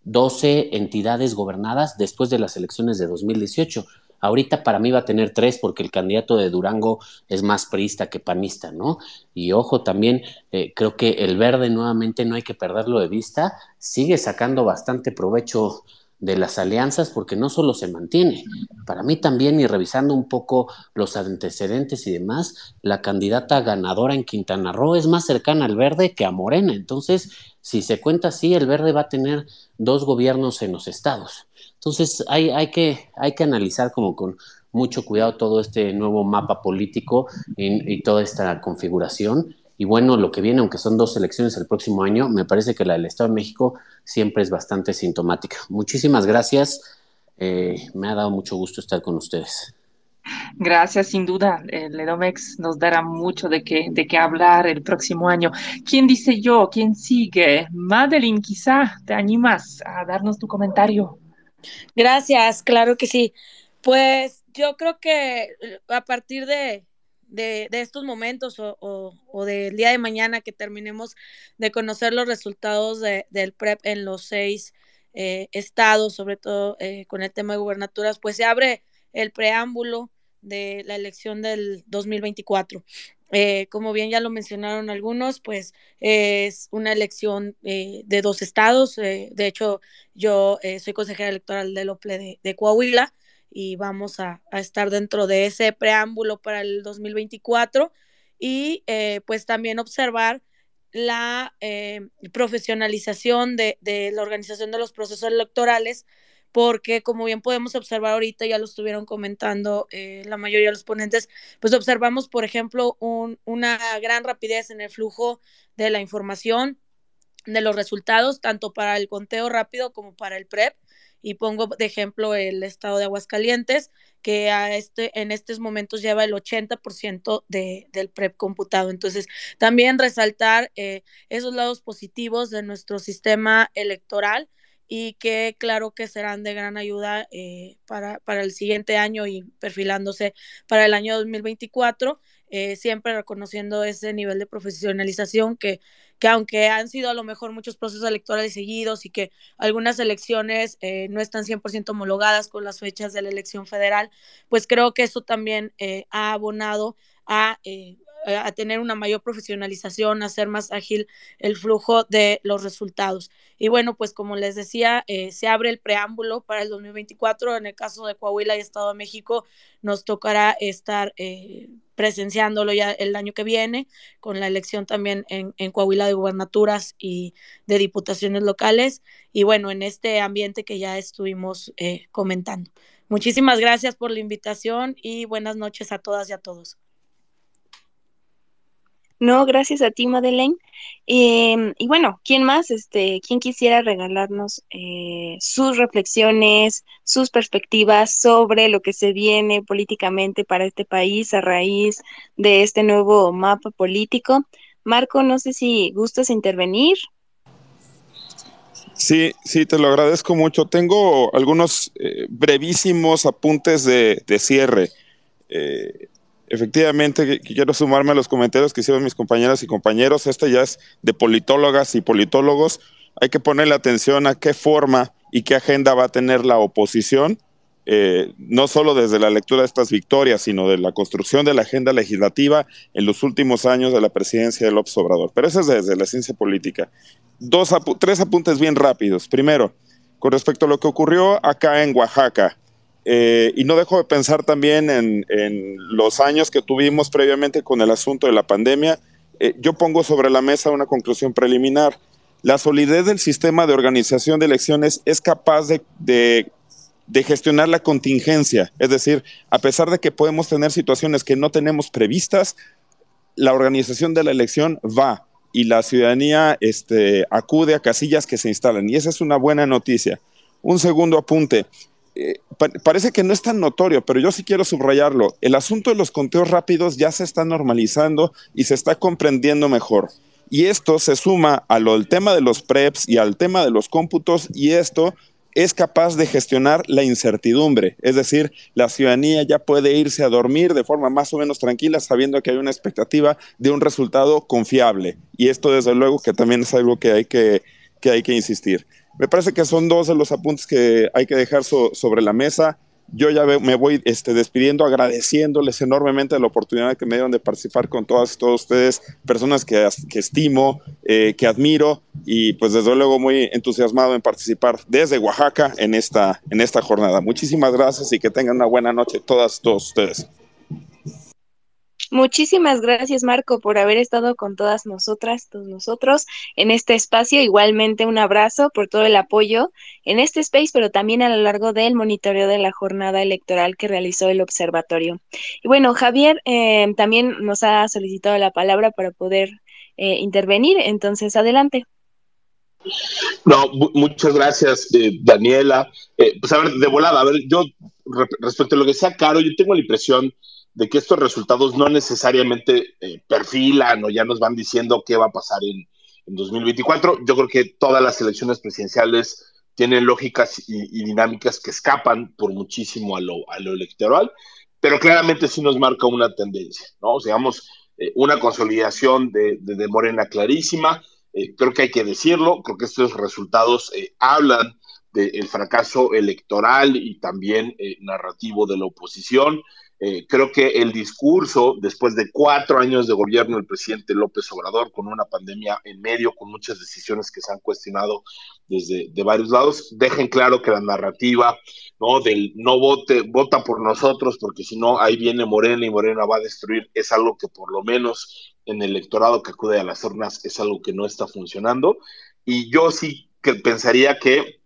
12 entidades gobernadas después de las elecciones de 2018. Ahorita para mí va a tener tres porque el candidato de Durango es más priista que panista, ¿no? Y ojo, también eh, creo que el verde nuevamente no hay que perderlo de vista, sigue sacando bastante provecho de las alianzas porque no solo se mantiene, para mí también y revisando un poco los antecedentes y demás, la candidata ganadora en Quintana Roo es más cercana al verde que a Morena, entonces si se cuenta así, el verde va a tener dos gobiernos en los estados. Entonces hay, hay, que, hay que analizar como con mucho cuidado todo este nuevo mapa político y, y toda esta configuración y bueno, lo que viene, aunque son dos elecciones el próximo año, me parece que la del Estado de México siempre es bastante sintomática. Muchísimas gracias. Eh, me ha dado mucho gusto estar con ustedes. Gracias, sin duda. El Edomex nos dará mucho de qué, de qué hablar el próximo año. ¿Quién dice yo? ¿Quién sigue? Madeline, quizá te animas a darnos tu comentario. Gracias, claro que sí. Pues yo creo que a partir de, de, de estos momentos o, o, o, del día de mañana que terminemos de conocer los resultados de, del PREP en los seis eh, estados, sobre todo eh, con el tema de gubernaturas, pues se abre el preámbulo de la elección del 2024. Eh, como bien ya lo mencionaron algunos, pues es una elección eh, de dos estados. Eh, de hecho, yo soy consejera electoral del OPLE de Coahuila y vamos a, estar dentro de ese preámbulo para el 2024 y eh, pues también observar la eh, profesionalización de, la organización de los procesos electorales, porque como bien podemos observar ahorita, ya lo estuvieron comentando eh, la mayoría de los ponentes, pues observamos, por ejemplo, un, una gran rapidez en el flujo de la información, de los resultados, tanto para el conteo rápido como para el PREP y pongo de ejemplo el estado de Aguascalientes, que a este, en estos momentos lleva el 80% de, del PREP computado. Entonces, también resaltar eh, esos lados positivos de nuestro sistema electoral y que claro que serán de gran ayuda eh, para, para el siguiente año y perfilándose para el año 2024, eh, siempre reconociendo ese nivel de profesionalización que que aunque han sido a lo mejor muchos procesos electorales seguidos y que algunas elecciones eh, no están 100% homologadas con las fechas de la elección federal, pues creo que eso también eh, ha abonado a, eh, a tener una mayor profesionalización, a hacer más ágil el flujo de los resultados. Y bueno, pues como les decía, eh, se abre el preámbulo para el 2024. En el caso de Coahuila y Estado de México, nos tocará estar eh, presenciándolo ya el año que viene, con la elección también en, Coahuila de gubernaturas y de diputaciones locales. Y bueno, en este ambiente que ya estuvimos eh, comentando. Muchísimas gracias por la invitación y buenas noches a todas y a todos. No, gracias a ti, Madeleine. Eh, y bueno, ¿quién más? Este, ¿quién quisiera regalarnos eh, sus reflexiones, sus perspectivas sobre lo que se viene políticamente para este país a raíz de este nuevo mapa político? Marco, no sé si gustas intervenir. Sí, sí, te lo agradezco mucho. Tengo algunos eh, brevísimos apuntes de, de cierre. Eh, Efectivamente, quiero sumarme a los comentarios que hicieron mis compañeras y compañeros. Este ya es de politólogas y politólogos. Hay que ponerle atención a qué forma y qué agenda va a tener la oposición eh, no solo desde la lectura de estas victorias, sino de la construcción de la agenda legislativa en los últimos años de la presidencia de López Obrador. Pero eso es desde la ciencia política. Dos tres apuntes bien rápidos. Primero, con respecto a lo que ocurrió acá en Oaxaca, eh, y no dejo de pensar también en, los años que tuvimos previamente con el asunto de la pandemia, eh, yo pongo sobre la mesa una conclusión preliminar. La solidez del sistema de organización de elecciones es capaz de de gestionar la contingencia. Es decir, a pesar de que podemos tener situaciones que no tenemos previstas, la organización de la elección va y la ciudadanía este, acude a casillas que se instalan. Y esa es una buena noticia. Un segundo apunte. Eh, parece que no es tan notorio, pero yo sí quiero subrayarlo. El asunto de los conteos rápidos ya se está normalizando y se está comprendiendo mejor. Y esto se suma a lo del tema de los PREPs y al tema de los cómputos y esto es capaz de gestionar la incertidumbre, es decir, la ciudadanía ya puede irse a dormir de forma más o menos tranquila sabiendo que hay una expectativa de un resultado confiable. Y esto desde luego que también es algo que hay que, que, hay que insistir. Me parece que son dos de los apuntes que hay que dejar sobre la mesa yo ya me voy este, despidiendo, agradeciéndoles enormemente la oportunidad que me dieron de participar con todas y todos ustedes, personas que, estimo, eh, que admiro y pues desde luego muy entusiasmado en participar desde Oaxaca en esta, en esta jornada. Muchísimas gracias y que tengan una buena noche todas, todos ustedes. Muchísimas gracias, Marco, por haber estado con todas nosotras, todos nosotros en este espacio. Igualmente, un abrazo por todo el apoyo en este space, pero también a lo largo del monitoreo de la jornada electoral que realizó el observatorio. Y bueno, Javier eh, también nos ha solicitado la palabra para poder eh, intervenir, entonces adelante. No, muchas gracias, eh, Daniela. pues a ver, de volada, a ver, yo respecto a lo que sea Caro, yo tengo la impresión de que estos resultados no necesariamente eh, perfilan o ya nos van diciendo qué va a pasar en, 2024. Yo creo que todas las elecciones presidenciales tienen lógicas y, dinámicas que escapan por muchísimo a lo, a lo, electoral, pero claramente sí nos marca una tendencia, ¿no? O sea, eh, una consolidación de, de, Morena clarísima, eh, creo que hay que decirlo, creo que estos resultados hablan del fracaso electoral y también narrativo de la oposición. Eh, creo que el discurso, después de cuatro años de gobierno del presidente López Obrador, con una pandemia en medio, con muchas decisiones que se han cuestionado desde de varios lados, dejen claro que la narrativa ¿no? del no vote, vota por nosotros, porque si no, ahí viene Morena y Morena va a destruir, es algo que por lo menos en el electorado que acude a las urnas es algo que no está funcionando. Y yo sí que pensaría que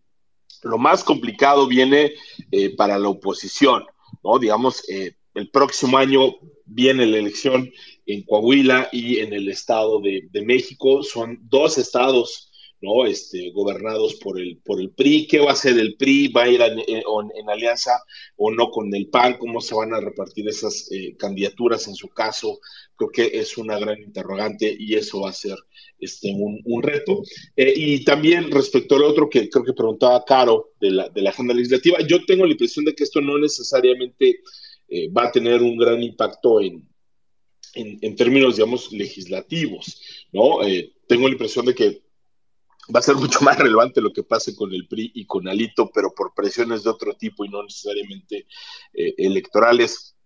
lo más complicado viene eh, para la oposición. ¿no? Digamos, eh, el próximo año viene la elección en Coahuila y en el Estado de, México. Son dos estados ¿no? Este, gobernados por el, por el PRI. ¿Qué va a hacer el PRI? ¿Va a ir en, alianza o no con el PAN? ¿Cómo se van a repartir esas eh, candidaturas en su caso? Creo que es una gran interrogante y eso va a ser este, un, reto. Eh, y también respecto al otro que creo que preguntaba Caro de la, de la agenda legislativa, yo tengo la impresión de que esto no necesariamente eh, va a tener un gran impacto en, en, términos, digamos, legislativos, ¿no? Eh, tengo la impresión de que va a ser mucho más relevante lo que pase con el PRI y con Alito, pero por presiones de otro tipo y no necesariamente eh, electorales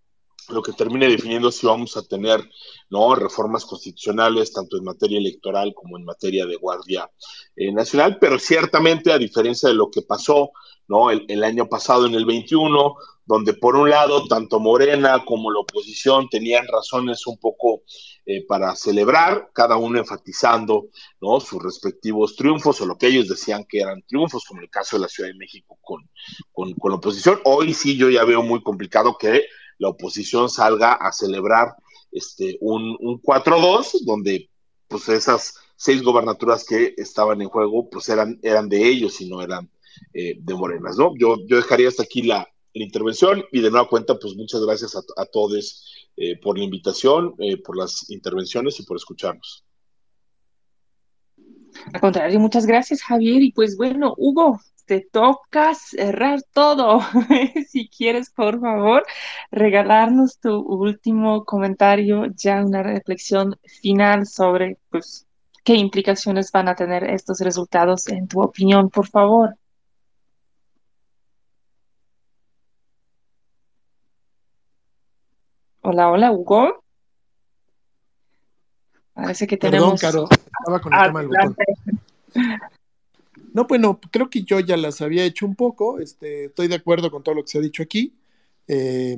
lo que termine definiendo si vamos a tener ¿no? reformas constitucionales, tanto en materia electoral como en materia de Guardia Nacional, pero ciertamente, a diferencia de lo que pasó ¿no? el, año pasado en el 21, donde por un lado tanto Morena como la oposición tenían razones un poco eh, para celebrar, cada uno enfatizando ¿no? sus respectivos triunfos o lo que ellos decían que eran triunfos, como el caso de la Ciudad de México con, con, la oposición. Hoy sí yo ya veo muy complicado que la oposición salga a celebrar este, un, un 4-2, donde pues esas seis gobernaturas que estaban en juego pues eran, eran de ellos y no eran eh, de Morenas, ¿no? Yo, yo dejaría hasta aquí la, intervención y de nueva cuenta, pues muchas gracias a, todos eh, por la invitación, eh, por las intervenciones y por escucharnos. Al contrario, muchas gracias Javier y pues bueno, Hugo, te toca cerrar todo. si quieres, por favor, regalarnos tu último comentario, ya una reflexión final sobre pues qué implicaciones van a tener estos resultados en tu opinión, por favor. Hola, hola, Hugo. Parece que tenemos. Perdón, Caro, estaba con el tema del botón. No, bueno, creo que yo ya las había hecho un poco. Este, estoy de acuerdo con todo lo que se ha dicho aquí. Eh,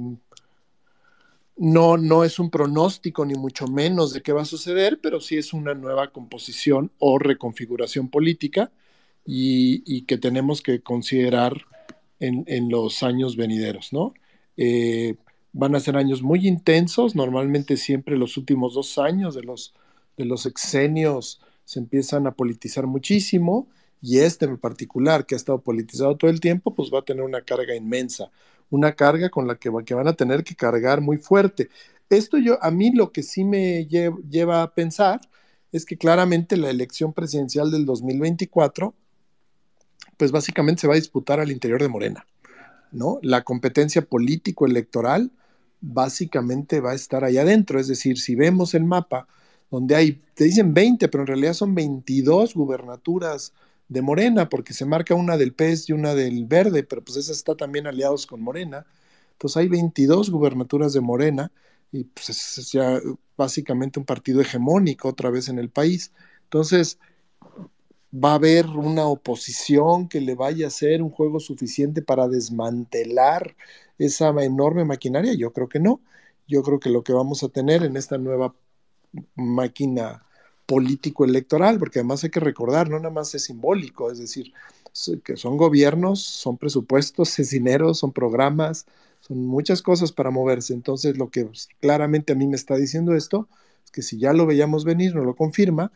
no, no es un pronóstico ni mucho menos de qué va a suceder, pero sí es una nueva composición o reconfiguración política y, que tenemos que considerar en, los años venideros, ¿no? Eh, van a ser años muy intensos, normalmente siempre los últimos dos años de los, de los exenios se empiezan a politizar muchísimo y este en particular, que ha estado politizado todo el tiempo, pues va a tener una carga inmensa una carga con la que, que van a tener que cargar muy fuerte. Esto yo, a mí lo que sí me lleva a pensar es que claramente la elección presidencial del 2024, pues básicamente se va a disputar al interior de Morena, ¿no? La competencia político-electoral básicamente va a estar ahí adentro, es decir, si vemos el mapa donde hay, te dicen 20, pero en realidad son 22 gubernaturas de Morena, porque se marca una del PES y una del Verde, pero pues esa está también aliados con Morena. Entonces hay 22 gubernaturas de Morena y pues es ya básicamente un partido hegemónico otra vez en el país. Entonces va a haber una oposición que le vaya a hacer un juego suficiente para desmantelar esa enorme maquinaria. Yo creo que no. Yo creo que lo que vamos a tener en esta nueva máquina político electoral, porque además hay que recordar, no nada más es simbólico, es decir, que son gobiernos, son presupuestos, es dinero, son programas, son muchas cosas para moverse. Entonces, lo que claramente a mí me está diciendo esto es que si ya lo veíamos venir, no lo confirma,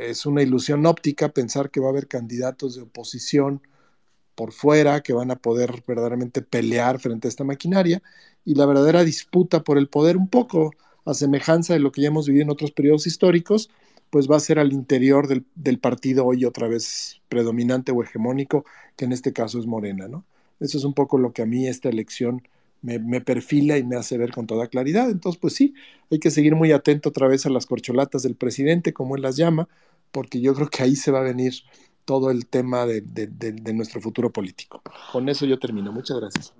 es una ilusión óptica pensar que va a haber candidatos de oposición por fuera que van a poder verdaderamente pelear frente a esta maquinaria y la verdadera disputa por el poder un poco a semejanza de lo que ya hemos vivido en otros periodos históricos, pues va a ser al interior del, partido hoy otra vez predominante o hegemónico, que en este caso es Morena, ¿no? Eso es un poco lo que a mí esta elección me, me, perfila y me hace ver con toda claridad. Entonces, pues sí, hay que seguir muy atento otra vez a las corcholatas del presidente, como él las llama, porque yo creo que ahí se va a venir todo el tema de, de nuestro futuro político. Con eso yo termino. Muchas gracias.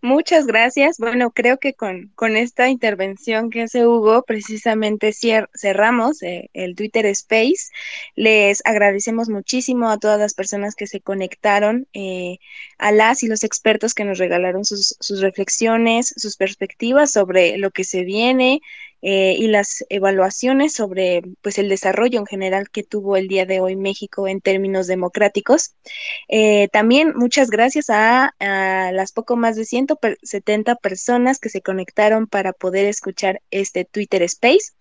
Muchas gracias. Bueno, creo que con, con esta intervención que hace Hugo, precisamente cerramos eh, el Twitter Space. Les agradecemos muchísimo a todas las personas que se conectaron, eh, a las y los expertos que nos regalaron sus, sus reflexiones, sus perspectivas sobre lo que se viene, eh, y las evaluaciones sobre pues el desarrollo en general que tuvo el día de hoy México en términos democráticos. Eh, también muchas gracias a, las poco más de 170 personas que se conectaron para poder escuchar este Twitter Space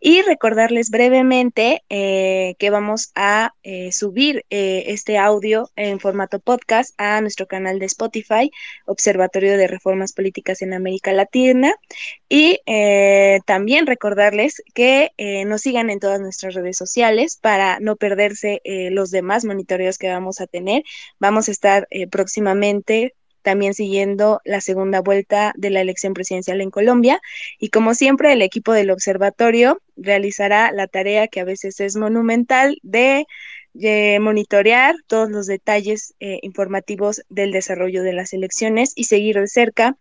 y recordarles brevemente eh, que vamos a subir este audio en formato podcast a nuestro canal de Spotify, Observatorio de Reformas Políticas en América Latina y también recordarles que eh, nos sigan en todas nuestras redes sociales para no perderse eh, los demás monitoreos que vamos a tener. Vamos a estar eh, próximamente también siguiendo la segunda vuelta de la elección presidencial en Colombia. Y como siempre, el equipo del observatorio realizará la tarea que a veces es monumental de monitorear todos los detalles informativos del desarrollo de las elecciones y seguir de cerca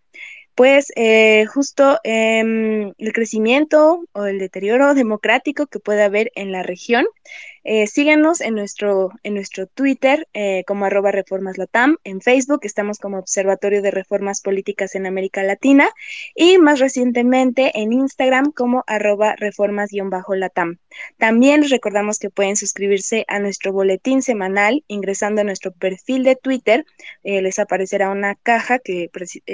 pues eh, justo em, el crecimiento o el deterioro democrático que puede haber en la región eh, síguenos en nuestro, en nuestro Twitter eh, como arroba reformas latam, en Facebook estamos como Observatorio de Reformas Políticas en América Latina y más recientemente en Instagram como arroba reformas-latam. También les recordamos que pueden suscribirse a nuestro boletín semanal ingresando a nuestro perfil de Twitter. Eh, les aparecerá una caja que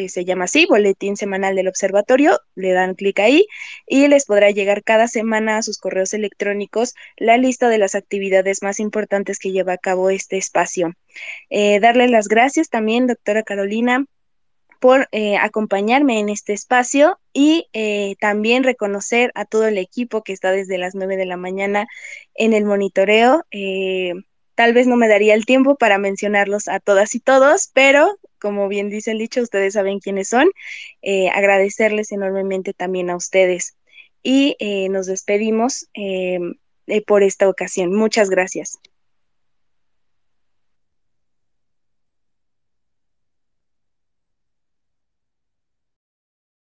se llama así, Boletín Semanal del Observatorio. Le dan clic ahí y les podrá llegar cada semana a sus correos electrónicos la lista de las actividades más importantes que lleva a cabo este espacio. Eh, darle las gracias también, doctora Carolina, por eh, acompañarme en este espacio y eh, también reconocer a todo el equipo que está desde las 9 de la mañana en el monitoreo. tal vez no me daría el tiempo para mencionarlos a todas y todos, pero como bien dice el dicho, ustedes saben quiénes son. agradecerles enormemente también a ustedes. Y nos despedimos eh, por esta ocasión. Muchas gracias.